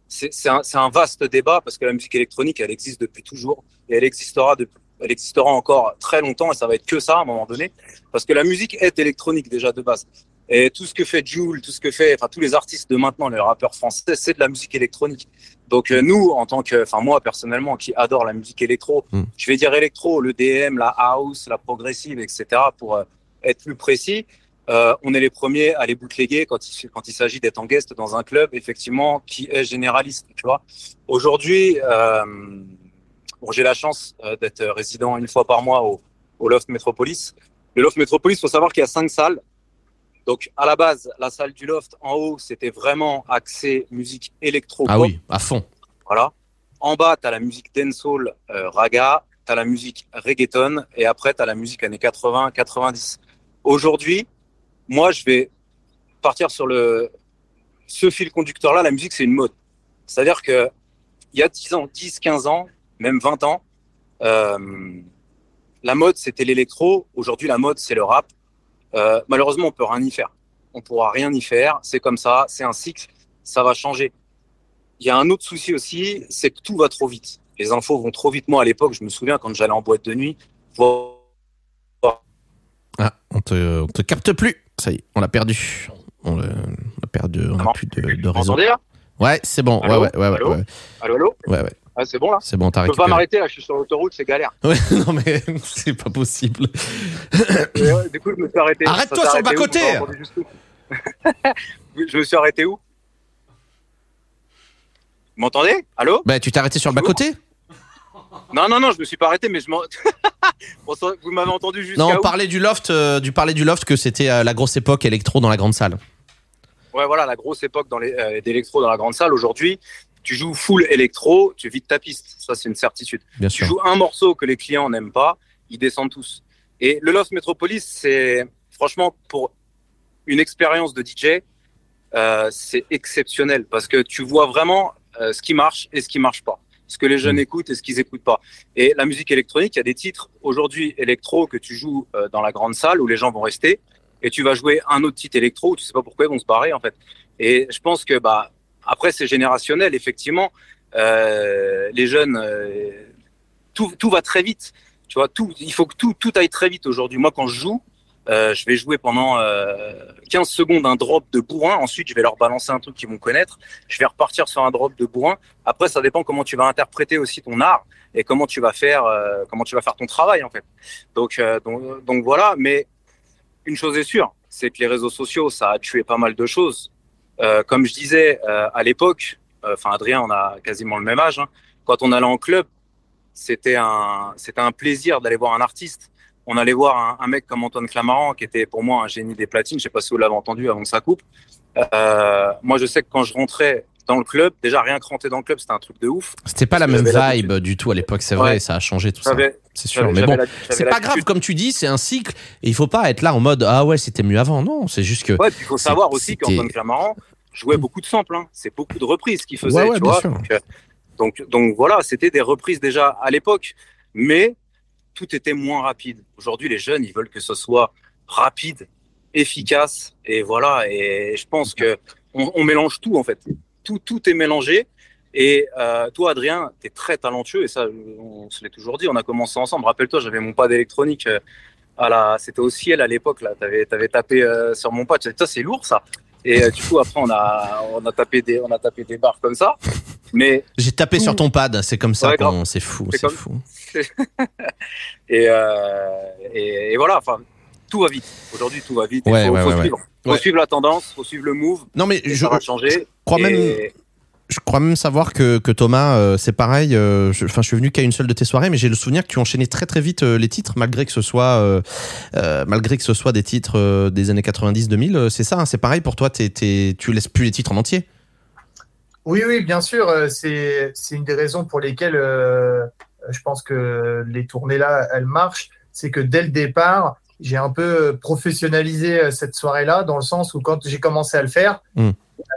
c'est un, un, vaste débat parce que la musique électronique, elle existe depuis toujours et elle existera de, elle existera encore très longtemps et ça va être que ça à un moment donné parce que la musique est électronique déjà de base. Et tout ce que fait Jules, tout ce que fait, enfin tous les artistes de maintenant, les rappeurs français, c'est de la musique électronique. Donc euh, nous, en tant que, enfin moi personnellement, qui adore la musique électro, hmm. je vais dire électro, le DM, la house, la progressive, etc. Pour euh, être plus précis, euh, on est les premiers à les bootleguer quand il quand il s'agit d'être en guest dans un club, effectivement, qui est généraliste. Tu vois. Aujourd'hui, euh, bon, j'ai la chance d'être résident une fois par mois au, au Loft Metropolis. Le Loft Metropolis, faut savoir qu'il y a cinq salles. Donc, à la base, la salle du loft en haut, c'était vraiment axé musique électro. Ah oui, à fond. Voilà. En bas, tu as la musique dancehall, euh, raga, tu as la musique reggaeton, et après, tu as la musique années 80, 90. Aujourd'hui, moi, je vais partir sur le, ce fil conducteur-là. La musique, c'est une mode. C'est-à-dire que il y a 10 ans, 10, 15 ans, même 20 ans, euh, la mode, c'était l'électro. Aujourd'hui, la mode, c'est le rap. Euh, malheureusement, on peut rien y faire. On pourra rien y faire. C'est comme ça. C'est un cycle. Ça va changer. Il y a un autre souci aussi, c'est que tout va trop vite. Les infos vont trop vite. Moi, à l'époque, je me souviens quand j'allais en boîte de nuit. Ah, on te, on te capte plus. Ça y est, on l'a perdu. On a perdu. On a plus de, de réseau. Ouais, c'est bon. ouais, ouais, ouais, ouais. Allô, allô? Ouais, ouais. Ah, c'est bon là C'est bon, t'as Je peux pas m'arrêter là, je suis sur l'autoroute, c'est galère. Ouais, non mais c'est pas possible. du coup, je me suis arrêté. Arrête-toi sur le bas-côté Je me suis arrêté où Vous m'entendez Allô Bah, tu t'es arrêté sur le bas-côté non, non, non, je me suis pas arrêté, mais je m'en. vous m'avez entendu juste. Non, on parlait du loft, euh, du parlait du loft que c'était euh, la grosse époque électro dans la grande salle. Ouais, voilà, la grosse époque dans les, euh, d'électro dans la grande salle. Aujourd'hui, tu joues full électro, tu vides ta piste. Ça, c'est une certitude. tu joues un morceau que les clients n'aiment pas, ils descendent tous. Et le Lost Metropolis, c'est franchement pour une expérience de DJ, euh, c'est exceptionnel parce que tu vois vraiment euh, ce qui marche et ce qui marche pas, ce que les jeunes mm. écoutent et ce qu'ils écoutent pas. Et la musique électronique, il y a des titres aujourd'hui électro que tu joues euh, dans la grande salle où les gens vont rester et tu vas jouer un autre titre électro où tu sais pas pourquoi ils vont se barrer en fait. Et je pense que bah après c'est générationnel effectivement. les jeunes, tout, tout va très vite. Tu vois, tout, il faut que tout, tout aille très vite aujourd'hui. Moi, quand je joue, euh, je vais jouer pendant euh, 15 secondes un drop de bourrin. Ensuite, je vais leur balancer un truc qu'ils vont connaître. Je vais repartir sur un drop de bourrin. Après, ça dépend comment tu vas interpréter aussi ton art et comment tu vas faire, euh, comment tu vas faire ton travail en fait. Euh, donc, donc, voilà. Mais une chose est sûre, c'est que les réseaux sociaux, ça a tué pas mal de choses. Comme je disais à l'époque, enfin Adrien, on a quasiment le même âge. Hein, quand on allait en club, c'était un, c'était un plaisir d'aller voir un artiste on allait voir un, mec comme Antoine Clamaran, qui était pour moi un génie des platines. Je sais pas si vous l'avez entendu avant que ça coupe. Euh, moi, je sais que quand je rentrais dans le club, déjà rien que rentrer dans le club, c'était un truc de ouf. C'était pas la même vibe du tout à l'époque, c'est vrai, ça a changé tout ça. C'est sûr, mais bon, c'est pas grave comme tu dis, c'est un cycle et il faut pas être là en mode ah ouais c'était mieux avant, non, c'est juste que. Ouais, il faut savoir aussi qu'Antoine Clamaran jouait beaucoup de samples, hein. c'est beaucoup de reprises qu'il faisait, tu vois. Donc, euh, donc, donc voilà, c'était des reprises déjà à l'époque, mais tout était moins rapide. Aujourd'hui, les jeunes, ils veulent que ce soit rapide, efficace, et voilà. Et je pense que on, mélange tout en fait. Tout, tout est mélangé. Et euh, toi, Adrien, tu es très talentueux, et ça, on se l'est toujours dit. On a commencé ensemble. Rappelle-toi, j'avais mon pas d'électronique. Euh, à la, c'était au ciel à l'époque là. T'avais, avais tapé euh, sur mon pas. Tu ça, c'est lourd ça. Et du coup, après, on a, on a tapé des, on a tapé des barres comme ça. Mais j'ai tapé sur ton pad. C'est comme ça qu'on, c'est fou, c'est, fou. Et, et, voilà, enfin, tout va vite. Aujourd'hui, tout va vite. Il faut, suivre. faut suivre la tendance, faut suivre le move. Non, mais je, ça changer. crois même. Je crois même savoir que, que Thomas, euh, c'est pareil. Euh, enfin, je, suis venu qu'à une seule de tes soirées, mais j'ai le souvenir que tu enchaînais très très vite les titres, malgré que ce soit, malgré que ce soit des titres des années 90-2000. c'est ça, hein, c'est pareil pour toi. T tu laisses plus les titres en entier. Oui, oui, bien sûr. C'est une des raisons pour lesquelles je pense que les tournées là, elles marchent, c'est que dès le départ, j'ai un peu professionnalisé euh, cette soirée-là, dans le sens où quand j'ai commencé à le faire, hmm.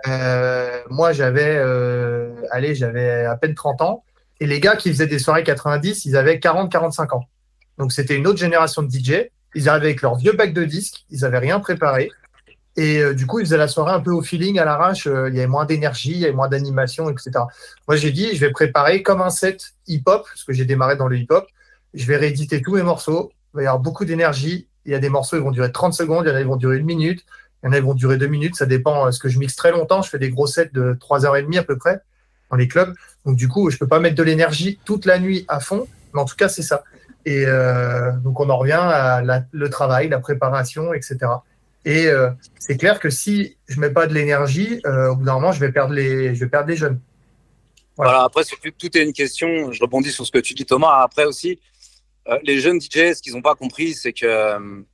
euh, moi j'avais, euh, allez, j'avais à peine 30 ans, et les gars qui faisaient des soirées 90, ils avaient 40-45 ans. Donc c'était une autre génération de DJ. Ils arrivaient avec leur vieux bac de disques, ils n'avaient rien préparé. Et euh, du coup, ils faisaient la soirée un peu au feeling, à l'arrache. Il y avait moins d'énergie, il y avait moins d'animation, etc. Moi, j'ai dit, je vais préparer comme un set hip-hop, parce que j'ai démarré dans le hip-hop. Je vais rééditer tous mes morceaux. Il va y avoir beaucoup d'énergie. Il y a des morceaux, ils vont durer 30 secondes. Il y en a, ils vont durer une minute. Il y en a, ils vont durer deux minutes. Ça dépend. Parce que je mixe très longtemps. Je fais des gros sets de 3h30 à peu près dans les clubs. Donc, du coup, je peux pas mettre de l'énergie toute la nuit à fond. Mais en tout cas, c'est ça. Et euh, donc, on en revient à le travail, la préparation, etc. Et euh, c'est clair que si je mets pas de l'énergie, euh, au bout d'un moment, je vais perdre les, je vais perdre jeunes. Voilà. après, tout est une question. Je rebondis sur ce que tu dis, Thomas. Après aussi, euh, les jeunes DJ, ce qu'ils n'ont pas compris, c'est que,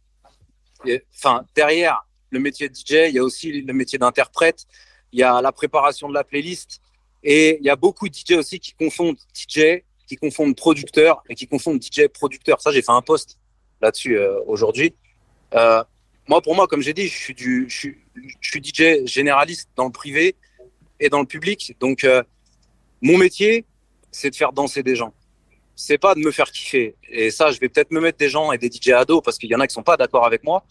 enfin, derrière le métier de DJ, il y a aussi le métier d'interprète. Il y a la préparation de la playlist. Et il y a beaucoup de DJ aussi qui confondent DJ, qui confondent producteur et qui confondent DJ producteur. Ça, j'ai fait un post là-dessus aujourd'hui. Euh, moi, pour moi, comme j'ai dit, je suis, DJ généraliste dans le privé et dans le public. Donc, euh, mon métier, c'est de faire danser des gens. C'est pas de me faire kiffer. Et ça, je vais peut-être me mettre des gens et des DJ ados parce qu'il y en a qui sont pas d'accord avec moi.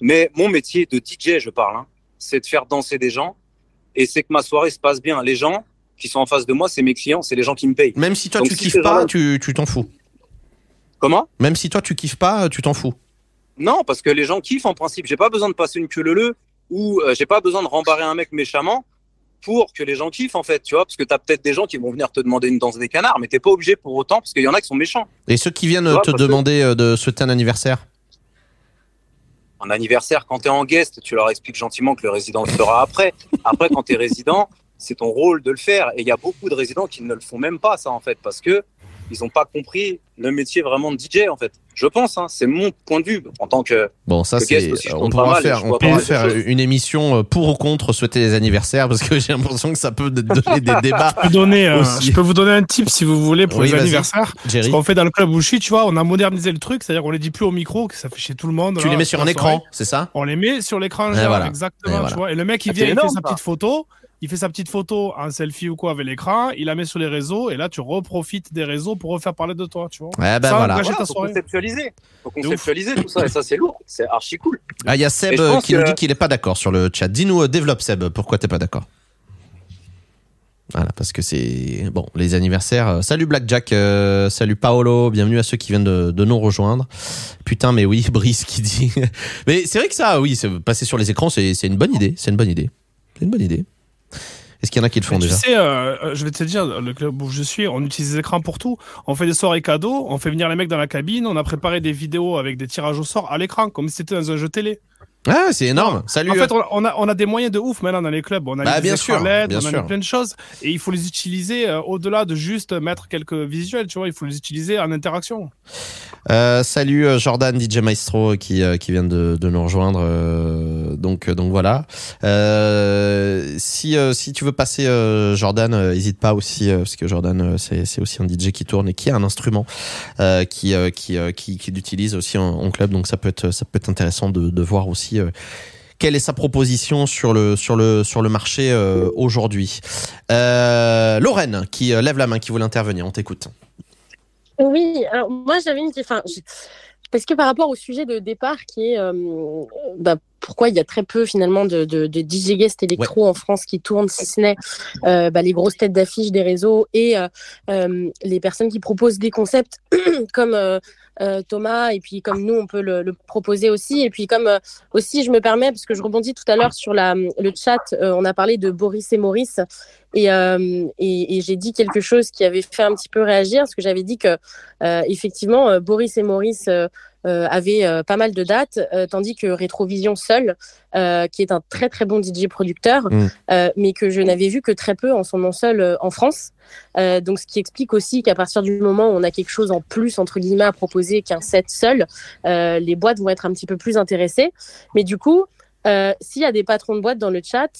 Mais mon métier de DJ, je parle, hein, c'est de faire danser des gens et c'est que ma soirée se passe bien. Les gens qui sont en face de moi, c'est mes clients, c'est les gens qui me payent. Même si toi tu kiffes pas, tu t'en fous. Comment? Même si toi tu kiffes pas, tu t'en fous. Non, parce que les gens kiffent en principe. J'ai pas besoin de passer une queue leu ou euh, j'ai pas besoin de rembarrer un mec méchamment pour que les gens kiffent en fait, tu vois, parce que tu as peut-être des gens qui vont venir te demander une danse des canards, mais t'es pas obligé pour autant, parce qu'il y en a qui sont méchants. Et ceux qui viennent te demander euh, de souhaiter un anniversaire Un anniversaire, quand tu es en guest, tu leur expliques gentiment que le résident le fera après. Après, quand tu es résident, c'est ton rôle de le faire. Et il y a beaucoup de résidents qui ne le font même pas, ça en fait, parce que ils n'ont pas compris le métier vraiment de DJ en fait. Je pense, hein, c'est mon point de vue en tant que. Bon, ça c'est. On pourra faire, on peut faire une émission euh, pour ou contre souhaiter les anniversaires parce que j'ai l'impression que ça peut donner des débats. Je peux, donner, euh, je peux vous donner un tip si vous voulez pour les anniversaires. Ce qu'on fait dans le club où je suis, tu vois, on a modernisé le truc, c'est-à-dire qu'on les dit plus au micro, que ça fait chez tout le monde. Tu les mets sur un écran, c'est ça On les met sur l'écran, exactement, tu vois. Et le mec il ah, vient, il fait sa petite photo il fait sa petite photo, un selfie ou quoi avec l'écran, il la met sur les réseaux et là tu reprofites des réseaux pour refaire parler de toi, tu vois. Ouais, ben voilà. faut conceptualiser, faut conceptualiser tout ça et ça c'est lourd, c'est archi cool. Ah, il y a Seb qui nous dit qu'il est pas d'accord sur le chat. Dis-nous, euh, développe Seb, pourquoi t'es pas d'accord? Voilà, parce que c'est bon les anniversaires. Euh, salut Blackjack, euh, salut Paolo, bienvenue à ceux qui viennent de, de, nous rejoindre. Putain, mais oui, Brice qui dit. mais c'est vrai que ça, oui, passer sur les écrans, c'est une bonne idée. C'est une bonne idée. C'est une bonne idée. Est-ce qu'il y en a qui le font déjà Tu sais, euh, euh, je vais te dire, le club où je suis, on utilise les écrans pour tout. On fait des soirées cadeaux, on fait venir les mecs dans la cabine, on a préparé des vidéos avec des tirages au sort à l'écran, comme si c'était dans un jeu télé. Ah, c'est énorme. Salut. En fait, on a, on a des moyens de ouf maintenant dans les clubs. On a bah, bien sûr, LED, on a plein de choses. Et il faut les utiliser euh, au-delà de juste mettre quelques visuels, tu vois. Il faut les utiliser en interaction. Euh, salut euh, Jordan DJ Maestro qui, qui vient de, de nous rejoindre. donc, donc voilà. si, si tu veux passer Jordan, n'hésite pas aussi parce que Jordan c'est aussi un DJ qui tourne et qui a un instrument qui, qui, qui, qui l'utilise aussi en, en, club. Donc ça peut être ça peut être intéressant de, de voir aussi euh, quelle est sa proposition sur le sur le sur le marché euh, aujourd'hui. Euh, Lorraine qui lève la main, qui voulait intervenir, on t'écoute. Oui, alors moi j'avais une enfin parce que par rapport au sujet de départ qui est bah, pourquoi il y a très peu finalement de, de, de DJ guest électro en France qui tournent, si ce n'est bah, les grosses têtes d'affiche des réseaux et les personnes qui proposent des concepts comme euh, Thomas, et puis comme nous, on peut le, proposer aussi. Et puis comme euh, aussi, je me permets, parce que je rebondis tout à l'heure sur le chat, euh, on a parlé de Boris et Maurice, et, et, j'ai dit quelque chose qui avait fait un petit peu réagir, parce que j'avais dit que effectivement, Boris et Maurice avaient pas mal de dates, tandis que Rétrovision seul, qui est un très très bon DJ producteur, mm. mais que je n'avais vu que très peu en son nom seul en France. Euh, donc, ce qui explique aussi qu'à partir du moment où on a quelque chose en plus, entre guillemets, à proposer qu'un set seul, euh, les boîtes vont être un petit peu plus intéressées. Mais du coup, euh, s'il y a des patrons de boîtes dans le chat,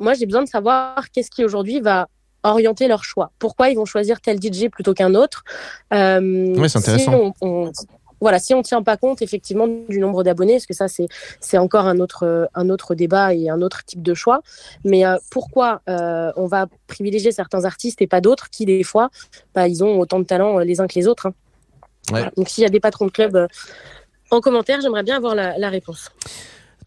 moi, j'ai besoin de savoir qu'est-ce qui aujourd'hui va orienter leur choix. Pourquoi ils vont choisir tel DJ plutôt qu'un autre? Oui, c'est intéressant voilà, si on ne tient pas compte effectivement du nombre d'abonnés, parce que ça c'est c'est encore un autre un autre débat et un autre type de choix. Mais euh, pourquoi euh, on va privilégier certains artistes et pas d'autres qui des fois, bah, ils ont autant de talent euh, les uns que les autres. Hein. Donc s'il y a des patrons de club en commentaire, j'aimerais bien avoir la réponse.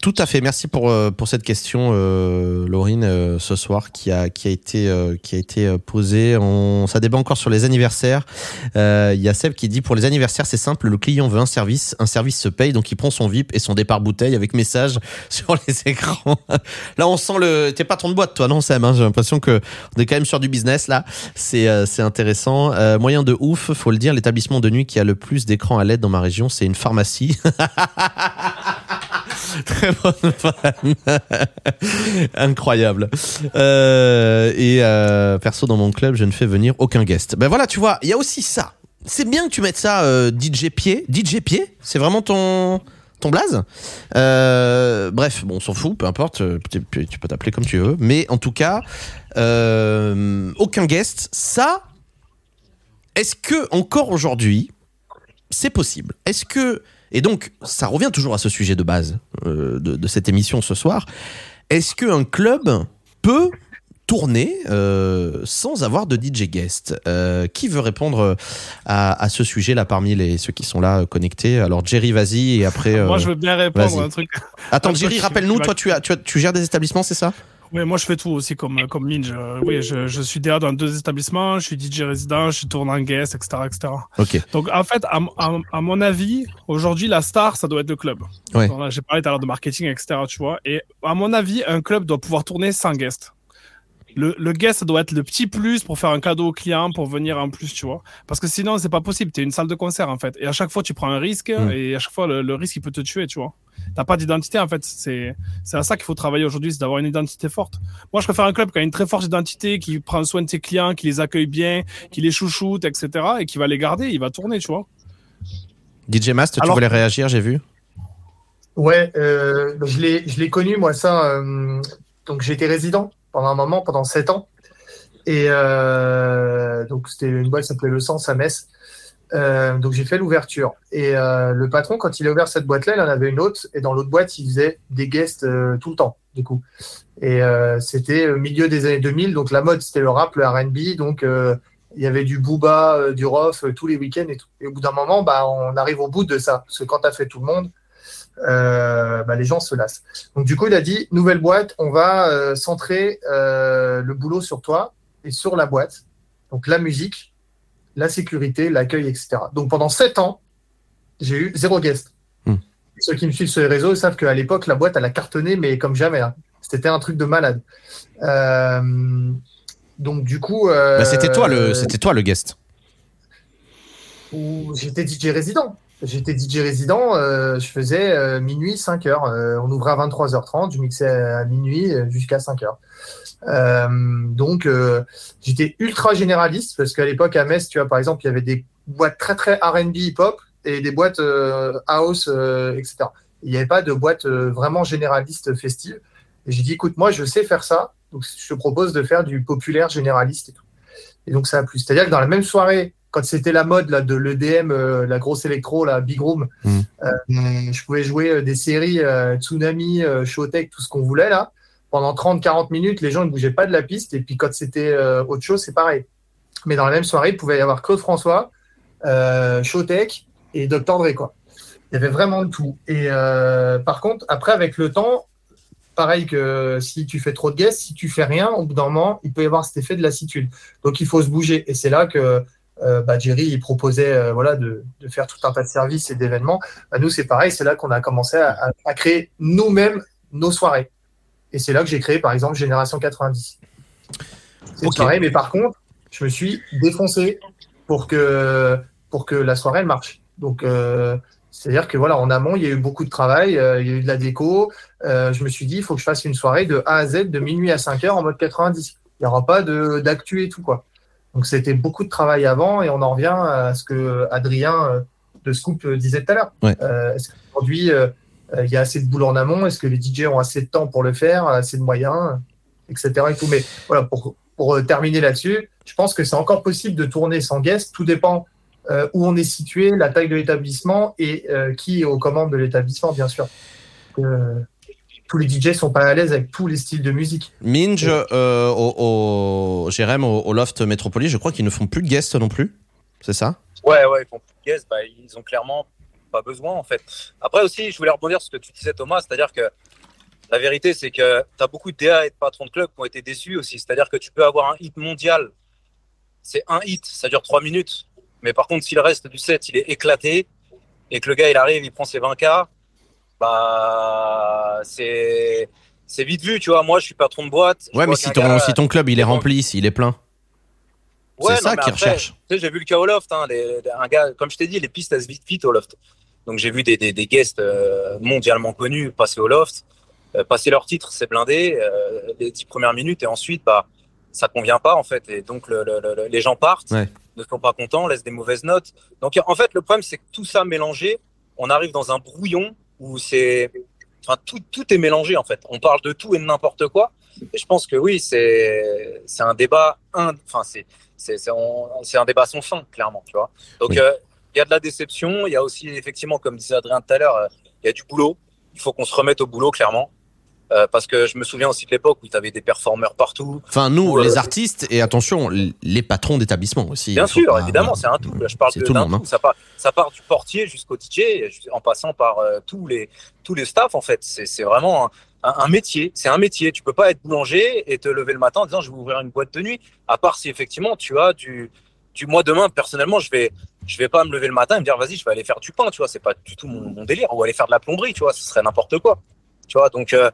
Tout à fait. Merci pour euh, pour cette question, euh, Laurine, euh, ce soir qui a qui a été euh, qui a été posée. On ça débat encore sur les anniversaires. Il y a Seb qui dit pour les anniversaires c'est simple, le client veut un service, un service se paye, donc il prend son VIP et son départ bouteille avec message sur les écrans. Là on sent le. T'es pas ton de boîte toi non Seb hein? J'ai l'impression que on est quand même sur du business là. C'est c'est intéressant. moyen de ouf, faut le dire. L'établissement de nuit qui a le plus d'écrans à l'aide dans ma région, c'est une pharmacie. Très bonne Incroyable. Euh, et euh, perso, dans mon club, je ne fais venir aucun guest. Ben voilà, tu vois, il y a aussi ça. C'est bien que tu mettes ça euh, DJ Pied. DJ Pied, c'est vraiment ton ton blaze. Euh, bref, bon, on s'en fout, peu importe, tu, peux t'appeler comme tu veux. Mais en tout cas, euh, aucun guest. Ça, est-ce que encore aujourd'hui, c'est possible? Est-ce que et donc, ça revient toujours à ce sujet de base euh, de, cette émission ce soir. Est-ce qu'un club peut tourner euh, sans avoir de DJ guest? Euh, Qui veut répondre à, ce sujet-là parmi les, ceux qui sont là connectés? Alors Jerry, vas-y, et après... Moi, je veux bien répondre à un truc. Attends, Jerry, rappelle-nous, toi, tu, as, tu, tu gères des établissements, c'est ça? Oui, moi je fais tout aussi comme, comme Minge. Oui, je, je suis déjà dans deux établissements, je suis DJ résident, je suis tournant guest, etc. etc. Okay. Donc en fait, à, à, mon avis, aujourd'hui, la star, ça doit être le club. Ouais. J'ai parlé tout à l'heure de marketing, etc. Tu vois. Et à mon avis, un club doit pouvoir tourner sans guest. Le, le guest, ça doit être le petit plus pour faire un cadeau au client, pour venir en plus, tu vois. Parce que sinon, c'est pas possible. Tu es une salle de concert, en fait. Et à chaque fois, tu prends un risque, et à chaque fois, le, le risque, il peut te tuer, tu vois. t'as pas d'identité en fait. C'est c'est à ça qu'il faut travailler aujourd'hui, c'est d'avoir une identité forte. Moi, je préfère un club qui a une très forte identité, qui prend soin de ses clients, qui les accueille bien, qui les chouchoute, etc. et qui va les garder. Il va tourner, tu vois. DJ Mast, tu voulais réagir, j'ai vu. Ouais, euh, je l'ai je l'ai connu moi ça. Euh, donc j'étais résident pendant un moment, pendant sept ans. Et euh, donc c'était une boîte qui s'appelait Le Sens à Metz. Euh, donc j'ai fait l'ouverture. Et euh, le patron, quand il a ouvert cette boîte-là, il en avait une autre. Et dans l'autre boîte, il faisait des guests tout le temps, du coup. Et c'était au milieu des années 2000. Donc la mode, c'était le rap, le RB. Donc il y avait du booba, du rof tous les week-ends et. Et au bout d'un moment, bah, on arrive au bout de ça. Parce que quand tu as fait tout le monde, bah, les gens se lassent. Donc du coup, il a dit, nouvelle boîte, on va centrer le boulot sur toi et sur la boîte. Donc la musique la sécurité, l'accueil, etc. Donc pendant sept ans, j'ai eu zéro guest. Hmm. Ceux qui me suivent sur les réseaux savent qu'à l'époque, la boîte, elle a cartonné, mais comme jamais. Hein. C'était un truc de malade. Euh, donc du coup... Euh, bah, c'était toi, le, c'était toi le guest. J'étais DJ résident. J'étais DJ résident, euh, je faisais minuit, 5 heures. on ouvrait à 23h30, je mixais à minuit jusqu'à 5 heures. Euh, donc, euh, j'étais ultra généraliste parce qu'à l'époque, à Metz, tu vois, par exemple, il y avait des boîtes très, très RB hip-hop et des boîtes euh, house, etc. Il n'y avait pas de boîte vraiment généraliste festive. Et j'ai dit, écoute, moi, je sais faire ça. Donc, je te propose de faire du populaire généraliste et tout. Et donc, ça a plu. C'est-à-dire que dans la même soirée, quand c'était la mode là, de l'EDM, la grosse électro, la Big Room, mmh. je pouvais jouer des séries Tsunami, Showtech, tout ce qu'on voulait là pendant 30-40 minutes, les gens ne bougeaient pas de la piste. Et puis quand c'était euh, autre chose, c'est pareil. Mais dans la même soirée, il pouvait y avoir Claude François, euh, Showtech et Dr. Dre. Quoi. Il y avait vraiment de tout. Et euh, par contre, après, avec le temps, pareil que si tu fais trop de guests, si tu fais rien, au bout d'un moment, il peut y avoir cet effet de lassitude. Donc il faut se bouger. Et c'est là que bah, Jerry il proposait voilà, de, faire tout un tas de services et d'événements. Bah, nous, c'est pareil, c'est là qu'on a commencé à créer nous-mêmes nos soirées. Et c'est là que j'ai créé, par exemple, Génération 90. C'est pareil, mais par contre, je me suis défoncé pour que, pour que la soirée elle marche. Donc, euh, c'est-à-dire que voilà, en amont, il y a eu beaucoup de travail, euh, il y a eu de la déco. Euh, je me suis dit, il faut que je fasse une soirée de A à Z, de minuit à 5 heures en mode 90. Il n'y aura pas d'actu et tout, quoi. Donc, c'était beaucoup de travail avant et on en revient à ce que Adrien de Scoop disait tout à l'heure. Est-ce qu'aujourd'hui, euh, il y a assez de boulot en amont? Est-ce que les DJ ont assez de temps pour le faire, assez de moyens, etc. Et tout? Mais voilà, pour, pour euh, terminer là-dessus, je pense que c'est encore possible de tourner sans guest. Tout dépend euh, où on est situé, la taille de l'établissement et qui est aux commandes de l'établissement, bien sûr. Tous les DJ sont pas à l'aise avec tous les styles de musique. Minge, au, Jérém, au, Loft Metropolis, je crois qu'ils ne font plus de guest non plus. C'est ça? Ouais, ouais, ils font plus de guest. Bah, ils ont clairement pas besoin en fait. Après aussi, je voulais rebondir sur ce que tu disais Thomas, c'est-à-dire que la vérité c'est que tu as beaucoup de DA et de patrons de club qui ont été déçus aussi. C'est-à-dire que tu peux avoir un hit mondial, c'est un hit, ça dure trois minutes. Mais par contre, si le reste du set il est éclaté et que le gars il arrive, il prend ses 20K, bah c'est c'est vite vu, tu vois. Moi, je suis patron de boîte. Ouais, mais si ton, si ton club il est rempli, s'il est plein. c'est ça qu'ils recherchent. J'ai vu le cas au loft. Hein, un gars, comme je t'ai dit, les pistes elles se vite vite au loft. Donc j'ai vu des, des, des guests euh, mondialement connus passer au loft, euh, passer leur titre, c'est blindé, euh, les dix premières minutes, et ensuite, bah, ça convient pas en fait, et donc le, le, les gens partent, ne sont pas contents, laissent des mauvaises notes. Donc en fait, le problème c'est que tout ça mélangé, on arrive dans un brouillon où c'est, enfin tout, tout est mélangé en fait. On parle de tout et de n'importe quoi. Et je pense que oui, c'est c'est un débat, enfin c'est c'est c'est un débat sans fin clairement, tu vois. Donc il y a de la déception. Il y a aussi, effectivement, comme disait Adrien tout à l'heure, euh, il y a du boulot. Il faut qu'on se remette au boulot, clairement. Euh, parce que je me souviens aussi de l'époque où tu avais des performeurs partout. Enfin, nous, les euh, artistes, et attention, les patrons d'établissement aussi. Bien sûr, évidemment, c'est un tout. je parle de tout, hein. Ça, part, ça part du portier jusqu'au DJ, en passant par tous, les, tous les staffs, en fait. C'est vraiment un, un métier. C'est un métier. Tu peux pas être boulanger et te lever le matin en disant je vais ouvrir une boîte de nuit, à part si effectivement tu as du, du moi demain personnellement je vais je vais pas me lever le matin et me dire vas-y je vais aller faire du pain tu vois c'est pas du tout mon, délire ou aller faire de la plomberie tu vois ce serait n'importe quoi tu vois donc euh,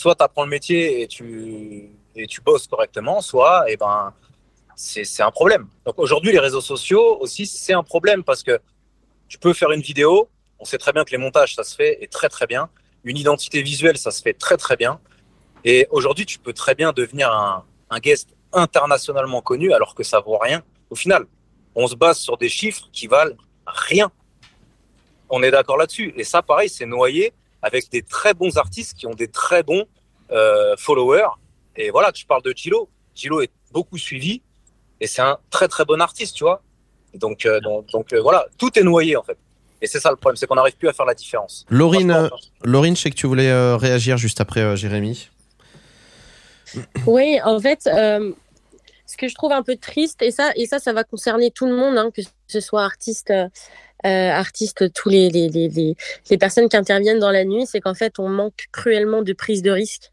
soit tu apprends le métier et tu et tu bosses correctement soit eh ben c'est c'est un problème donc aujourd'hui les réseaux sociaux aussi c'est un problème parce que tu peux faire une vidéo on sait très bien que les montages ça se fait et très très bien une identité visuelle, ça se fait très très bien. Et aujourd'hui, tu peux très bien devenir un, un guest internationalement connu alors que ça vaut rien. Au final, on se base sur des chiffres qui valent rien. On est d'accord là-dessus. Et ça, pareil, c'est noyé avec des très bons artistes qui ont des très bons euh, followers. Et voilà, je parle de Chilo. Chilo est beaucoup suivi et c'est un très très bon artiste, tu vois. donc, euh, donc, euh, voilà, tout est noyé en fait. Et c'est ça le problème, c'est qu'on n'arrive plus à faire la différence. Laurine, Laurine, je sais que tu voulais réagir juste après Jérémy. Oui, en fait, ce que je trouve un peu triste, et ça, et ça, ça va concerner tout le monde, hein, que ce soit artiste, euh, artiste, tous les, les, les, les, personnes qui interviennent dans la nuit, c'est qu'en fait, on manque cruellement de prise de risque.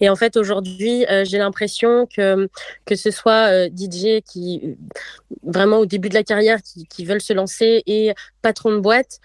Et en fait, aujourd'hui, euh, j'ai l'impression que que ce soit euh, DJ qui vraiment au début de la carrière qui, qui veulent se lancer et patron de boîte,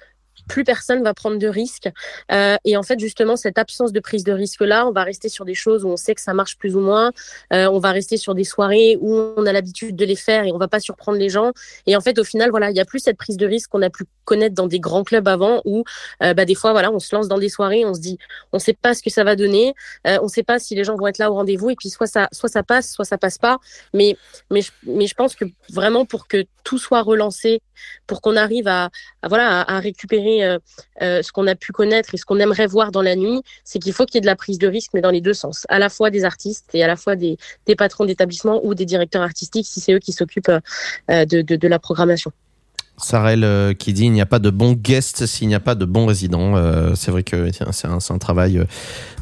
plus personne va prendre de risques. Euh, et en fait, justement, cette absence de prise de risque-là, on va rester sur des choses où on sait que ça marche plus ou moins. Euh, on va rester sur des soirées où on a l'habitude de les faire et on va pas surprendre les gens. Et en fait, au final, voilà, il y a plus cette prise de risque qu'on a pu connaître dans des grands clubs avant où, euh, bah, des fois, voilà, on se lance dans des soirées, on se dit, on sait pas ce que ça va donner, on sait pas si les gens vont être là au rendez-vous et puis soit ça, soit ça passe, soit ça passe pas. Mais, mais, mais je pense que vraiment pour que tout soit relancé, pour qu'on arrive à, voilà, à récupérer euh, euh, ce qu'on a pu connaître et ce qu'on aimerait voir dans la nuit, c'est qu'il faut qu'il y ait de la prise de risque, mais dans les deux sens, à la fois des artistes et à la fois des, patrons d'établissement ou des directeurs artistiques, si c'est eux qui s'occupent euh, de la programmation. Sarel euh, qui dit il n'y a pas de bon guest s'il n'y a pas de bon résident. Euh, c'est vrai que c'est un, un, travail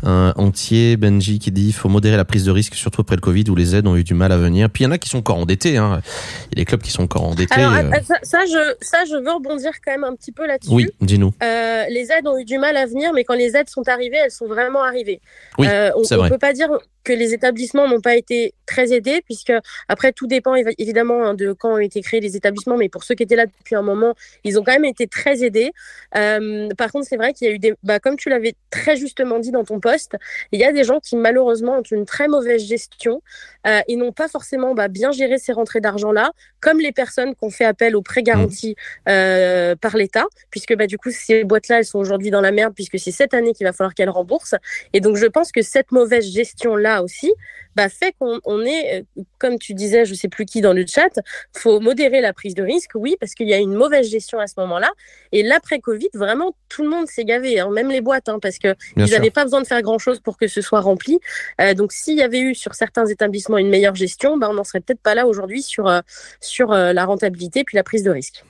euh, entier. Benji qui dit il faut modérer la prise de risque, surtout après le Covid où les aides ont eu du mal à venir. Puis il y en a qui sont encore endettés. Hein. Il y a des clubs qui sont encore endettés. Alors, ça, je, ça, je veux rebondir quand même un petit peu là-dessus. Oui, dis-nous. les aides ont eu du mal à venir, mais quand les aides sont arrivées, elles sont vraiment arrivées. Oui, on ne peut pas dire que les établissements n'ont pas été très aidés, puisque après tout dépend évidemment hein, de quand ont été créés les établissements, mais pour ceux qui étaient là depuis un moment, ils ont quand même été très aidés. Euh, par contre, c'est vrai qu'il y a eu des, bah, comme tu l'avais très justement dit dans ton poste, il y a des gens qui malheureusement ont une très mauvaise gestion euh, et n'ont pas forcément bah, bien géré ces rentrées d'argent là, comme les personnes qui ont fait appel aux prêts garantis euh, par l'État, puisque bah, du coup ces boîtes là elles sont aujourd'hui dans la merde puisque c'est cette année qu'il va falloir qu'elles remboursent. Et donc je pense que cette mauvaise gestion aussi, bah, fait qu'on on est, euh, comme tu disais, je sais plus qui dans le chat, faut modérer la prise de risque, oui, parce qu'il y a une mauvaise gestion à ce moment-là. Et l'après-Covid, vraiment, tout le monde s'est gavé, hein, même les boîtes, hein, parce que ils n'avaient pas besoin de faire grand-chose pour que ce soit rempli. Euh, donc, s'il y avait eu sur certains établissements une meilleure gestion, bah, on n'en serait peut-être pas là aujourd'hui sur, euh, sur la rentabilité puis la prise de risque.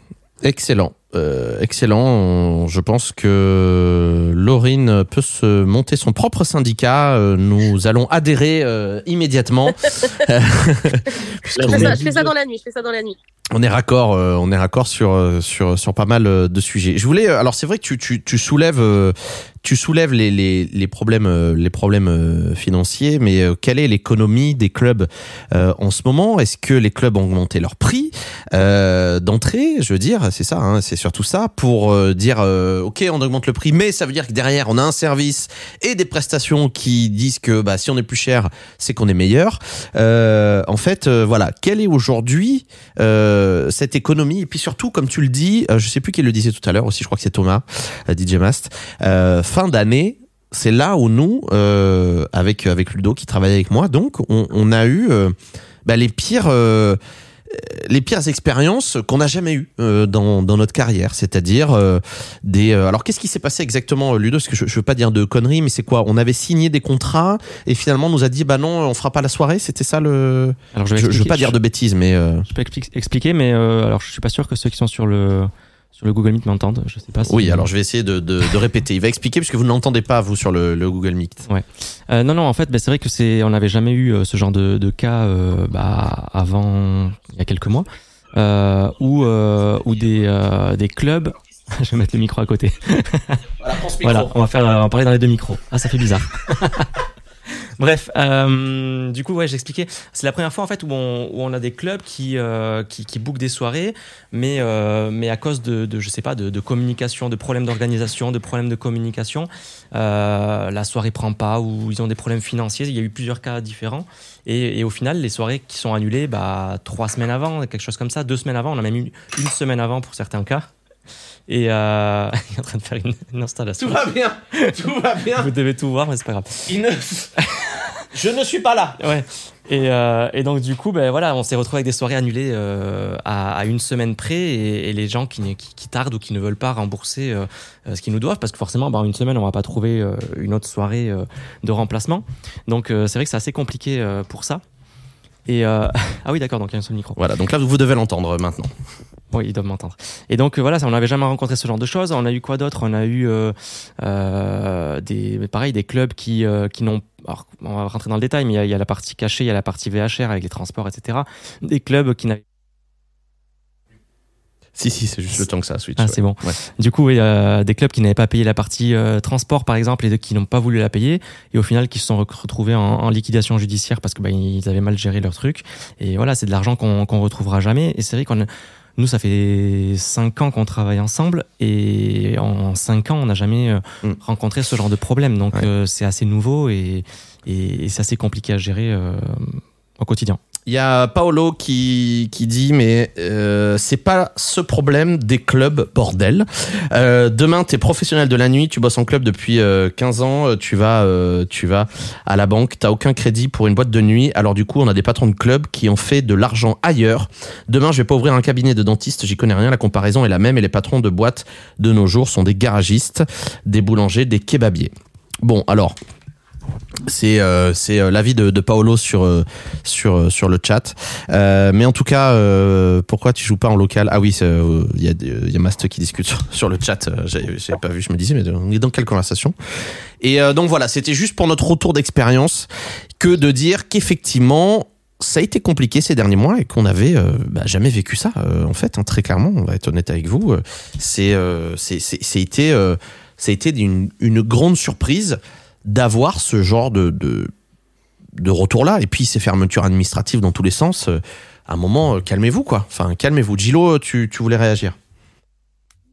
Excellent. Euh, excellent. Je pense que Laurine peut se monter son propre syndicat. Euh, nous allons adhérer euh, immédiatement. je, fais ça, je, fais ça, dans la nuit. Je fais ça dans la nuit on est raccord, euh, on est raccord sur sur sur pas mal de sujets. Je voulais, alors c'est vrai que tu tu, tu soulèves tu soulèves les, les, les problèmes les problèmes financiers, mais quelle est l'économie des clubs en ce moment? Est-ce que les clubs ont augmenté leur prix d'entrée? Je veux dire, c'est ça, hein, c'est surtout ça pour dire ok, on augmente le prix, mais ça veut dire que derrière on a un service et des prestations qui disent que bah si on est plus cher, c'est qu'on est meilleur. en fait, voilà, quelle est aujourd'hui euh, cette économie? Et puis surtout comme tu le dis euh, je sais plus qui le disait tout à l'heure aussi je crois que c'est Thomas euh, DJ Mast fin d'année c'est là où nous avec avec Ludo qui travaille avec moi donc on, a eu bah, les pires euh, les pires expériences qu'on n'a jamais eues euh, dans, dans notre carrière, c'est-à-dire euh, des. alors qu'est-ce qui s'est passé exactement, Ludo? Parce que je, je veux pas dire de conneries, mais c'est quoi? On avait signé des contrats et finalement on nous a dit bah non, on fera pas la soirée? C'était ça le. Alors je, je, veux pas dire de bêtises, mais. Je peux expliquer, mais alors je suis pas sûr que ceux qui sont sur le sur le Google Meet m'entendent. Je sais pas. Si oui, alors je vais essayer de, de, de répéter. Il va expliquer puisque vous ne l'entendez pas vous sur le, le Google Meet. Ouais. Euh, non, non. En fait, bah, c'est vrai que c'est, on n'avait jamais eu euh, ce genre de, de cas euh, bah, avant il y a quelques mois, euh, où euh, où des euh, des clubs. je vais mettre le micro à côté. Voilà, voilà, on va faire, on va parler dans les deux micros. Ah, ça fait bizarre. Bref, euh, du coup, ouais, j'expliquais. C'est la première fois en fait où on, où on a des clubs qui euh, qui, qui bookent des soirées, mais euh, mais à cause de, de je sais pas de, de communication, de problèmes d'organisation, de problèmes de communication, la soirée prend pas ou ils ont des problèmes financiers. Il y a eu plusieurs cas différents et, et au final, les soirées qui sont annulées, bah trois semaines avant, quelque chose comme ça, deux semaines avant, on a même eu une semaine avant pour certains cas. Et euh, il est en train de faire une, installation. Tout va bien, tout va bien. Vous devez tout voir, mais c'est pas grave. Je ne suis pas là. Ouais. Et, euh, et, donc du coup, ben voilà, on s'est retrouvé avec des soirées annulées euh, à, à, une semaine près et, et les gens qui, qui, qui, tardent ou qui ne veulent pas rembourser euh, ce qu'ils nous doivent, parce que forcément, ben, une semaine, on va pas trouver euh, une autre soirée euh, de remplacement. Donc c'est vrai que c'est assez compliqué pour ça. Et ah oui, d'accord, donc il y a un seul micro. Voilà, donc là vous devez l'entendre maintenant. Oui, ils doivent m'entendre. Et donc voilà, on n'avait jamais rencontré ce genre de choses. On a eu quoi d'autre? On a eu des, pareil, des clubs qui qui n'ont on va rentrer dans le détail, mais il y, a, la partie cachée, il y a la partie VHR avec les transports, etc. Des clubs qui n'avaient si, si, c'est juste le temps que ça switch. Ah, c'est bon. Du coup, il y a des clubs qui n'avaient pas payé la partie euh, transport, par exemple, et qui n'ont pas voulu la payer, et au final, qui se sont retrouvés en, liquidation judiciaire parce que bah, ils avaient mal géré leur truc. Et voilà, c'est de l'argent qu'on qu'on retrouvera jamais. Et c'est vrai qu'on nous, ça fait cinq ans qu'on travaille ensemble et en cinq ans, on n'a jamais euh, mm. rencontré ce genre de problème. Donc, euh, c'est assez nouveau et, et, c'est assez compliqué à gérer euh, au quotidien. Il y a Paolo qui, qui dit mais euh, c'est pas ce problème des clubs bordel. Euh, demain tu es professionnel de la nuit, tu bosses en club depuis 15 euh, ans, tu vas tu vas à la banque, t'as aucun crédit pour une boîte de nuit. Alors du coup on a des patrons de clubs qui ont fait de l'argent ailleurs. Demain je vais pas ouvrir un cabinet de dentiste, j'y connais rien, la comparaison est la même et les patrons de boîtes de nos jours sont des garagistes, des boulangers, des kebabiers. Bon alors c'est euh, c'est euh, l'avis de, Paolo sur euh, sur euh, sur le chat. Euh, mais en tout cas, pourquoi tu joues pas en local? Ah oui, il y a il y a Mast qui discute sur, le chat. J'avais pas vu, je me disais mais on est dans quelle conversation? Et donc voilà, c'était juste pour notre retour d'expérience que de dire qu'effectivement ça a été compliqué ces derniers mois et qu'on avait bah, jamais vécu ça en fait hein, très clairement. On va être honnête avec vous. C'est c'est c'est été ça a été une, une grande surprise d'avoir ce genre de, de, retour-là. Et puis ces fermetures administratives dans tous les sens, euh, à un moment, euh, calmez-vous, quoi. Enfin, calmez-vous. Gilo, tu, tu voulais réagir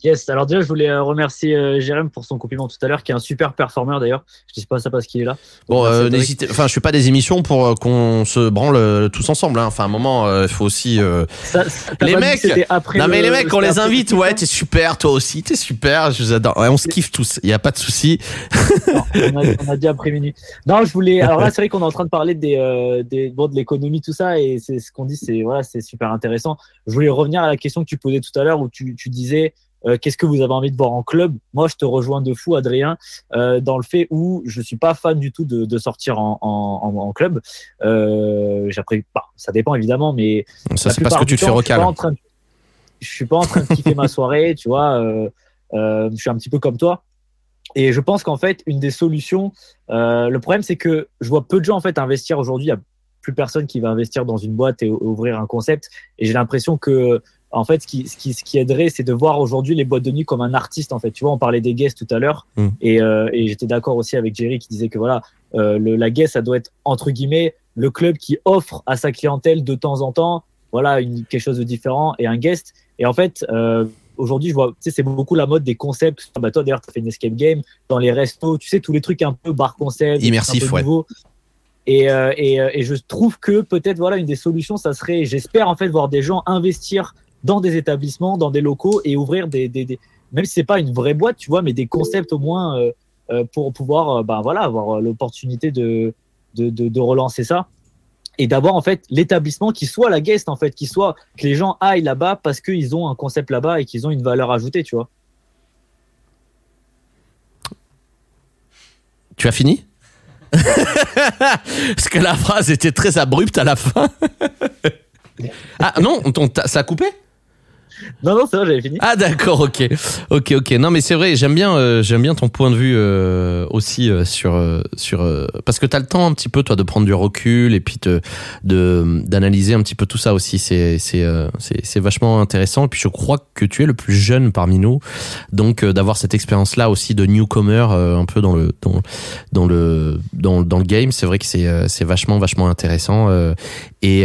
Yes, alors déjà, je voulais euh, remercier euh, Jérém pour son compliment tout à l'heure, qui est un super performeur d'ailleurs. Je dis pas ça parce qu'il est là. Bon, euh, n'hésitez, enfin, je fais pas des émissions pour qu'on se branle tous ensemble. Hein. Enfin, à un moment, il faut aussi. les mecs, non mais les mecs, on les invite. Ouais, t'es super, toi aussi, t'es super. Je vous adore. Ouais, on se kiffe tous. Il y a pas de souci. on, on, a dit après minuit. Non, je voulais. Alors là, c'est vrai qu'on est en train de parler des, des bon, de l'économie, tout ça, et c'est ce qu'on dit, c'est voilà, c'est super intéressant. Je voulais revenir à la question que tu posais tout à l'heure, où tu, tu disais euh, qu'est-ce que vous avez envie de voir en club? Moi, je te rejoins de fou, Adrien, euh, dans le fait où je suis pas fan du tout de, de sortir en, en, en club. Euh, J'apprécie pas. Ça dépend évidemment, mais ça c'est parce que tu te fais recal. Je suis pas en train de kiffer ma soirée, tu vois. Euh, je suis un petit peu comme toi. Et je pense qu'en fait, une des solutions, le problème, c'est que je vois peu de gens en fait investir aujourd'hui. Il y a plus personne qui va investir dans une boîte et ouvrir un concept. Et j'ai l'impression que en fait, ce qui, ce qui, ce qui aiderait, c'est de voir aujourd'hui les boîtes de nuit comme un artiste. En fait, tu vois, on parlait des guests tout à l'heure, mm. et, euh, et j'étais d'accord aussi avec Jerry qui disait que voilà, euh, le, la guest, ça doit être entre guillemets le club qui offre à sa clientèle de temps en temps, voilà, une, quelque chose de différent et un guest. Et en fait, euh, aujourd'hui, je vois, tu sais, c'est beaucoup la mode des concepts. Bah, toi, d'ailleurs, tu as fait une escape game dans les restos, tu sais, tous les trucs un peu bar concept, immersif, ouais. Et, euh, et, et, je trouve que peut-être voilà une des solutions, ça serait, j'espère en fait voir des gens investir dans des établissements, dans des locaux et ouvrir des, des, des même si c'est pas une vraie boîte, tu vois, mais des concepts au moins euh, euh pour pouvoir, euh, ben voilà, avoir l'opportunité de, de, de, de, relancer ça et d'avoir en fait l'établissement qui soit la guest en fait, qui soit que les gens aillent là-bas parce qu'ils ont un concept là-bas et qu'ils ont une valeur ajoutée, tu vois. Tu as fini? Parce que la phrase était très abrupte à la fin. ah non, ça a coupé? Non, non, c'est vrai, j'avais fini. Ah, d'accord, ok. Ok, ok. Non, mais c'est vrai, j'aime bien, euh, bien ton point de vue euh, aussi euh, sur, sur, parce que t'as le temps un petit peu, toi, de prendre du recul et puis de, d'analyser un petit peu tout ça aussi. C'est, c'est, vachement intéressant. Et puis, je crois que tu es le plus jeune parmi nous. Donc, d'avoir cette expérience-là aussi de newcomer, un peu dans le, dans, dans le, dans le game, c'est vrai que c'est, c'est vachement, vachement intéressant. et,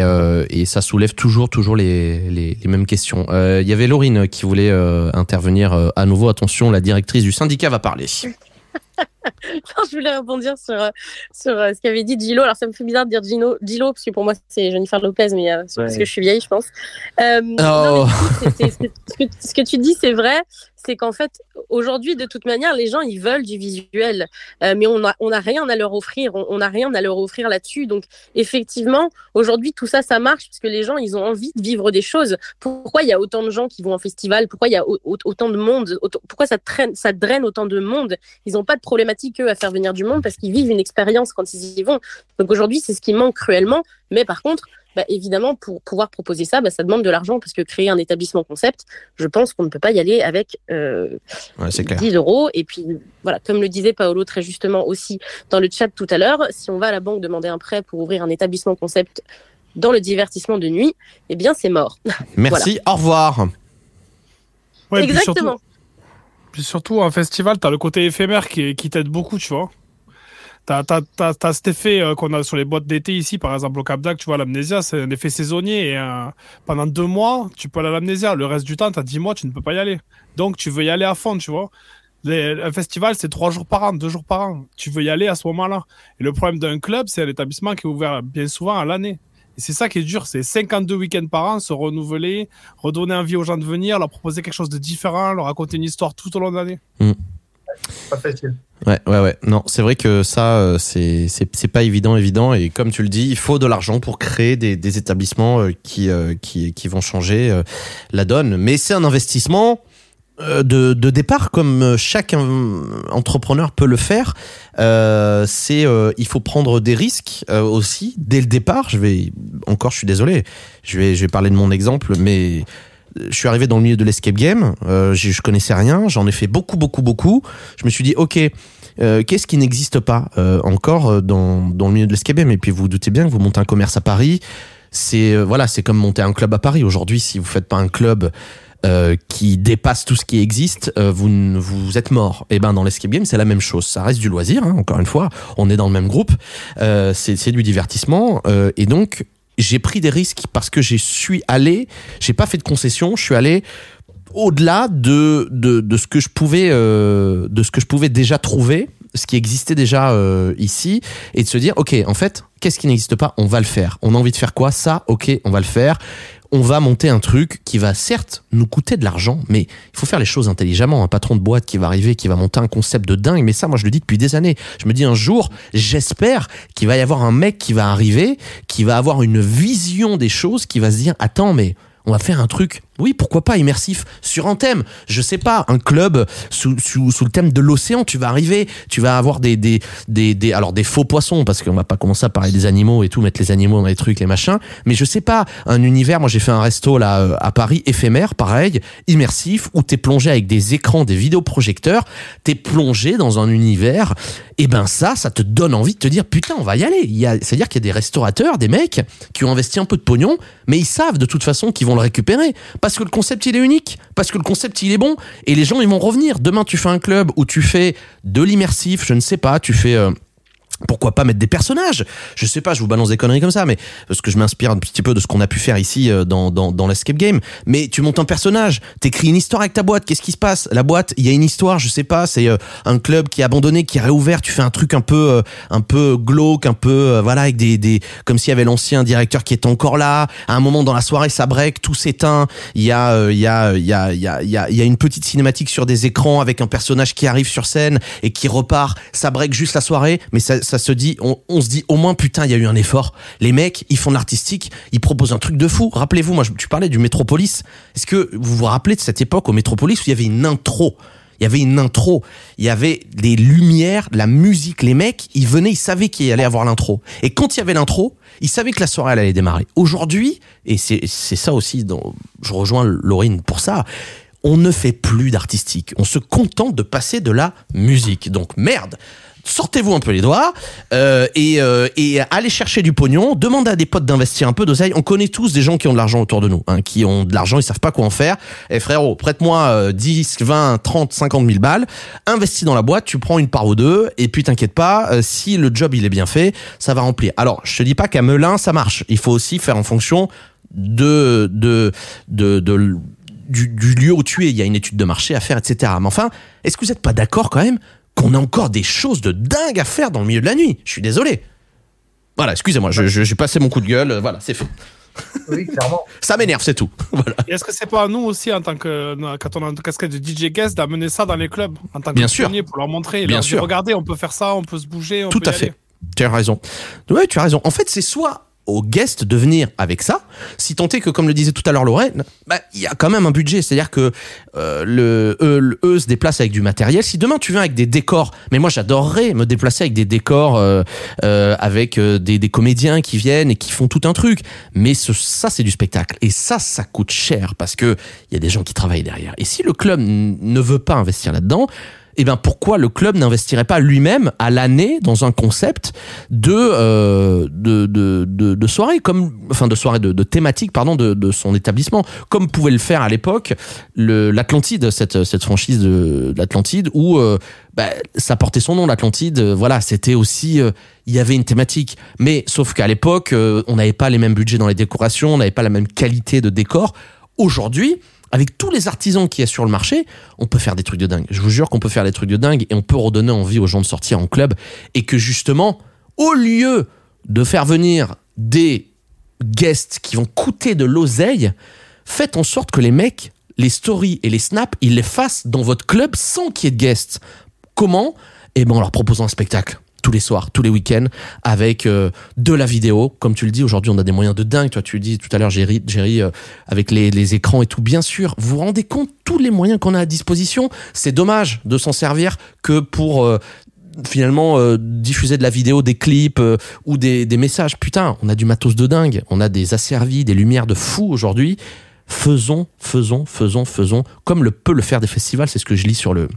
et ça soulève toujours, toujours les, les, les mêmes questions. Il y avait Laurine qui voulait euh, intervenir euh, à nouveau. Attention, la directrice du syndicat va parler. je voulais rebondir sur, euh, sur euh, ce qu'avait dit Gilo. Alors, ça me fait bizarre de dire Gino, Gilo, parce que pour moi, c'est Jennifer Lopez, mais euh, parce que je suis vieille, je pense. Oh. ce, que, tu dis, c'est vrai c'est qu'en fait, aujourd'hui, de toute manière, les gens, ils veulent du visuel, euh, mais on n'a on a rien à leur offrir, on n'a rien à leur offrir là-dessus. Donc, effectivement, aujourd'hui, tout ça, ça marche parce que les gens, ils ont envie de vivre des choses. Pourquoi il y a autant de gens qui vont en festival? Pourquoi il y a autant de monde? Pourquoi ça, traîne, ça draine autant de monde? Ils n'ont pas de problématique, eux, à faire venir du monde parce qu'ils vivent une expérience quand ils y vont. Donc, aujourd'hui, c'est ce qui manque cruellement. Mais par contre, bah, évidemment, pour pouvoir proposer ça, bah, ça demande de l'argent parce que créer un établissement concept, je pense qu'on ne peut pas y aller avec euh, 10 euros. Et puis, voilà, comme le disait Paolo très justement aussi dans le chat tout à l'heure, si on va à la banque demander un prêt pour ouvrir un établissement concept dans le divertissement de nuit, eh bien, c'est mort. Merci, au revoir. Exactement. Puis surtout, un festival, tu as le côté éphémère qui, t'aide beaucoup, tu vois. T'as as, cet effet euh, qu'on a sur les boîtes d'été ici, par exemple au Cap d'Ac, tu vois, l'amnésia, c'est un effet saisonnier. Et pendant deux mois, tu peux aller à l'amnésia. Le reste du temps, t'as dix mois, tu ne peux pas y aller. Donc, tu veux y aller à fond, tu vois. un festival, c'est trois jours par an, deux jours par an. Tu veux y aller à ce moment-là. Et le problème d'un club, c'est un établissement qui est ouvert bien souvent à l'année. Et c'est ça qui est dur, c'est 52 week-ends par an, se renouveler, redonner envie aux gens de venir, leur proposer quelque chose de différent, leur raconter une histoire tout au long de l'année. Mm. Pas facile. Ouais, ouais, ouais. Non, c'est vrai que ça, euh, c'est, c'est, pas évident, évident. Et comme tu le dis, il faut de l'argent pour créer des, des établissements euh, qui, euh, qui, qui vont changer la donne. Mais c'est un investissement de, de départ, comme chaque entrepreneur peut le faire. Euh, c'est, il faut prendre des risques aussi dès le départ. Je vais encore, je suis désolé. Je vais, je vais parler de mon exemple, mais je suis arrivé dans le milieu de l'escape game, euh, je, je connaissais rien, j'en ai fait beaucoup, beaucoup, beaucoup. Je me suis dit, ok, euh, qu'est-ce qui n'existe pas euh, encore euh, dans, dans le milieu de l'escape game? Et puis vous, vous doutez bien que vous montez un commerce à Paris, c'est euh, voilà, c'est comme monter un club à Paris. Aujourd'hui, si vous faites pas un club qui dépasse tout ce qui existe, vous vous êtes mort. Et eh ben dans l'escape game, c'est la même chose. Ça reste du loisir. Hein, encore une fois, on est dans le même groupe. c'est du divertissement. et donc j'ai pris des risques parce que j'ai suis allé, j'ai pas fait de concession, je suis allé au-delà de, de, de, ce que je pouvais euh, de ce que je pouvais déjà trouver ce qui existait déjà euh, ici et de se dire ok en fait qu'est-ce qui n'existe pas? On va le faire on a envie de faire quoi? Ça ok on va le faire on va monter un truc qui va certes nous coûter de l'argent, mais il faut faire les choses intelligemment. Un patron de boîte qui va arriver, qui va monter un concept de dingue, mais ça, moi, je le dis depuis des années. Je me dis un jour, j'espère qu'il va y avoir un mec qui va arriver, qui va avoir une vision des choses, qui va se dire, attends, mais on va faire un truc, oui, pourquoi pas immersif sur un thème. Je sais pas, un club sous, sous, sous le thème de l'océan. Tu vas arriver, tu vas avoir des des des, alors des faux poissons parce qu'on va pas commencer à parler des animaux et tout, mettre les animaux dans les trucs, les machins. Mais je sais pas, un univers. Moi, j'ai fait un resto là euh, à Paris, éphémère, pareil, immersif, où t'es plongé avec des écrans, des vidéoprojecteurs. T'es plongé dans un univers. Et ben ça, ça te donne envie de te dire putain, on va y aller. C'est-à-dire qu'il y a des restaurateurs, des mecs qui ont investi un peu de pognon, mais ils savent de toute façon qu'ils vont le récupérer que le concept il est unique, parce que le concept il est bon et les gens ils vont revenir. Demain tu fais un club où tu fais de l'immersif, je ne sais pas, tu fais euh, pourquoi pas mettre des personnages? Je sais pas, je vous balance des conneries comme ça, mais parce que je m'inspire un petit peu de ce qu'on a pu faire ici euh, dans, dans, dans l'escape game. Mais tu montes un personnage, t'écris une histoire avec ta boîte, qu'est-ce qui se passe? La boîte, il y a une histoire, je sais pas, c'est euh, un club qui est abandonné, qui est réouvert, tu fais un truc un peu euh, un peu glauque, un peu voilà avec des, des comme s'il y avait l'ancien directeur qui est encore là. À un moment dans la soirée, ça break, tout s'éteint. Il y a il y a il y a il y a il y a, y a une petite cinématique sur des écrans avec un personnage qui arrive sur scène et qui repart. Ça break juste la soirée, mais ça ça se dit, on, se dit au moins putain, il y a eu un effort. Les mecs, ils font de l'artistique, ils proposent un truc de fou. Rappelez-vous, moi, tu parlais du Métropolis. Est-ce que vous vous rappelez de cette époque au Métropolis où il y avait une intro? Il y avait une intro, il y avait des lumières, la musique, les mecs, ils venaient, ils savaient qu'il allait avoir l'intro. Et quand il y avait l'intro, ils savaient que la soirée allait démarrer. Aujourd'hui, et c'est ça aussi je rejoins Laurine pour ça, on ne fait plus d'artistique. On se contente de passer de la musique. Donc merde, sortez-vous un peu les doigts euh, et, euh, et allez chercher du pognon. Demandez à des potes d'investir un peu d'oseille. On connaît tous des gens qui ont de l'argent autour de nous, hein, qui ont de l'argent, ils savent pas quoi en faire. Et eh, frérot, prête-moi 10, 20, 30, 50 000 balles. Investis dans la boîte, tu prends une part ou deux. Et puis t'inquiète pas, euh, si le job il est bien fait, ça va remplir. Alors, je te dis pas qu'à Melun ça marche. Il faut aussi faire en fonction de de de, de du, du, lieu où tu es. Il y a une étude de marché à faire, etc. Mais enfin, est-ce que vous n'êtes pas d'accord quand même qu'on a encore des choses de dingue à faire dans le milieu de la nuit. Je suis désolé. Voilà, excusez-moi, j'ai passé mon coup de gueule. Voilà, c'est fait. Oui, clairement. ça m'énerve, c'est tout. Voilà. Est-ce que c'est pas à nous aussi, en tant que, quand on a une casquette de DJ guest, d'amener ça dans les clubs, en tant que Bien sûr. pour leur montrer, Bien sûr. regardez, on peut faire ça, on peut se bouger. On tout à fait. Tu as raison. Oui, tu as raison. En fait, c'est soit aux guests de venir avec ça, si tant est que, comme le disait tout à l'heure Lorraine, bah, il y a quand même un budget. C'est-à-dire que euh, le, eux, se déplacent avec du matériel. Si demain tu viens avec des décors, mais moi j'adorerais me déplacer avec des décors, euh, euh, avec des, des, comédiens qui viennent et qui font tout un truc. Mais ce, ça, c'est du spectacle. Et ça, ça coûte cher parce que il y a des gens qui travaillent derrière. Et si le club ne veut pas investir là-dedans, eh bien pourquoi le club n'investirait pas lui-même à l'année dans un concept de, euh, de, de, de, soirée, comme, enfin de soirée, de, thématique, pardon, de, de son établissement, comme pouvait le faire à l'époque l'Atlantide, cette, cette franchise de, l'Atlantide, où euh, bah, ça portait son nom, l'Atlantide. Voilà, c'était aussi, euh, il y avait une thématique. Mais sauf qu'à l'époque, euh, on n'avait pas les mêmes budgets dans les décorations, on n'avait pas la même qualité de décor. Aujourd'hui, avec tous les artisans qui y a sur le marché, on peut faire des trucs de dingue. Je vous jure qu'on peut faire des trucs de dingue et on peut redonner envie aux gens de sortir en club et que justement, au lieu de faire venir des guests qui vont coûter de l'oseille, faites en sorte que les mecs, les stories et les snaps, ils les fassent dans votre club sans qu'il y ait de guests. Comment? Eh ben en leur proposant un spectacle tous les soirs, tous les week-ends, avec euh, de la vidéo. Comme tu le dis, aujourd'hui, on a des moyens de dingue. Toi, tu le dis tout à l'heure, Jerry, Jerry euh, avec les, écrans et tout. Bien sûr, vous vous rendez compte tous les moyens qu'on a à disposition. C'est dommage de s'en servir que pour euh, finalement diffuser de la vidéo, des clips ou des, des messages. Putain, on a du matos de dingue. On a des asservis, des lumières de fou aujourd'hui. Faisons, faisons, faisons, faisons, comme le peut le faire des festivals. C'est ce que je lis sur le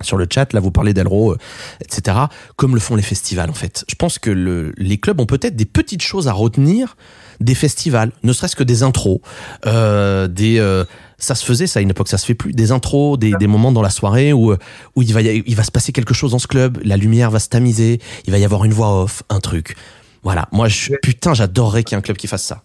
sur le chat, là vous parlez d'Elro, euh, etc., comme le font les festivals en fait. Je pense que le, les clubs ont peut-être des petites choses à retenir des festivals, ne serait-ce que des intros, euh, des... Euh, ça se faisait, ça à une époque, ça se fait plus. Des intros, des, des moments dans la soirée où, où il, va il va se passer quelque chose dans ce club, la lumière va se tamiser, il va y avoir une voix off, un truc. Voilà, moi, je, putain, j'adorerais qu'il y ait un club qui fasse ça.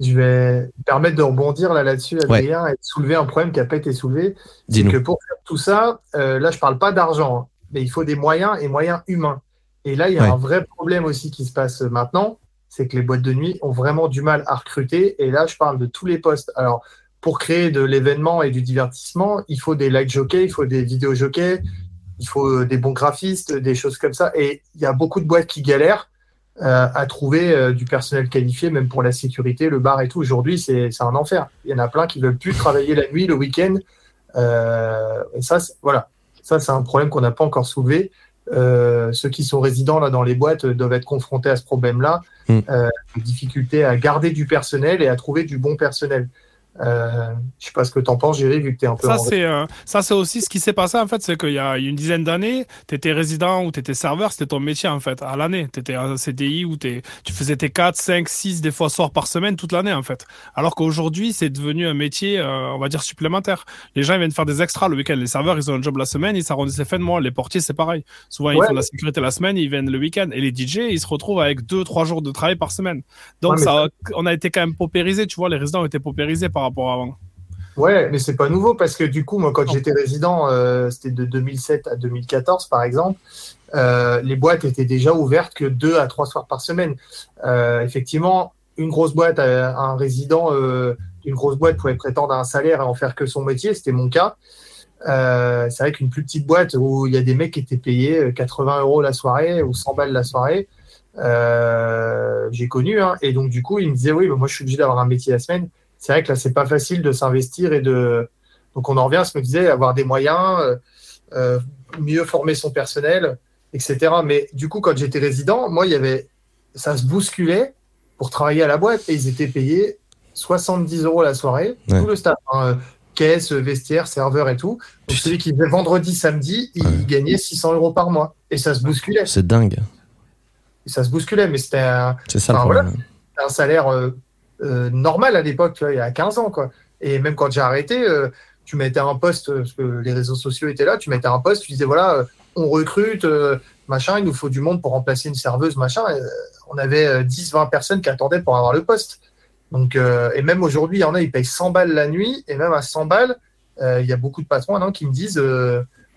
Je vais me permettre de rebondir là, là-dessus, Adrien, et de soulever un problème qui n'a pas été soulevé. C'est que pour faire tout ça, euh, là, je ne parle pas d'argent, hein, mais il faut des moyens et moyens humains. Et là, il y a un vrai problème aussi qui se passe maintenant, c'est que les boîtes de nuit ont vraiment du mal à recruter. Et là, je parle de tous les postes. Alors, pour créer de l'événement et du divertissement, il faut des light jockeys, il faut des vidéo jockeys, il faut euh, des bons graphistes, des choses comme ça. Et il y a beaucoup de boîtes qui galèrent euh, à trouver euh, du personnel qualifié, même pour la sécurité, le bar et tout. Aujourd'hui, c'est un enfer. Il y en a plein qui veulent plus travailler la nuit, le week-end. Euh, et ça, voilà, ça c'est un problème qu'on n'a pas encore soulevé. ceux qui sont résidents là dans les boîtes doivent être confrontés à ce problème-là, mmh. difficulté à garder du personnel et à trouver du bon personnel. Euh, je sais pas ce que tu en penses, Jerry, vu que tu es un peu. Ça, c'est euh, ça, c'est aussi ce qui s'est passé, en fait. C'est qu'il y a une dizaine d'années, tu étais résident ou tu étais serveur, c'était ton métier, en fait, à l'année. Tu étais un CDI où tu faisais tes 4, 5, 6, des fois soirs par semaine toute l'année, en fait. Alors qu'aujourd'hui, c'est devenu un métier, euh, on va dire, supplémentaire. Les gens, ils viennent faire des extras le week-end. Les serveurs, ils ont un job la semaine, ils s'arrondissent les fins de mois. Les portiers, c'est pareil. Souvent, ils font la sécurité la semaine, ils viennent le week-end. Et les DJ, ils se retrouvent avec 2, 3 jours de travail par semaine. Donc, ça, on a été quand même paupérisés, tu vois, les résidents ont été paupérisés par rapport à avant. Ouais, mais c'est pas nouveau parce que du coup, moi, quand j'étais résident, euh, c'était de 2007 à 2014, par exemple, euh, les boîtes étaient déjà ouvertes que deux à trois soirs par semaine. Euh, effectivement, une grosse boîte, un résident d'une grosse boîte pouvait prétendre à un salaire et en faire que son métier. C'était mon cas. c'est vrai qu'une plus petite boîte où il y a des mecs qui étaient payés 80 euros la soirée ou 100 balles la soirée, j'ai connu. Hein, et donc, du coup, ils me disaient, oui, moi, je suis obligé d'avoir un métier la semaine c'est vrai que là, c'est pas facile de s'investir et de. Donc, on en revient à ce que je disais, avoir des moyens, euh, euh, mieux former son personnel, etc. Mais du coup, quand j'étais résident, moi, il y avait. Ça se bousculait pour travailler à la boîte et ils étaient payés 70 euros la soirée, tout le staff. Hein, caisse, vestiaire, serveur et tout. Donc, celui qui faisait vendredi, samedi, il gagnait 600 euros par mois. Et ça se bousculait. C'est dingue. Et ça se bousculait, mais c'était un, ça, un salaire euh, normal à l'époque, il y a 15 ans. Quoi. Et même quand j'ai arrêté, euh, tu mettais un poste, parce que les réseaux sociaux étaient là, tu mettais un poste, tu disais voilà, euh, on recrute, machin, il nous faut du monde pour remplacer une serveuse, machin. on avait 10-20 personnes qui attendaient pour avoir le poste. Donc, et même aujourd'hui, il y en a, ils payent 100 balles la nuit, et même à 100 balles, il y a beaucoup de patrons qui me disent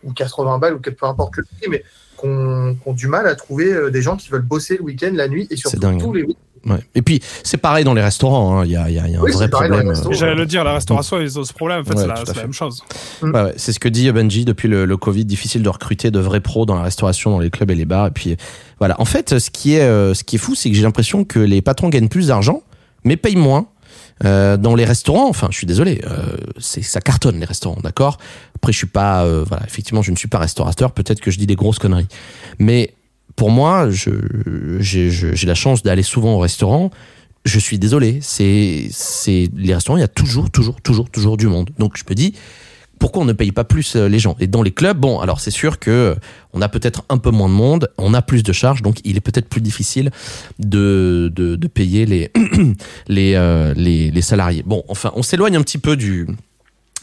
ou 80 balles ou peu importe le prix, mais qui ont, du mal à trouver des gens qui veulent bosser le week-end, la nuit et surtout tous les et puis c'est pareil dans les restaurants, hein. il y a, y a, un vrai problème. J'allais le dire, la restauration, ils ont ce problème. En fait, c'est la, même chose. Mm. c'est ce que dit Benji depuis le, le, Covid. Difficile de recruter de vrais pros dans la restauration, dans les clubs et les bars. Et puis voilà. En fait, ce qui est, euh, ce qui est fou, c'est que j'ai l'impression que les patrons gagnent plus d'argent, mais payent moins. Euh, dans les restaurants, enfin, je suis désolé, euh, c'est ça cartonne les restaurants, d'accord? Après, je suis pas, euh, voilà, effectivement, je ne suis pas restaurateur. Peut-être que je dis des grosses conneries, mais pour moi, j'ai la chance d'aller souvent au restaurant. Je suis désolé, c'est les restaurants, il y a toujours, toujours, toujours, toujours du monde. Donc je me dis, pourquoi on ne paye pas plus euh, les gens? Et dans les clubs, bon, alors c'est sûr que euh, on a peut-être un peu moins de monde, on a plus de charges, donc il est peut-être plus difficile de, payer les, euh, les, les salariés. Bon, enfin, on s'éloigne un petit peu du,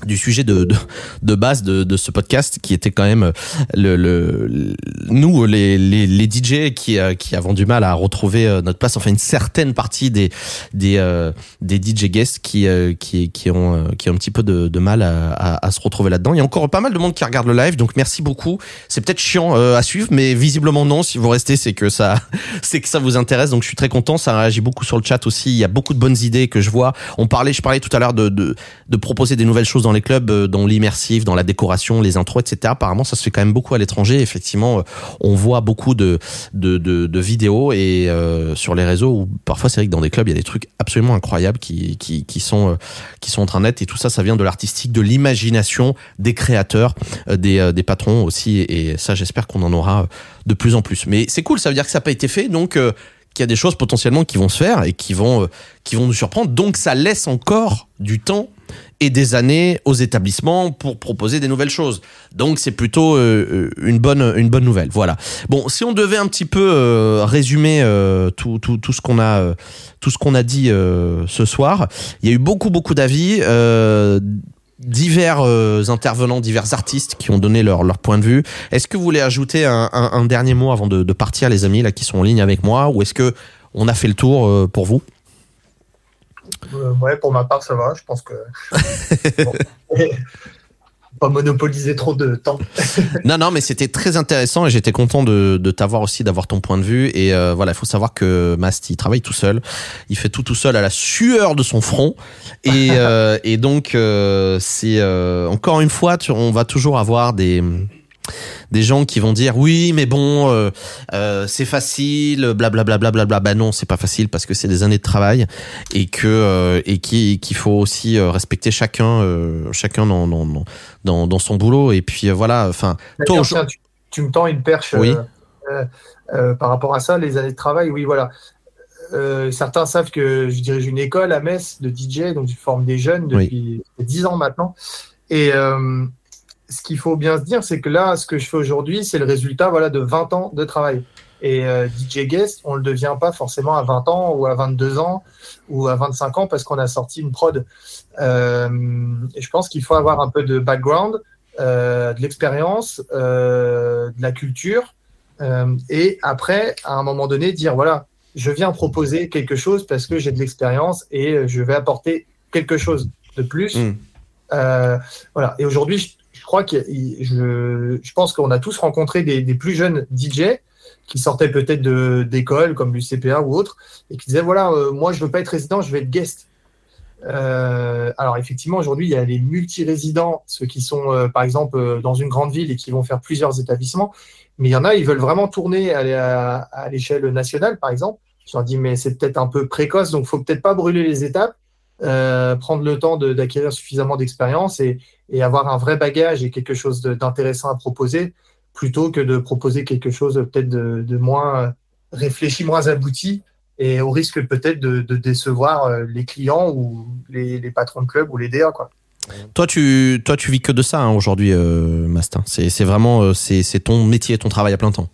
du sujet de, de, de base de, de, ce podcast qui était quand même le, le nous les, les, les, DJ qui, euh, qui avons du mal à retrouver euh, notre place. Enfin une certaine partie des des, euh, des DJ guests qui, qui, qui ont qui ont un petit peu de, de mal à, à, à, se retrouver là-dedans. Il y a encore pas mal de monde qui regarde le live donc merci beaucoup. C'est peut-être chiant à suivre mais visiblement non. Si vous restez c'est que ça c'est que ça vous intéresse donc je suis très content. Ça réagit beaucoup sur le chat aussi. Il y a beaucoup de bonnes idées que je vois. On parlait je parlais tout à l'heure de, de, de proposer des nouvelles choses les clubs, euh, dans l'immersif, dans la décoration, les intros, etc. Apparemment, ça se fait quand même beaucoup à l'étranger. Effectivement, euh, on voit beaucoup de vidéos et euh, sur les réseaux où parfois c'est vrai que dans des clubs il y a des trucs absolument incroyables qui sont en train d'être et tout ça, ça vient de l'artistique, de l'imagination des créateurs, des patrons aussi. Et ça, j'espère qu'on en aura de plus en plus. Mais c'est cool, ça veut dire que ça n'a pas été fait, donc qu'il y a des choses potentiellement qui vont se faire et qui vont nous surprendre. Donc ça laisse encore du temps et des années aux établissements pour proposer des nouvelles choses. Donc c'est plutôt euh, une bonne une bonne nouvelle. Voilà. Bon, si on devait un petit peu euh, résumer euh, tout, tout, tout ce qu'on a a dit ce soir, il y a eu beaucoup beaucoup d'avis divers intervenants, divers artistes qui ont donné leur, leur point de vue. Est-ce que vous voulez ajouter un dernier mot avant de, de, partir, les amis là qui sont en ligne avec moi, ou est-ce que on a fait le tour pour vous? Euh, ouais, pour ma part, ça va. Je pense que. pas monopoliser trop de temps. non, non, mais c'était très intéressant et j'étais content de, de t'avoir aussi, d'avoir ton point de vue. Et euh, voilà, il faut savoir que Mast, il travaille tout seul. Il fait tout tout seul à la sueur de son front. Et, euh, et donc, c'est encore une fois, on va toujours avoir des des gens qui vont dire oui mais bon euh, euh, c'est facile blablabla bla, bla, bla, bah non c'est pas facile parce que c'est des années de travail et que euh, et qu'il faut aussi respecter chacun chacun dans, dans, dans, dans son boulot et puis voilà enfin toi tu, me tends une perche oui. par rapport à ça les années de travail oui voilà certains savent que je dirige une école à Metz de DJ, donc je forme des jeunes depuis dix 10 ans maintenant. Et, ce qu'il faut bien se dire, c'est que là, ce que je fais aujourd'hui, c'est le résultat voilà, de 20 ans de travail. Et euh, DJ Guest, on ne le devient pas forcément à 20 ans ou à 22 ans ou à 25 ans parce qu'on a sorti une prod. Euh, et je pense qu'il faut avoir un peu de background, euh, de l'expérience, de la culture. et après, à un moment donné, dire voilà, je viens proposer quelque chose parce que j'ai de l'expérience et je vais apporter quelque chose de plus. Mm. voilà. Et aujourd'hui, crois que je, pense qu'on a tous rencontré des, plus jeunes DJ qui sortaient peut-être d'écoles comme l'UCPA ou autre et qui disaient voilà, euh, moi je veux pas être résident, je veux être guest. Euh, alors effectivement, aujourd'hui, il y a les multi-résidents, ceux qui sont euh, par exemple dans une grande ville et qui vont faire plusieurs établissements, mais il y en a, ils veulent vraiment tourner à, l'échelle nationale, par exemple. Je leur dis mais c'est peut-être un peu précoce, donc faut peut-être pas brûler les étapes. Prendre le temps d'acquérir suffisamment d'expérience et, et avoir un vrai bagage et quelque chose d'intéressant à proposer plutôt que de proposer quelque chose peut-être de, moins euh, réfléchi, moins abouti et au risque peut-être de, décevoir euh, les clients ou les, patrons de club ou les DA. Quoi. Toi, tu, toi, tu vis que de ça hein, aujourd'hui, euh, Mastin. C'est vraiment euh, c'est ton métier, ton travail à plein temps.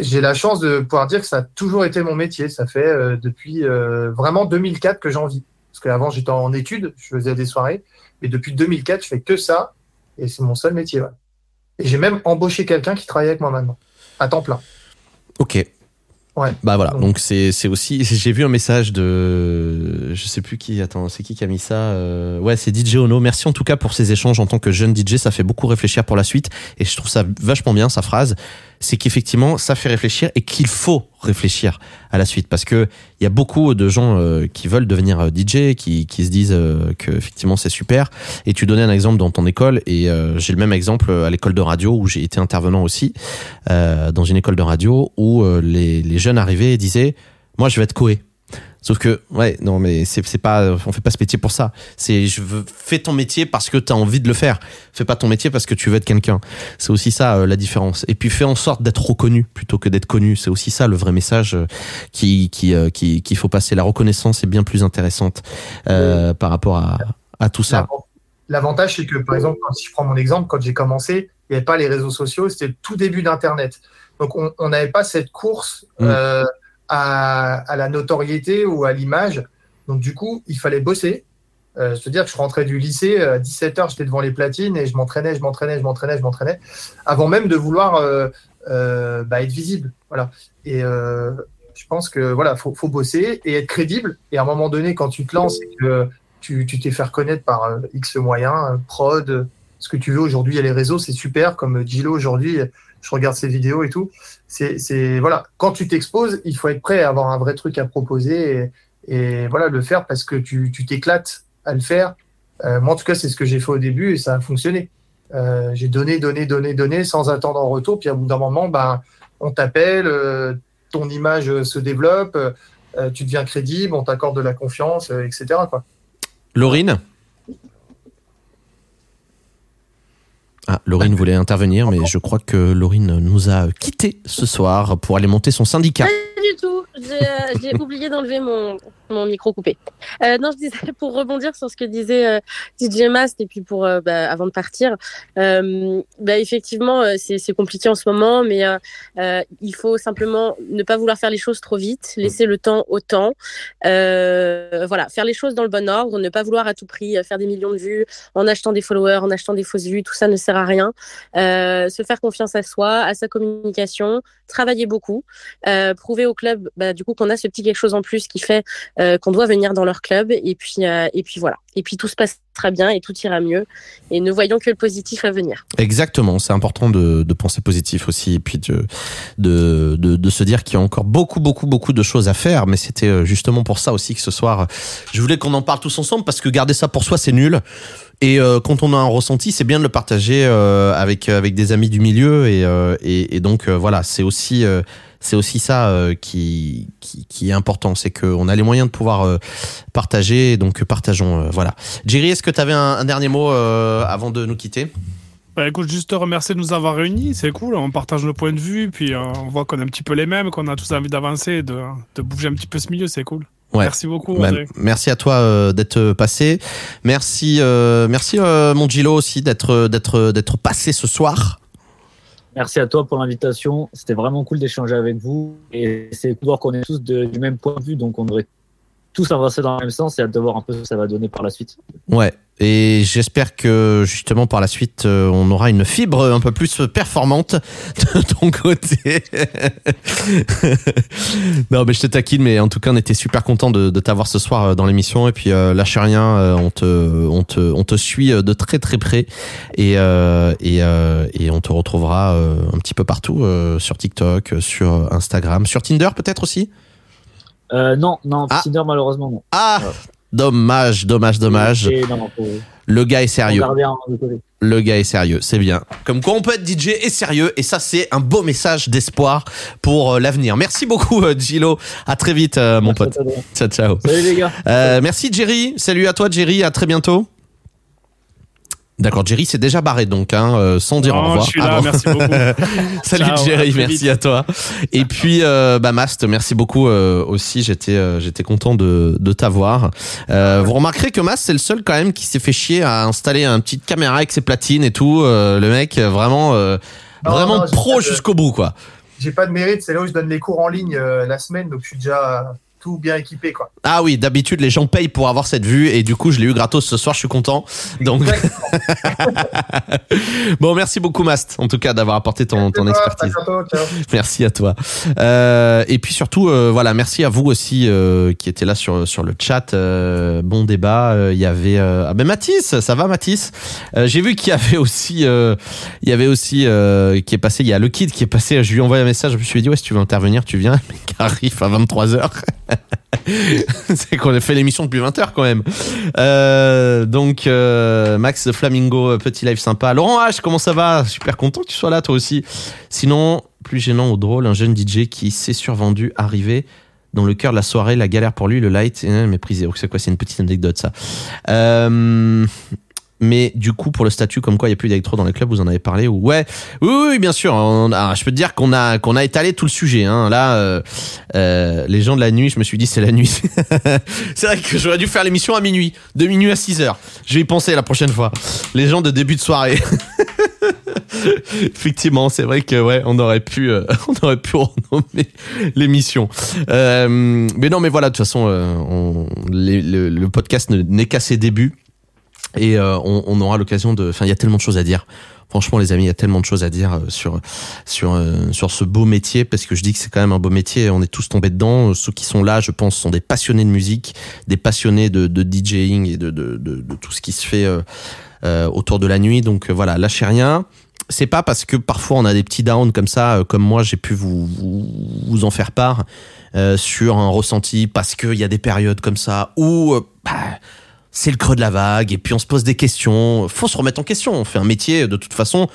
J'ai la chance de pouvoir dire que ça a toujours été mon métier. Ça fait depuis vraiment 2004 que j'en vis. Parce qu'avant, j'étais en études, je faisais des soirées. Et depuis 2004, je fais que ça. Et c'est mon seul métier. Et j'ai même embauché quelqu'un qui travaille avec moi maintenant, à temps plein. Ok. Ouais. Bah voilà, donc c'est c'est aussi j'ai vu un message de je sais plus qui attends, c'est qui qui a mis ça euh, ouais, c'est DJ Ono. Merci en tout cas pour ces échanges en tant que jeune DJ, ça fait beaucoup réfléchir pour la suite et je trouve ça vachement bien sa phrase c'est qu'effectivement, ça fait réfléchir et qu'il faut réfléchir à la suite parce que il y a beaucoup de gens euh, qui veulent devenir euh, DJ, qui, qui se disent euh, que effectivement c'est super. Et tu donnais un exemple dans ton école et j'ai le même exemple à l'école de radio où j'ai été intervenant aussi dans une école de radio où les, les jeunes arrivaient et disaient moi je vais être coé Sauf que, ouais, non, mais c'est, pas, on fait pas ce métier pour ça. C'est, je veux, fais ton métier parce que tu as envie de le faire. Fais pas ton métier parce que tu veux être quelqu'un. C'est aussi ça, euh, la différence. Et puis, fais en sorte d'être reconnu plutôt que d'être connu. C'est aussi ça, le vrai message euh, qui, qui, euh, qui, qu'il faut passer. La reconnaissance est bien plus intéressante, par rapport à, à tout ça. L'avantage, c'est que, par exemple, si je prends mon exemple, quand j'ai commencé, il n'y avait pas les réseaux sociaux, c'était le tout début d'Internet. Donc, on n'avait pas cette course, mm. Euh, à, la notoriété ou à l'image. Donc, du coup, il fallait bosser. Euh, C'est-à-dire que je rentrais du lycée, à 17h, j'étais devant les platines et je m'entraînais, je m'entraînais, je m'entraînais, je m'entraînais, avant même de vouloir euh, euh, bah, être visible. Voilà. Et euh, je pense que voilà, faut, bosser et être crédible. Et à un moment donné, quand tu te lances tu t'es fait reconnaître par euh, X moyens, prod, ce que tu veux aujourd'hui, il y a les réseaux, c'est super. Comme Gilo aujourd'hui, je regarde ses vidéos et tout. C'est voilà, quand tu t'exposes, il faut être prêt à avoir un vrai truc à proposer et, voilà le faire parce que tu t'éclates à le faire. Euh, moi en tout cas, c'est ce que j'ai fait au début et ça a fonctionné. Euh, j'ai donné, donné, donné, donné sans attendre en retour. Puis à bout d'un moment, ben, on t'appelle, euh, ton image se développe, tu deviens crédible, on t'accorde de la confiance, etc. Quoi. Laurine? Ah, Laurine voulait intervenir, mais je crois que Laurine nous a quitté ce soir pour aller monter son syndicat. Du tout. J'ai oublié d'enlever mon, mon micro coupé. Euh, non, je disais pour rebondir sur ce que disait euh, DJ Mast et puis pour euh, bah, avant de partir, euh, bah, effectivement euh, c'est compliqué en ce moment, mais il faut simplement ne pas vouloir faire les choses trop vite, laisser le temps au temps, voilà, faire les choses dans le bon ordre, ne pas vouloir à tout prix faire des millions de vues en achetant des followers, en achetant des fausses vues, tout ça ne sert à rien. se faire confiance à soi, à sa communication, travailler beaucoup, prouver club bah, du coup qu'on a ce petit quelque chose en plus qui fait euh, qu'on doit venir dans leur club. Et puis, euh, et puis voilà. Et puis tout se passe très bien et tout ira mieux. Et ne voyons que le positif à venir. Exactement. C'est important de, penser positif aussi. Et puis de, de, de, se dire qu'il y a encore beaucoup, beaucoup, beaucoup de choses à faire. Mais c'était euh, justement pour ça aussi que ce soir, je voulais qu'on en parle tous ensemble parce que garder ça pour soi, c'est nul. Et quand on a un ressenti, c'est bien de le partager avec avec des amis du milieu et, et donc voilà, c'est aussi c'est aussi ça euh, qui, qui, est important, c'est qu'on a les moyens de pouvoir euh, partager, donc partageons. Euh, voilà. Jerry, est-ce que tu avais un, dernier mot avant de nous quitter? Bah écoute, juste te remercier de nous avoir réunis, c'est cool, on partage nos points de vue, puis on voit qu'on est un petit peu les mêmes, qu'on a tous envie d'avancer, de, de bouger un petit peu ce milieu, c'est cool. Merci beaucoup. Bah, merci à toi d'être passé. Merci, merci mon Gilo aussi d'être d'être d'être passé ce soir. Merci à toi pour l'invitation. C'était vraiment cool d'échanger avec vous. Et c'est cool qu'on est tous du même point de vue, donc on devrait tous avancer dans le même sens et à de voir un peu ce que ça va donner par la suite. Ouais, et j'espère que justement par la suite, euh, on aura une fibre un peu plus performante de ton côté. non, mais je te taquine, mais en tout cas, on était super content de, de t'avoir ce soir euh, dans l'émission. Et puis, euh, lâche rien, euh, on te, on te, on te suit de très très près et et, et on te retrouvera un petit peu partout sur TikTok, sur Instagram, sur Tinder peut-être aussi. Euh, non, non, ah. Tinder malheureusement non. Ah, dommage, dommage, dommage. Le gars est sérieux. Le gars est sérieux, c'est bien. Comme quoi on peut être DJ et sérieux et ça c'est un beau message d'espoir pour euh, l'avenir. Merci beaucoup euh, Gilo. À très vite mon pote. Ciao ciao. Salut les gars. merci Jerry. Salut à toi Jerry. À très bientôt. D'accord, Jerry s'est déjà barré donc, hein, euh, sans dire au revoir. Je suis là, merci beaucoup. Salut Jerry, merci à toi. Et puis, euh, bah Mast, merci beaucoup euh, aussi. J'étais, euh, j'étais content de, de t'avoir. vous remarquerez que Mast, c'est le seul quand même qui s'est fait chier à installer un petite caméra avec ses platines et tout. le mec, vraiment, vraiment pro jusqu'au bout, quoi. J'ai pas de mérite. C'est là où je donne les cours en ligne la semaine, donc je suis déjà tout bien équipé quoi. Ah oui, d'habitude les gens payent pour avoir cette vue et du coup je l'ai eu gratos ce soir, je suis content. Donc bon, merci beaucoup Mast en tout cas d'avoir apporté ton, ton expertise. merci à toi. Euh, et puis surtout euh, voilà, merci à vous aussi euh, qui étaient là sur sur le chat. Euh, bon débat, il y avait ah ben Mathis, ça va Mathis? J'ai vu qu'il y avait aussi il y avait aussi qui est passé, il y a le kid qui est passé, je lui ai envoyé un message, je me suis dit ouais si tu veux intervenir, tu viens, mais arrive à 23h. c'est qu'on a fait l'émission depuis 20h quand même. Euh, donc euh, Max Flamingo, petit live sympa. Laurent H, comment ça va? Super content que tu sois là toi aussi. Sinon, plus gênant ou drôle, un jeune DJ qui s'est survendu, arrivé dans le cœur de la soirée, la galère pour lui, le light, méprisé. C'est quoi? C'est une petite anecdote ça. Euh, mais du coup, pour le statut, comme quoi il n'y a plus d'électro dans les clubs, vous en avez parlé ou ouais, oui, oui, bien sûr. je peux te dire qu'on a qu'on a étalé tout le sujet. Hein. Là, euh, euh, les gens de la nuit, je me suis dit c'est la nuit. c'est vrai que j'aurais dû faire l'émission à minuit, de minuit à 6 heures. Je vais y penser la prochaine fois. Les gens de début de soirée. Effectivement, c'est vrai que ouais, on aurait pu, euh, on aurait pu renommer l'émission. Mais non, mais voilà, de toute façon, on, le, le, podcast n'est qu'à ses débuts et euh, on, aura l'occasion de. Enfin, il y a tellement de choses à dire. Franchement, les amis, il y a tellement de choses à dire euh, sur sur euh, sur ce beau métier parce que je dis que c'est quand même un beau métier. On est tous tombés dedans. Ceux qui sont là, je pense, sont des passionnés de musique, des passionnés de, de DJing et de, de, de, tout ce qui se fait autour de la nuit. Donc voilà, lâchez rien. C'est pas parce que parfois on a des petits downs comme ça, comme moi, j'ai pu vous, vous, vous en faire part sur un ressenti parce qu'il y a des périodes comme ça où bah, c'est le creux de la vague, et puis on se pose des questions. Faut se remettre en question. On fait un métier de toute façon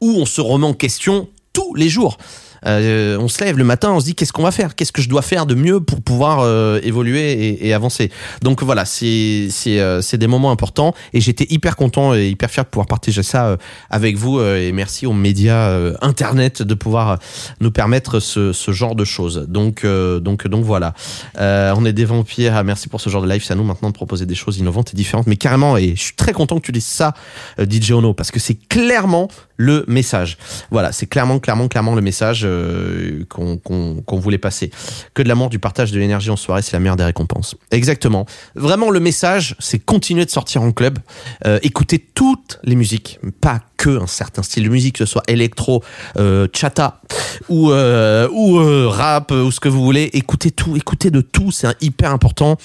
où on se remet en question tous les jours. Euh, on se lève le matin, on se dit qu'est-ce qu'on va faire, qu'est-ce que je dois faire de mieux pour pouvoir euh, évoluer et, et, avancer? Donc voilà, c'est c'est euh, des moments importants et j'étais hyper content et hyper fier de pouvoir partager ça euh, avec vous et merci aux médias internet de pouvoir nous permettre ce, ce genre de choses. Donc donc donc voilà, on est des vampires. Ah, merci pour ce genre de live. C'est à nous maintenant de proposer des choses innovantes et différentes, mais carrément. Et je suis très content que tu dises ça, DJ Ono, parce que c'est clairement le message. Voilà, c'est clairement, clairement, clairement le message euh, qu'on voulait passer. Que de l'amour, du partage, de l'énergie en soirée, c'est la meilleure des récompenses. Exactement. Vraiment, le message, c'est continuer de sortir en club, euh, écouter toutes les musiques, pas que un certain style de musique, que ce soit électro, euh, chata ou euh, ou euh, rap ou ce que vous voulez. Écoutez tout, écoutez de tout, c'est hyper important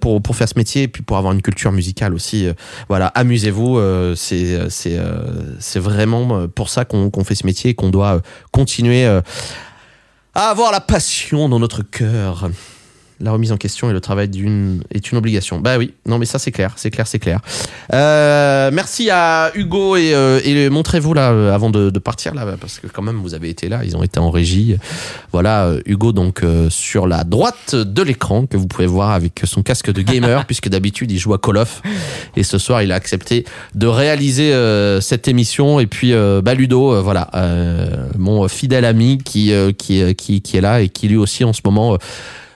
pour pour faire ce métier et puis pour avoir une culture musicale aussi. voilà, amusez-vous, c'est c'est c'est vraiment pour ça qu'on qu'on fait ce métier et qu'on doit continuer à avoir la passion dans notre cœur la remise en question et le travail d'une est une obligation. Bah oui, non mais ça c'est clair, c'est clair, c'est clair. Euh, merci à Hugo et, euh, et montrez-vous là euh, avant de, de, partir là parce que quand même vous avez été là, ils ont été en régie. Voilà Hugo donc sur la droite de l'écran que vous pouvez voir avec son casque de gamer puisque d'habitude il joue à Call of et ce soir il a accepté de réaliser cette émission et puis bah Ludo voilà mon fidèle ami qui qui qui qui est là et qui lui aussi en ce moment euh,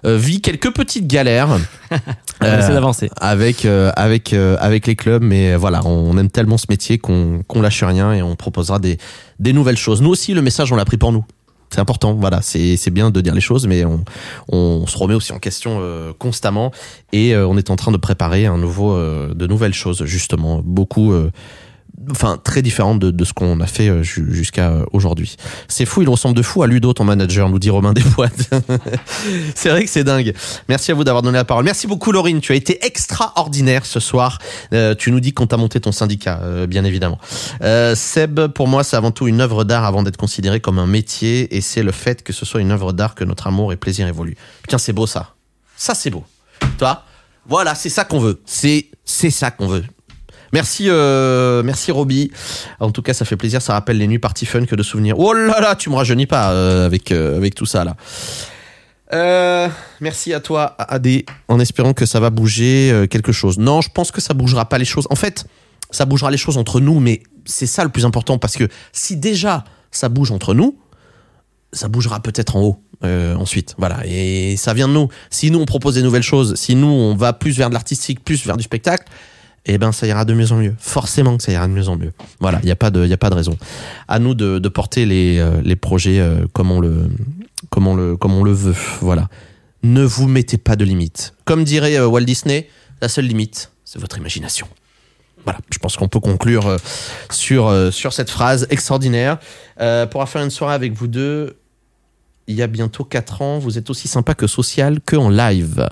vit quelques petites galères. euh, d'avancer avec euh, avec euh, avec les clubs, mais voilà, on aime tellement ce métier qu'on qu'on lâche rien et on proposera des des nouvelles choses. Nous aussi, le message, on l'a pris pour nous. C'est important, voilà, c'est c'est bien de dire les choses, mais on on se remet aussi en question constamment et on est en train de préparer un nouveau de nouvelles choses justement, beaucoup enfin très différente de, de ce qu'on a fait euh, jusqu'à euh, aujourd'hui. C'est fou, il ressemble de fou à Ludo, ton manager, nous dit Romain Desboîtes. c'est vrai que c'est dingue. Merci à vous d'avoir donné la parole. Merci beaucoup Laurine, tu as été extraordinaire ce soir. Euh, tu nous dis qu'on t'a monté ton syndicat, bien évidemment. Seb, pour moi, c'est avant tout une œuvre d'art avant d'être considéré comme un métier, et c'est le fait que ce soit une œuvre d'art que notre amour et plaisir évoluent. Putain, c'est beau ça. Ça, c'est beau. Toi, voilà, c'est ça qu'on veut. C'est c'est ça qu'on veut. Merci, euh, merci Roby. En tout cas, ça fait plaisir. Ça rappelle les nuits party fun que de souvenirs. Oh là là, tu me rajeunis pas euh, avec euh, avec tout ça là. Euh, merci à toi, AD, en espérant que ça va bouger quelque chose. Non, je pense que ça bougera pas les choses. En fait, ça bougera les choses entre nous, mais c'est ça le plus important parce que si déjà ça bouge entre nous, ça bougera peut-être en haut. Ensuite. Voilà, et ça vient de nous. Si nous on propose des nouvelles choses, si nous on va plus vers de l'artistique, plus vers du spectacle, eh ben ça ira de mieux en mieux. Forcément que ça ira de mieux en mieux. Voilà, il n'y a pas de, il a pas de raison. À nous de, porter les, euh, les projets euh, comme on le, comme on le, comme on le veut. Voilà. ne vous mettez pas de limite. Comme dirait euh, Walt Disney, la seule limite, c'est votre imagination. Voilà, je pense qu'on peut conclure sur, sur cette phrase extraordinaire. Euh, pour faire une soirée avec vous deux, il y a bientôt 4 ans, vous êtes aussi sympa que social que en live.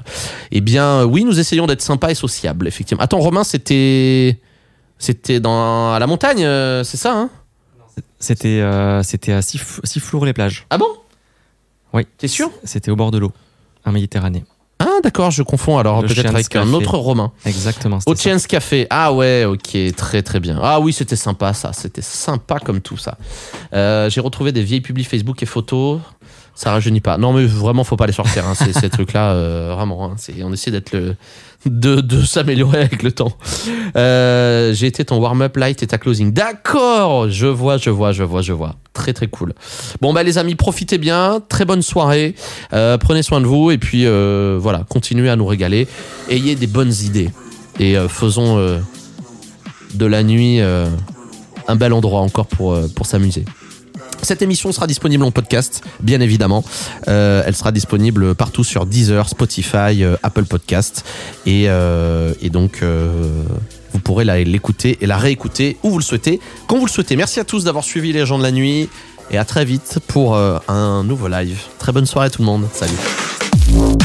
Eh bien, oui, nous essayons d'être sympa et sociable, effectivement. Attends, Romain, c'était. C'était dans à la montagne, c'est ça, hein? C'était c'était à Sifflour-les-Plages. Ah bon? Oui. T'es sûr? C'était au bord de l'eau, en Méditerranée. Ah d'accord, je confonds alors peut-être avec un autre romain. Exactement. Ocean's Café. Ah ouais, ok, très très bien. Ah oui, c'était sympa ça, c'était sympa comme tout ça. Euh, j'ai retrouvé des vieilles publics Facebook et photos. Ça rajeunit pas. Non mais vraiment, faut pas les sortir. Hein, ces, ces trucs-là, euh, vraiment. Hein, on essaie d'être le de, de s'améliorer avec le temps. Euh, j'ai été ton warm-up light et ta closing. D'accord, je vois, je vois, je vois, je vois. Très très cool. Bon bah les amis, profitez bien, très bonne soirée, euh, prenez soin de vous et puis voilà, continuez à nous régaler, ayez des bonnes idées et faisons de la nuit un bel endroit encore pour, pour s'amuser. Cette émission sera disponible en podcast, bien évidemment. Euh, elle sera disponible partout sur Deezer, Spotify, euh, Apple Podcast. Et, euh, donc, vous pourrez l'écouter et la réécouter où vous le souhaitez, quand vous le souhaitez. Merci à tous d'avoir suivi les gens de la nuit. Et à très vite pour un nouveau live. Très bonne soirée tout le monde. Salut.